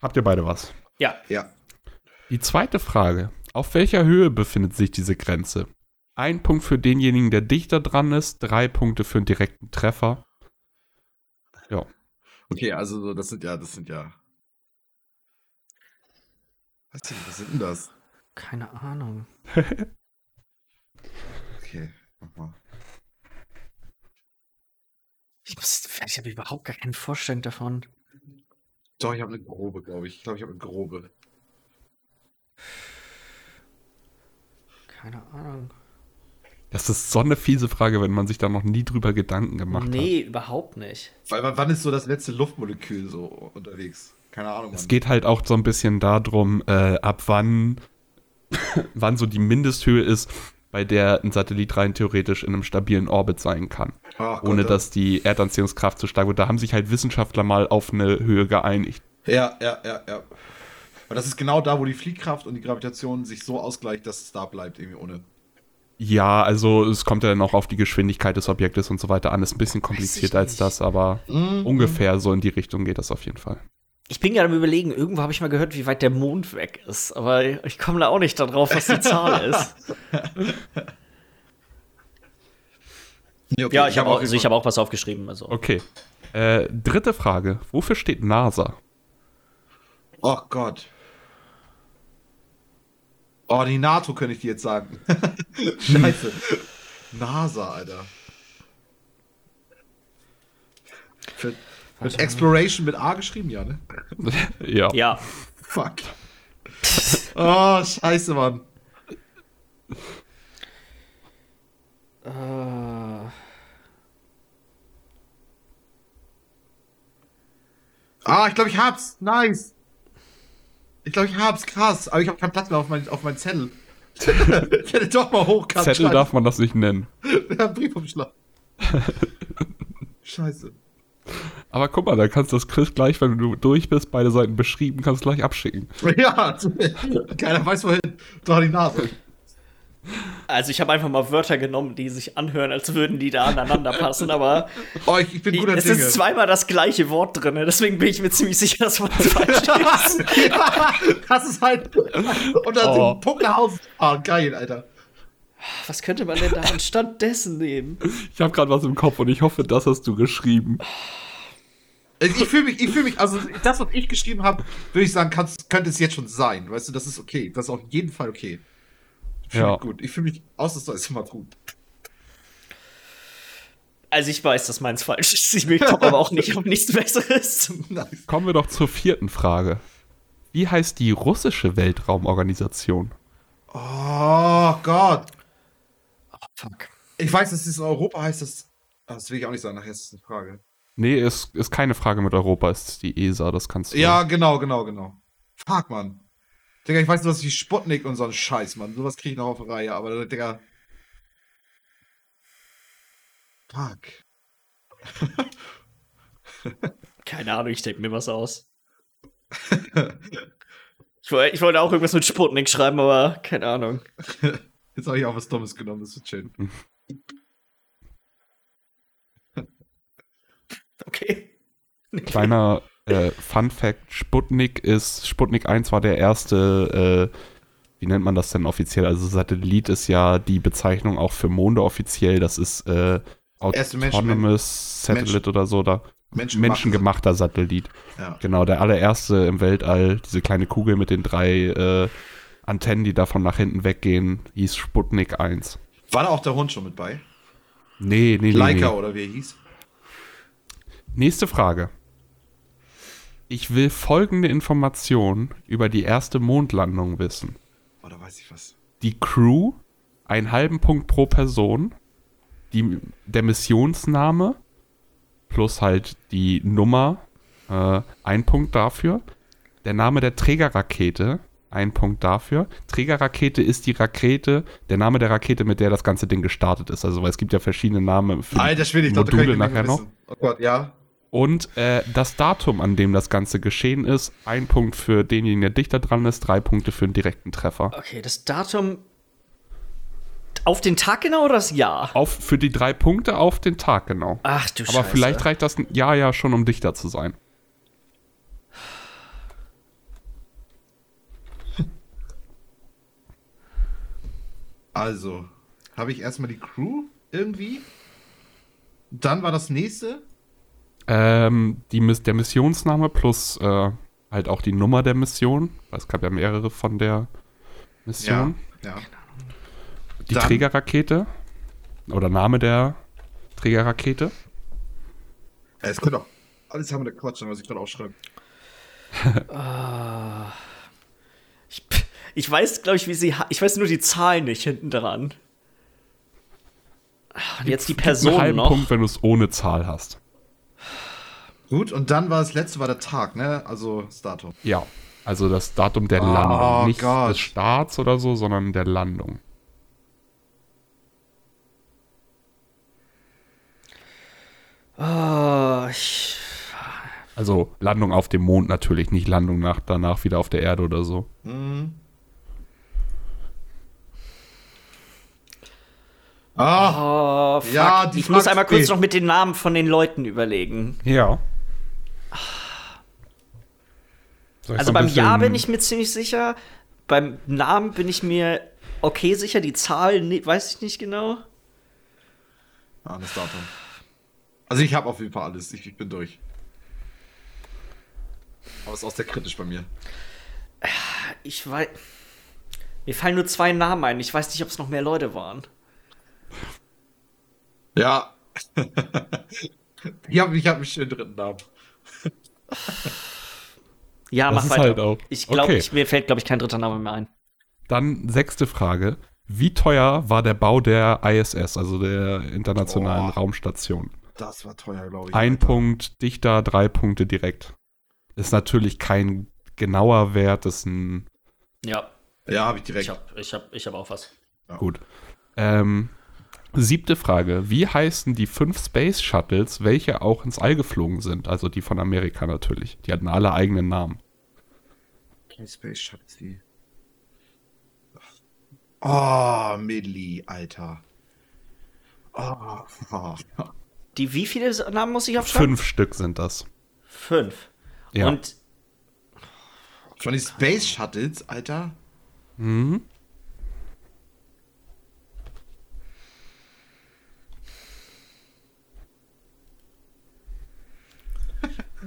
Habt ihr beide was? Ja. Ja. Die zweite Frage. Auf welcher Höhe befindet sich diese Grenze? Ein Punkt für denjenigen, der dichter dran ist, drei Punkte für einen direkten Treffer. Okay, also so, das sind ja, das sind ja. Was, was sind denn das? Keine Ahnung. Okay, mach mal. Ich, muss, ich habe überhaupt gar keine Vorstellung davon. Doch, ich habe eine grobe, glaube ich. Ich glaube, ich habe eine grobe. Keine Ahnung. Das ist so eine fiese Frage, wenn man sich da noch nie drüber Gedanken gemacht hat. Nee, überhaupt nicht. Weil wann- ist so das letzte Luftmolekül so unterwegs? Keine Ahnung. Es geht halt auch so ein bisschen darum, äh, ab wann, wann so die Mindesthöhe ist, bei der ein Satellit rein theoretisch in einem stabilen Orbit sein kann. Ach ohne Gott, dass die Erdanziehungskraft zu stark wird. Da haben sich halt Wissenschaftler mal auf eine Höhe geeinigt. Ja, ja, ja, ja. Und das ist genau da, wo die Fliehkraft und die Gravitation sich so ausgleicht, dass es da bleibt, irgendwie ohne. Ja, also es kommt ja dann auch auf die Geschwindigkeit des Objektes und so weiter an. Ist ein bisschen komplizierter als das, aber Mhm. ungefähr so in die Richtung geht das auf jeden Fall. Ich bin gerade am überlegen, irgendwo habe ich mal gehört, wie weit der Mond weg ist, aber ich komme da auch nicht darauf, was die Zahl ist. Nee, okay, Ja, ich habe auch, also ich hab auch was aufgeschrieben. Also. Okay. Äh, dritte Frage. Wofür steht NASA? Oh Gott. Oh, die NATO könnte ich dir jetzt sagen. Scheiße. NASA, Alter. Wird, wird Exploration mit A geschrieben, ja, ne? ja. Ja, Fuck. Oh, scheiße, Mann. Äh, Ah, ich glaube, ich hab's. Nice. Ich glaube, ich hab's. Krass. Aber ich habe keinen Platz mehr auf meinen auf mein Zettel. ich hätte doch mal hochkant Zettel schreiben. darf man das nicht nennen. Ja, Briefumschlag. Scheiße. Aber guck mal, da kannst du das Quiz gleich, wenn du durch bist, beide Seiten beschrieben, kannst du gleich abschicken. Ja, keiner weiß wohin. Doch die Nase. also ich habe einfach mal Wörter genommen, die sich anhören, als würden die da aneinander passen, aber Oh, ich, ich bin guter es Dinge. ist zweimal das gleiche Wort drin, deswegen bin ich mir ziemlich sicher, dass man das falsch ist. ja, das ist halt. Und dann Oh. den Punkt nach Hause. Ah, geil, Alter. Was könnte man denn da anstatt dessen nehmen? Ich habe gerade was im Kopf und ich hoffe, das hast du geschrieben. Ich, ich fühle mich, ich fühle mich, also das, was ich geschrieben habe, würde ich sagen, könnte es jetzt schon sein. Weißt du, das ist okay. Das ist auf jeden Fall okay. Ich fühle Ja. mich gut. Ich fühle mich ausnahmsweise immer gut. Also ich weiß, dass meins falsch ist. Ich will top aber auch nicht auf nichts Besseres. Nice. Kommen wir doch zur vierten Frage. Wie heißt die russische Weltraumorganisation? Oh Gott. Fuck. Ich weiß, dass es in Europa heißt, das. ah, Das will ich auch nicht sagen, nachher ist es eine Frage. Nee, ist, ist keine Frage mit Europa, ist die ESA, das kannst du. Ja, genau, genau, genau. Fuck, Mann. Digga, ich weiß nur, was wie Sputnik und so ein Scheiß, Mann. Sowas kriege ich noch auf Reihe, aber Digga. Fuck. Keine Ahnung, ich denke mir was aus. Ich wollte, ich wollte auch irgendwas mit Sputnik schreiben, aber keine Ahnung. Jetzt habe ich auch was Dummes genommen, das wird schön. Okay. Kleiner äh, Fun Fact: Sputnik ist, Sputnik 1 war der erste, äh, wie nennt man das denn offiziell? Also Satellit ist ja die Bezeichnung auch für Monde offiziell. Das ist äh, Autonomous Satellite oder so. Da. Menschen Menschengemachter Satellit. Ja. Genau, der allererste im Weltall, diese kleine Kugel mit den drei äh, Antennen, die davon nach hinten weggehen, hieß Sputnik 1. War da auch der Hund schon mit bei? Nee, nee, nee. Leica nee. oder wie er hieß? Nächste Frage. Ich will folgende Information über die erste Mondlandung wissen. Oh, da weiß ich was. Die Crew, einen halben Punkt pro Person, die, der Missionsname plus halt die Nummer, äh, ein Punkt dafür. Der Name der Trägerrakete, ein Punkt dafür. Trägerrakete ist die Rakete, der Name der Rakete, mit der das ganze Ding gestartet ist. Also weil es gibt ja verschiedene Namen für die Alter Schwede, ich Module ich nachher noch. Oh Gott, ja. Und äh, das Datum, an dem das Ganze geschehen ist, ein Punkt für denjenigen, der dichter dran ist, drei Punkte für einen direkten Treffer. Okay, das Datum. Auf den Tag genau oder das Jahr? Auf, für die drei Punkte auf den Tag, genau. Ach du Scheiße. Aber vielleicht reicht das ein Jahr ja schon, um dichter zu sein. Also, habe ich erstmal die Crew irgendwie. Dann war das nächste. Ähm, die, Miss- der Missionsname plus äh, halt auch die Nummer der Mission. Weil es gab ja mehrere von der Mission. Ja. Die Dann- Trägerrakete. Oder Name der Trägerrakete. ja. Es könnte auch alles haben wir da Quatsch, was ich gerade aufschreibe. Ich, ich weiß, glaube ich, wie sie. Ich weiß nur die Zahlen nicht hinten dran. Und jetzt die Einen Person halben noch. Punkt, wenn du es ohne Zahl hast. Gut, und dann war das letzte war der Tag, ne? Also das Datum. Ja. Also das Datum der Oh Landung. Nicht Gott. des Starts oder so, sondern der Landung. Oh, ich, Also Landung auf dem Mond natürlich, nicht Landung nach, danach wieder auf der Erde oder so. Mhm. Ah, oh, fuck. Ja, die ich muss einmal kurz nee. noch mit den Namen von den Leuten überlegen. Ja. Also beim Jahr bin ich mir ziemlich sicher. Beim Namen bin ich mir okay sicher. Die Zahl ne, weiß ich nicht genau. ah das Datum. Also ich habe auf jeden Fall alles. Ich, ich bin durch. Aber es ist auch sehr kritisch bei mir. Ich weiß. Mir fallen nur zwei Namen ein. Ich weiß nicht, ob es noch mehr Leute waren. Ja. ich habe ich hab einen schönen dritten Namen. Ja, Das mach ist weiter. halt auch- Ich glaube, okay. mir fällt, glaube ich, kein dritter Name mehr ein. Dann sechste Frage. Wie teuer war der Bau der ISS, also der Internationalen Oh. Raumstation? Das war teuer, glaube ich. Ein Alter. Punkt dichter, drei Punkte direkt. Ist natürlich kein genauer Wert, ist ein Ja, Ja, habe ich direkt. ich habe ich hab, ich hab auch was. Gut. Ähm, siebte Frage. Wie heißen die fünf Space Shuttles, welche auch ins All geflogen sind? Also die von Amerika natürlich. Die hatten alle eigenen Namen. Okay, Space Shuttle die. Oh, Millie, Alter. Oh, oh. Die, wie viele Namen muss ich aufschreiben? Fünf Stück sind das. Fünf. Ja. Und Von den Space Shuttles, Alter. Mhm.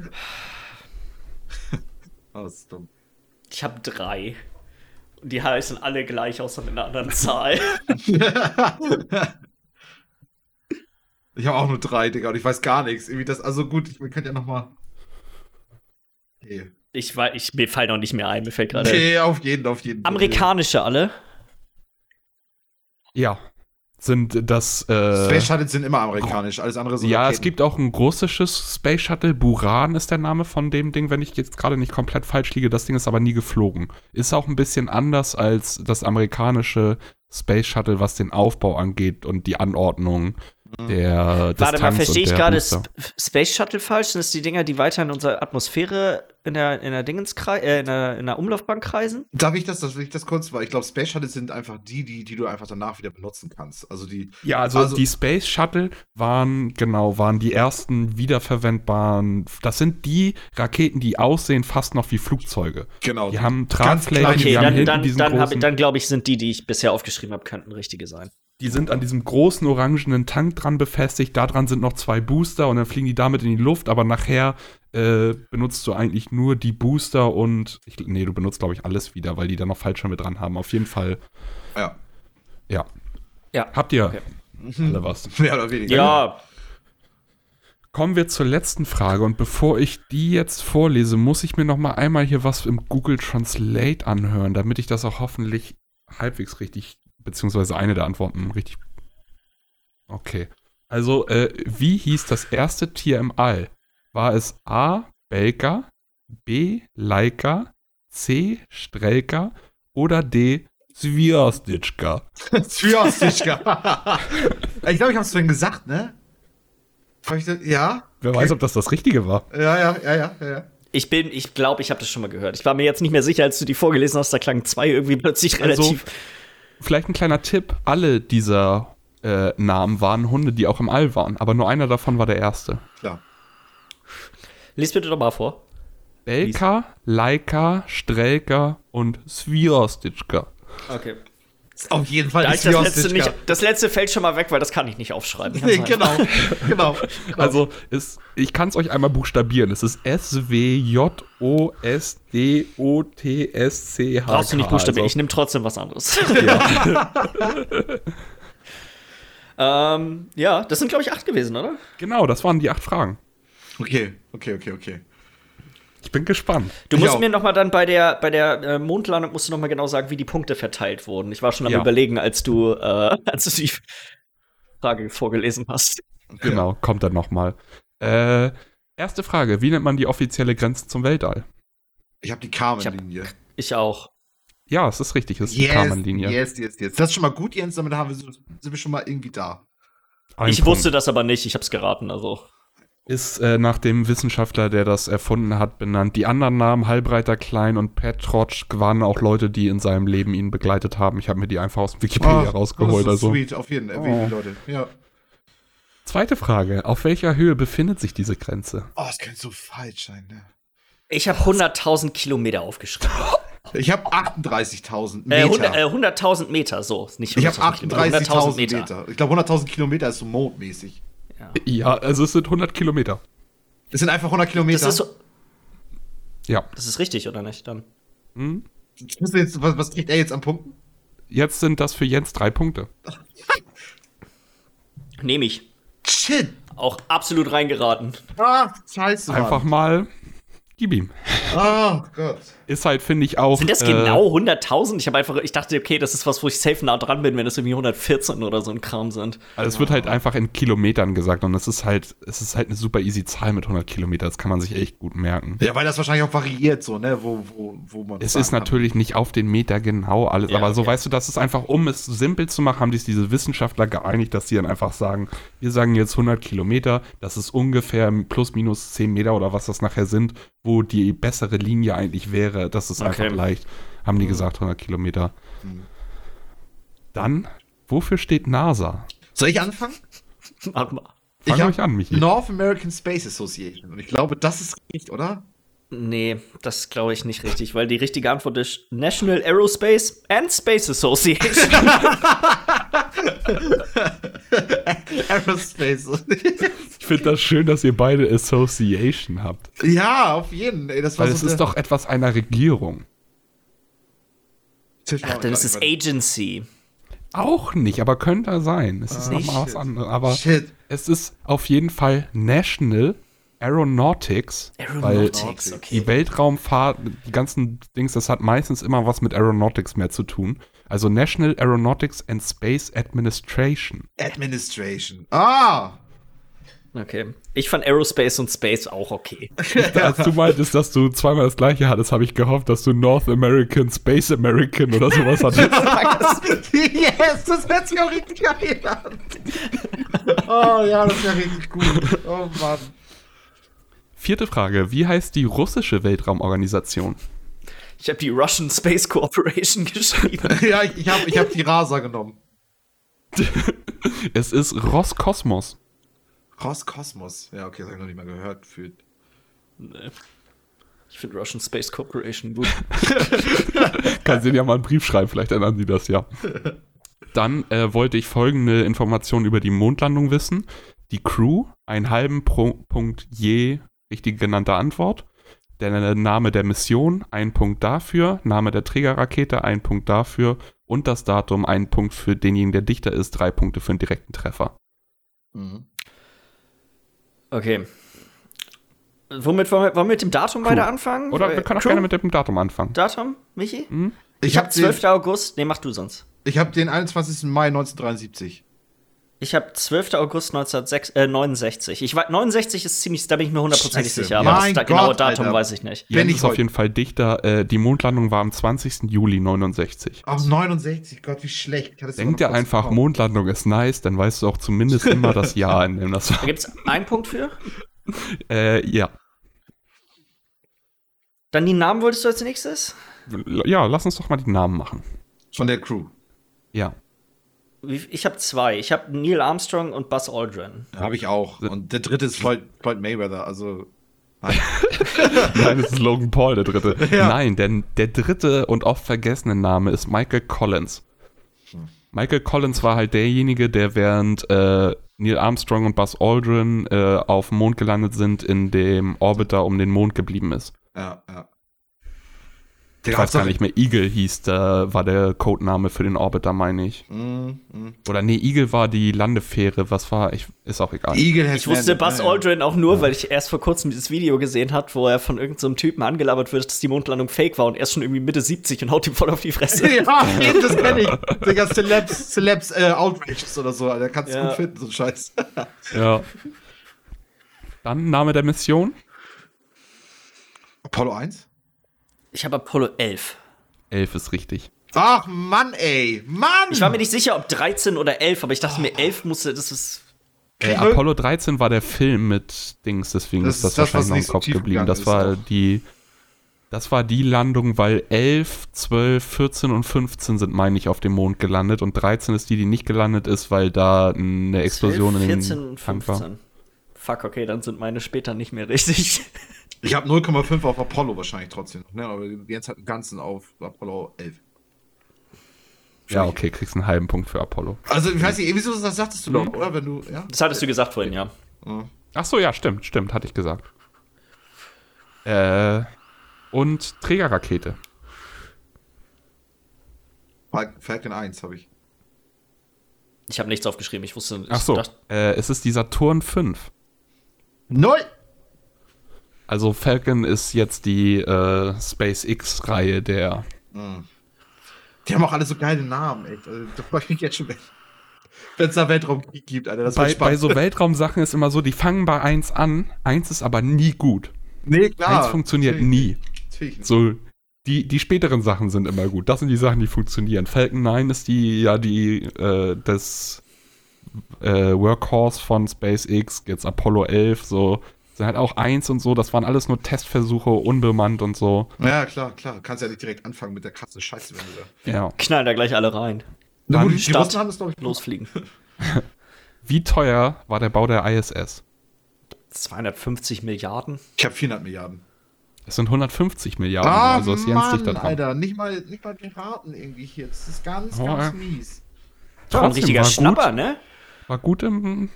Oh, das ist dumm. ich habe drei. Und die heißen alle gleich, außer mit einer anderen Zahl. Ich habe auch nur drei, Digga, und ich weiß gar nichts. Irgendwie das, also gut, ich, man könnte ja nochmal. Nee. Ich weiß, ich, mir fallen noch nicht mehr ein, mir fällt gerade. Nee, auf jeden, auf jeden. Amerikanische alle. Ja. Sind das. Äh, Space Shuttles sind immer amerikanisch, alles andere sind ja, Raketen. es gibt auch ein russisches Space Shuttle. Buran ist der Name von dem Ding, wenn ich jetzt gerade nicht komplett falsch liege. Das Ding ist aber nie geflogen. Ist auch ein bisschen anders als das amerikanische Space Shuttle, was den Aufbau angeht und die Anordnung der Warte mal, verstehe ich gerade. Sp Space Shuttle falsch? Sind das die Dinger, die weiter in unserer Atmosphäre in der, in der Dingenskreis, äh, in der, in der Umlaufbahn kreisen? Darf ich das, das will ich das kurz, weil ich glaube, Space Shuttles sind einfach die, die, die du einfach danach wieder benutzen kannst. Also die. Ja, also, Also- die Space Shuttle waren, genau, waren die ersten wiederverwendbaren. Das sind die Raketen, die aussehen fast noch wie Flugzeuge. Genau. Die haben Tragflächen, kleine- die Okay, haben dann, hinten dann, diesen dann, dann glaube ich, sind die, die ich bisher aufgeschrieben habe, könnten richtige sein. Die sind an diesem großen orangenen Tank dran befestigt. Da dran sind noch zwei Booster und dann fliegen die damit in die Luft. Aber nachher äh, benutzt du eigentlich nur die Booster und ich, nee, du benutzt glaube ich alles wieder, weil die da noch Fallschirme dran haben. Auf jeden Fall, Ja. ja. Ja. Habt ihr Okay. alle was? Mehr oder weniger. Ja, Kommen wir zur letzten Frage und bevor ich die jetzt vorlese, muss ich mir noch mal einmal hier was im Google Translate anhören, damit ich das auch hoffentlich halbwegs richtig, beziehungsweise eine der Antworten richtig. Okay. Also, äh, wie hieß das erste Tier im All? War es A. Belka, B. Laika, C. Strelka oder D. Sviastitschka? Zwiastischka. ich glaube, ich habe es vorhin gesagt, ne? Hab ich das, ja? Wer weiß, ob das das Richtige war. Ja, ja, ja, ja, ja, ja. ich bin, ich glaube, ich habe das schon mal gehört. Ich war mir jetzt nicht mehr sicher, als du die vorgelesen hast, da klangen zwei irgendwie plötzlich Also- relativ. Vielleicht ein kleiner Tipp: Alle dieser äh, Namen waren Hunde, die auch im All waren, aber nur einer davon war der erste. Klar. Lies bitte doch mal vor. Belka, Laika, Strelka und Sviostitschka. Okay. Auf jeden Fall Da ich das, letzte nicht, das letzte fällt schon mal weg, weil das kann ich nicht aufschreiben. Nee, genau, einfach. genau. Also, ist, ich kann es euch einmal buchstabieren. Es ist S-W-J-O-S-D-O-T-S-C-H. Brauchst du nicht buchstabieren, ich Also, nehme trotzdem was anderes. ja. ähm, ja, das sind, glaube ich, acht gewesen, oder? genau, das waren die acht Fragen. Okay, okay, okay, okay. Ich bin gespannt. Du Ich musst auch. mir noch mal dann bei der, bei der äh, Mondlandung musst du noch mal genau sagen, wie die Punkte verteilt wurden. Ich war schon am Ja. überlegen, als du, äh, als du die Frage vorgelesen hast. Genau, kommt dann nochmal. Äh, erste Frage: Wie nennt man die offizielle Grenze zum Weltall? Ich habe die Carmen-Linie. Ich auch. Ja, es ist richtig, es ist die Karmann-Linie. yes, yes, yes. Das ist schon mal gut, Jens, damit haben wir, sind wir schon mal irgendwie da. Ein ich Punkt. wusste das aber nicht, ich hab's geraten, also. Ist äh, nach dem Wissenschaftler, der das erfunden hat, benannt. Die anderen Namen, Halbreiter, Klein und Petrotsch, waren auch Leute, die in seinem Leben ihn begleitet haben. Ich habe mir die einfach aus dem Wikipedia Ah, rausgeholt. Das ist Also. sweet, auf jeden Fall, Oh. Leute. Ja. Zweite Frage. Auf welcher Höhe befindet sich diese Grenze? Oh, das könnte so falsch sein, ne? Ich habe 100.000 Kilometer aufgeschrieben. Ich habe 38.000 Äh, Meter. 100 äh, 100.000 Meter, so. Nicht ich habe 100.000 Kilometer, 38.000 Meter. Ich glaube, 100.000 Kilometer ist so mondmäßig. Ja. Ja, also es sind 100 Kilometer. Das sind einfach 100 Kilometer. Das ist, so, Ja. das ist richtig, oder nicht? Dann. Hm? Ich muss jetzt, was, was kriegt er jetzt an Punkten? Jetzt sind das für Jens drei Punkte. Nehme ich. Shit. Auch absolut reingeraten. Ah, scheiße, Mann. Einfach mal gib ihm. Oh Gott. Ist halt, finde ich, auch. Sind das äh, genau 100.000? Ich habe einfach, ich dachte, okay, das ist was, wo ich safe nah dran bin, wenn das irgendwie 114 oder so ein Kram sind. Also es wird halt einfach in Kilometern gesagt und es ist halt, es ist halt eine super easy Zahl mit 100 Kilometer. Das kann man sich echt gut merken. Ja, weil das wahrscheinlich auch variiert, so, ne, wo, wo, wo man. Es ist kann. natürlich nicht auf den Meter genau alles, Ja, aber so okay. weißt du, das ist einfach, um es simpel zu machen, haben sich diese Wissenschaftler geeinigt, dass sie dann einfach sagen, wir sagen jetzt 100 Kilometer, das ist ungefähr plus minus 10 Meter oder was das nachher sind, wo die bessere Linie eigentlich wäre. Das ist Okay. einfach leicht, haben die gesagt, 100 Kilometer. Mhm. Dann, wofür steht NASA? Soll ich anfangen? Warte mal. Fang ich euch an, Michi. North American Space Association. Und ich glaube, das ist richtig, oder? Nee, das glaube ich nicht richtig, weil die richtige Antwort ist National Aerospace and Space Association. Aerospace. Ich finde das schön, dass ihr beide Association habt. ja, auf jeden. Ey, das war Weil so es ist doch etwas einer Regierung. Ach, dann ist es Agency. Auch nicht, aber könnte sein. Es ist Ah, nochmal was anderes. Aber Shit. es ist auf jeden Fall National Aeronautics. Aeronautics, Weil okay. die Weltraumfahrt, die ganzen Dings, das hat meistens immer was mit Aeronautics mehr zu tun. Also National Aeronautics and Space Administration. Administration. Ah! Okay. Ich fand Aerospace und Space auch okay. Als du meintest, dass du zweimal das gleiche hattest, habe ich gehofft, dass du North American, Space American oder sowas hattest. yes, das hört sich auch richtig geil an. Oh ja, das wäre richtig gut. Oh Mann. Vierte Frage. Wie heißt die russische Weltraumorganisation? Ich habe die Russian Space Corporation geschrieben. Ja, ich, habe ich hab die Rasa genommen. Es ist Roskosmos. Roskosmos. Ja, okay, das habe ich noch nicht mal gehört. Für Nee. Ich finde Russian Space Corporation gut. Kannst du dir ja mal einen Brief schreiben, vielleicht ändern sie das ja. Dann äh, wollte ich folgende Information über die Mondlandung wissen. Die Crew, einen halben Pro Punkt je richtig genannte Antwort. Der Name der Mission, ein Punkt dafür. Name der Trägerrakete, ein Punkt dafür. Und das Datum, ein Punkt für denjenigen, der dichter ist, drei Punkte für einen direkten Treffer. Mhm. Okay. Womit wollen wir, wollen wir mit dem Datum weiter anfangen? Oder wir Äh, können auch Crew? gerne mit dem Datum anfangen. Datum, Michi? Ich Ich habe habe 12. den, August. Nee, mach du sonst. ich hab den 21. Mai 1973. Ich habe 12. August 1969. Ich weiß, 69 ist ziemlich, da bin ich mir hundertprozentig sicher, aber Mein das da genaue Gott, Datum Alter. weiß ich nicht. Wenn Jens ich ist auf jeden Fall dichter. Äh, die Mondlandung war am 20. Juli 69. Ach, 69, Gott, wie schlecht. Denk dir einfach, kurz Mondlandung ist nice, dann weißt du auch zumindest immer das Jahr, in dem das Da war. gibt's einen Punkt für. Äh, ja. Dann die Namen wolltest du als nächstes? Ja, lass uns doch mal die Namen machen. Von der Crew. Ja. Ich habe zwei. Ich habe Neil Armstrong und Buzz Aldrin. Habe ich auch. Und der dritte ist Floyd, Floyd Mayweather. Also. Nein. Nein, es ist Logan Paul, der dritte. Ja. Nein, denn der dritte und oft vergessene Name ist Michael Collins. Michael Collins war halt derjenige, der während äh, Neil Armstrong und Buzz Aldrin äh, auf dem Mond gelandet sind, in dem Orbiter um den Mond geblieben ist. ja, ja. Ich weiß gar nicht mehr, Eagle hieß, da war der Codename für den Orbiter, meine ich. Mm, mm. Oder nee, Eagle war die Landefähre, was war, ich, ist auch egal. Eagle Ich wusste. Buzz Ja, ja. Aldrin auch nur, weil ich erst vor kurzem dieses Video gesehen habe, wo er von irgendeinem Typen angelabert wird, dass die Mondlandung fake war und er ist schon irgendwie Mitte 70 und haut ihm voll auf die Fresse. Ja, das kenne ich. Digga, Celebs, Celebs äh, Outrages oder so, Alter. Kannst du Ja. gut finden, so ein Scheiß. Ja. Dann Name der Mission. Apollo 1? Ich habe Apollo 11. 11 ist richtig. Ach, Mann, ey. Mann! Ich war mir nicht sicher, ob 13 oder 11, aber ich dachte mir, 11 musste, das ist. Äh? Apollo 13 war der Film mit Dings, deswegen Das ist das, ist das, wahrscheinlich noch im so Kopf geblieben. Das war auch. die. Das war die Landung, weil 11, 12, 14 und 15 sind, meine ich, auf dem Mond gelandet und 13 ist die, die nicht gelandet ist, weil da eine Explosion 12, in 14 den und Tank war. 15. Fuck, okay, dann sind meine später nicht mehr richtig. Ich habe 0,5 auf Apollo wahrscheinlich trotzdem. Ne, aber Jens hat einen ganzen auf Apollo 11. Ja, okay, kriegst einen halben Punkt für Apollo. Also, ich weiß nicht, wieso das sagtest du doch, oder? Wenn du, ja? Das hattest du gesagt vorhin, ja. Ach so, ja, stimmt, stimmt, hatte ich gesagt. Äh, und Trägerrakete. Fal- Falcon 1 habe ich. Ich habe nichts aufgeschrieben. Ich wusste. Ach ich so, dachte- äh, es ist die Saturn 5. Null! Also Falcon ist jetzt die äh, SpaceX-Reihe der. Mhm. Die haben auch alle so geile Namen, echt. Also, da freue ich mich jetzt schon, wenn es da Weltraumkrieg gibt, Alter. Das Bei, bei so Weltraumsachen ist immer so, die fangen bei 1 an, 1 ist aber nie gut. nee, klar. 1 funktioniert Natürlich nie. Natürlich nicht. So, die, die späteren Sachen sind immer gut. Das sind die Sachen, die funktionieren. Falcon 9 ist die, ja, die, äh, das äh, Workhorse von SpaceX, jetzt Apollo 11, so. Sind halt auch 1 und so, das waren alles nur Testversuche, unbemannt und so. Ja, klar, klar. Kannst ja nicht direkt anfangen mit der Krasse Scheiße, wenn du da. Ja. Knallen da gleich alle rein. Na gut, die. Russen haben das, glaube ich, Losfliegen. Wie teuer war der Bau der ISS? 250 Milliarden. Ich habe 400 Milliarden. Es sind 150 Milliarden, also ist Jens dicht da dran. Ah, Alter, nicht mal, nicht mal geraten irgendwie hier. Das ist ganz, Oh, ganz mies. War ein richtiger war gut. Schnapper, ne? War gut im,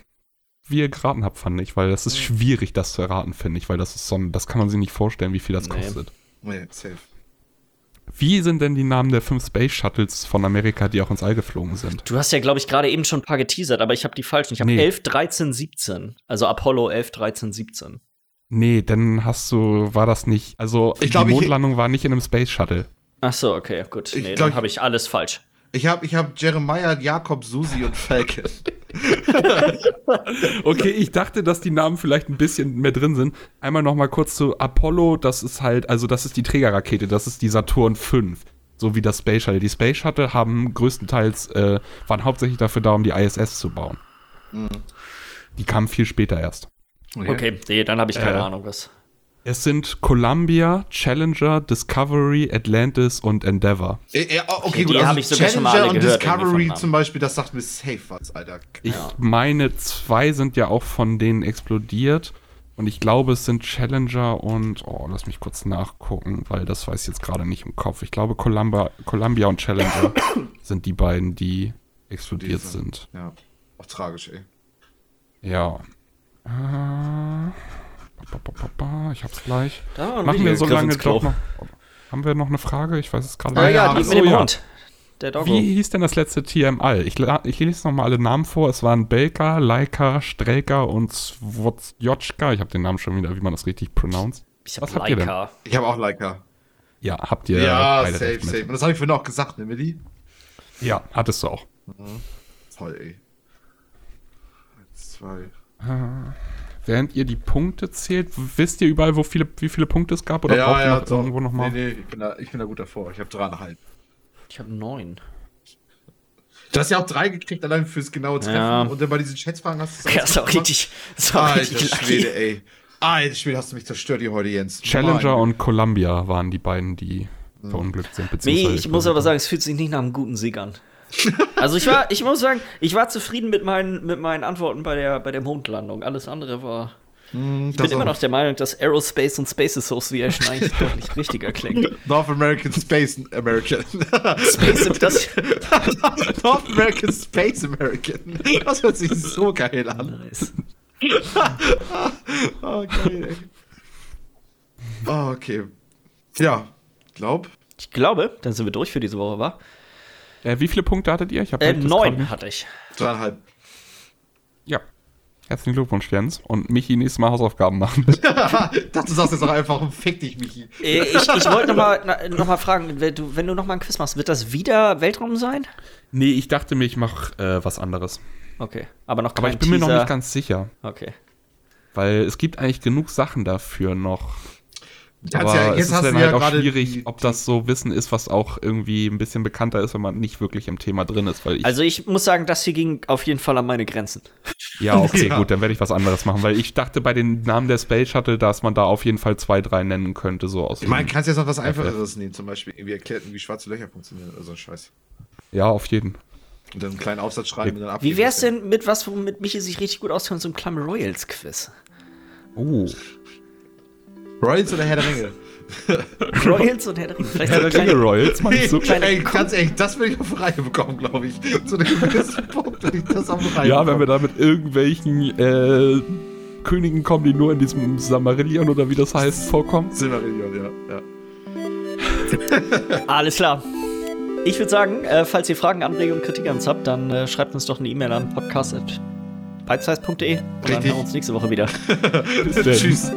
wie ihr geraten habt, fand ich, weil es ist schwierig, das zu erraten, finde ich, weil das ist so ein, das kann man sich nicht vorstellen, wie viel das Nee. kostet. Nee, safe. Wie sind denn die Namen der fünf Space Shuttles von Amerika, die auch ins All geflogen sind? Du hast ja, glaube ich, gerade eben schon ein paar geteasert, aber ich habe die falschen. Ich habe Nee. 11, 13, 17. Also Apollo 11, 13, 17. Nee, dann hast du, war das nicht, also Ich glaub, die ich- Mondlandung war nicht in einem Space Shuttle. Ach so, okay, gut. Nee, glaub, dann habe ich alles falsch. Ich habe ich hab Jeremiah, Jakob, Susi und Falcon. Okay, ich dachte, dass die Namen vielleicht ein bisschen mehr drin sind. Einmal noch mal kurz zu Apollo, das ist halt, also das ist die Trägerrakete, das ist die Saturn V. So wie das Space Shuttle. Die Space Shuttle haben größtenteils, äh, waren hauptsächlich dafür da, um die ISS zu bauen. Die kamen viel später erst. Okay, nee, dann habe ich keine Äh, Ahnung, was. Es sind Columbia, Challenger, Discovery, Atlantis und Endeavour. Äh, ja, okay, die gut. hab ich sogar schon mal Challenger alle und gehört, Discovery zum Beispiel, das sagt mir safe was, Alter. Ich Ja. meine, zwei sind ja auch von denen explodiert. Und ich glaube, es sind Challenger und, oh, lass mich kurz nachgucken, weil das weiß ich jetzt gerade nicht im Kopf. Ich glaube, Columbia, Columbia und Challenger sind die beiden, die explodiert Diese. sind. Ja, auch tragisch, ey. Ja. Äh, ich hab's gleich. Da Machen wir so lange doch noch. Haben wir noch eine Frage? Ich weiß es gerade Ah ja, Ja, die mit dem. Hund. Der Doggo. Wie hieß denn das letzte Tier im All? Ich, ich lese nochmal alle Namen vor. Es waren Belka, Laika, Strelka und Swotjotschka. Ich habe den Namen schon wieder, wie man das richtig pronounced. Ich was hab habt ihr denn? Leica. Ich habe auch Leica. Ja, habt ihr Ja, beide safe, recht mit. safe. Und das habe ich vorhin auch gesagt, ne, Milli? Ja, hattest du auch. Toll, ey. Eins, zwei. Während ihr die Punkte zählt, wisst ihr überall, wo viele, wie viele Punkte es gab? Oder ja, braucht ihr ja, noch doch. irgendwo nochmal? Nee, nee, ich bin, da, ich bin da gut davor. Ich habe dreieinhalb. Ich habe neun. Du hast ja auch drei gekriegt, allein fürs genaue Treffen. Ja. Und dann bei diesen Schätzfragen hast du es Ja, ist auch richtig. Ist auch Alter richtig. Schwede, ey. Alter Schwede, hast du mich zerstört hier heute, Jens. Challenger Mann. und Columbia waren die beiden, die verunglückt sind. Nee, beziehungsweise ich muss aber sagen, es fühlt sich nicht nach einem guten Sieg an. Also ich war, ich muss sagen, ich war zufrieden mit meinen, mit meinen Antworten bei der, bei der Mondlandung. Alles andere war. Hm, Ich bin immer noch der Meinung, dass Aerospace und Space Association eigentlich deutlich richtiger klingt. North American Space American. Space das. North American Space American. Das hört sich so geil an. Nice. Oh, geil, ey. Oh, okay. Ja, glaub. Ich glaube, dann sind wir durch für diese Woche, war? Äh, wie viele Punkte hattet ihr? Ich hab Äh, neun hatte ich. Dreieinhalb. Ja. Herzlichen Glückwunsch, Jens. Und Michi nächstes Mal Hausaufgaben machen. Ich dachte, du sagst jetzt auch einfach Fick dich, Michi. Äh, ich ich wollte noch mal, na, noch mal fragen, wenn du, wenn du noch mal ein Quiz machst, wird das wieder Weltraum sein? nee, ich dachte mir, ich mache äh, was anderes. Okay, aber noch kein Aber ich bin mir noch Teaser. nicht ganz sicher. Okay. Weil es gibt eigentlich genug Sachen dafür noch. Aber ja- es jetzt ist hast dann du halt ja auch schwierig, die- ob das so Wissen ist, was auch irgendwie ein bisschen bekannter ist, wenn man nicht wirklich im Thema drin ist. Weil ich, Also ich muss sagen, das hier ging auf jeden Fall an meine Grenzen. ja, okay, Ja. gut, dann werde ich was anderes machen. Weil ich dachte bei den Namen der Space Shuttle, dass man da auf jeden Fall zwei, drei nennen könnte, so aus. Ich meine, kannst jetzt noch was Einfacheres nehmen, zum Beispiel irgendwie erklärt, wie schwarze Löcher funktionieren oder so ein Scheiß. ja, auf jeden. Und dann einen kleinen Aufsatz schreiben und dann abgeben. Wie wär's denn mit was, womit Michi sich richtig gut auskennt, so ein Clam Royals Quiz? Oh. Royals oder Herr der Ringe? Royals und Herr der Ringe. Vielleicht so Herr der Ringe Royals, meinst du? kleine Ey, ganz ehrlich, das will ich auf Reihe bekommen, glaube ich. Zu einem gewissen Punkt will ich das auf Reihe Ja, wenn wir bekommen. da mit irgendwelchen äh, Königen kommen, die nur in diesem Samarillion oder wie das heißt, vorkommen. Silmarillion, ja. ja. Alles klar. Ich würde sagen, äh, falls ihr Fragen, Anregungen, Kritik an uns habt, dann äh, schreibt uns doch eine E-Mail an podcast.bitesize.de und dann hören wir uns nächste Woche wieder. Bis dann. Tschüss.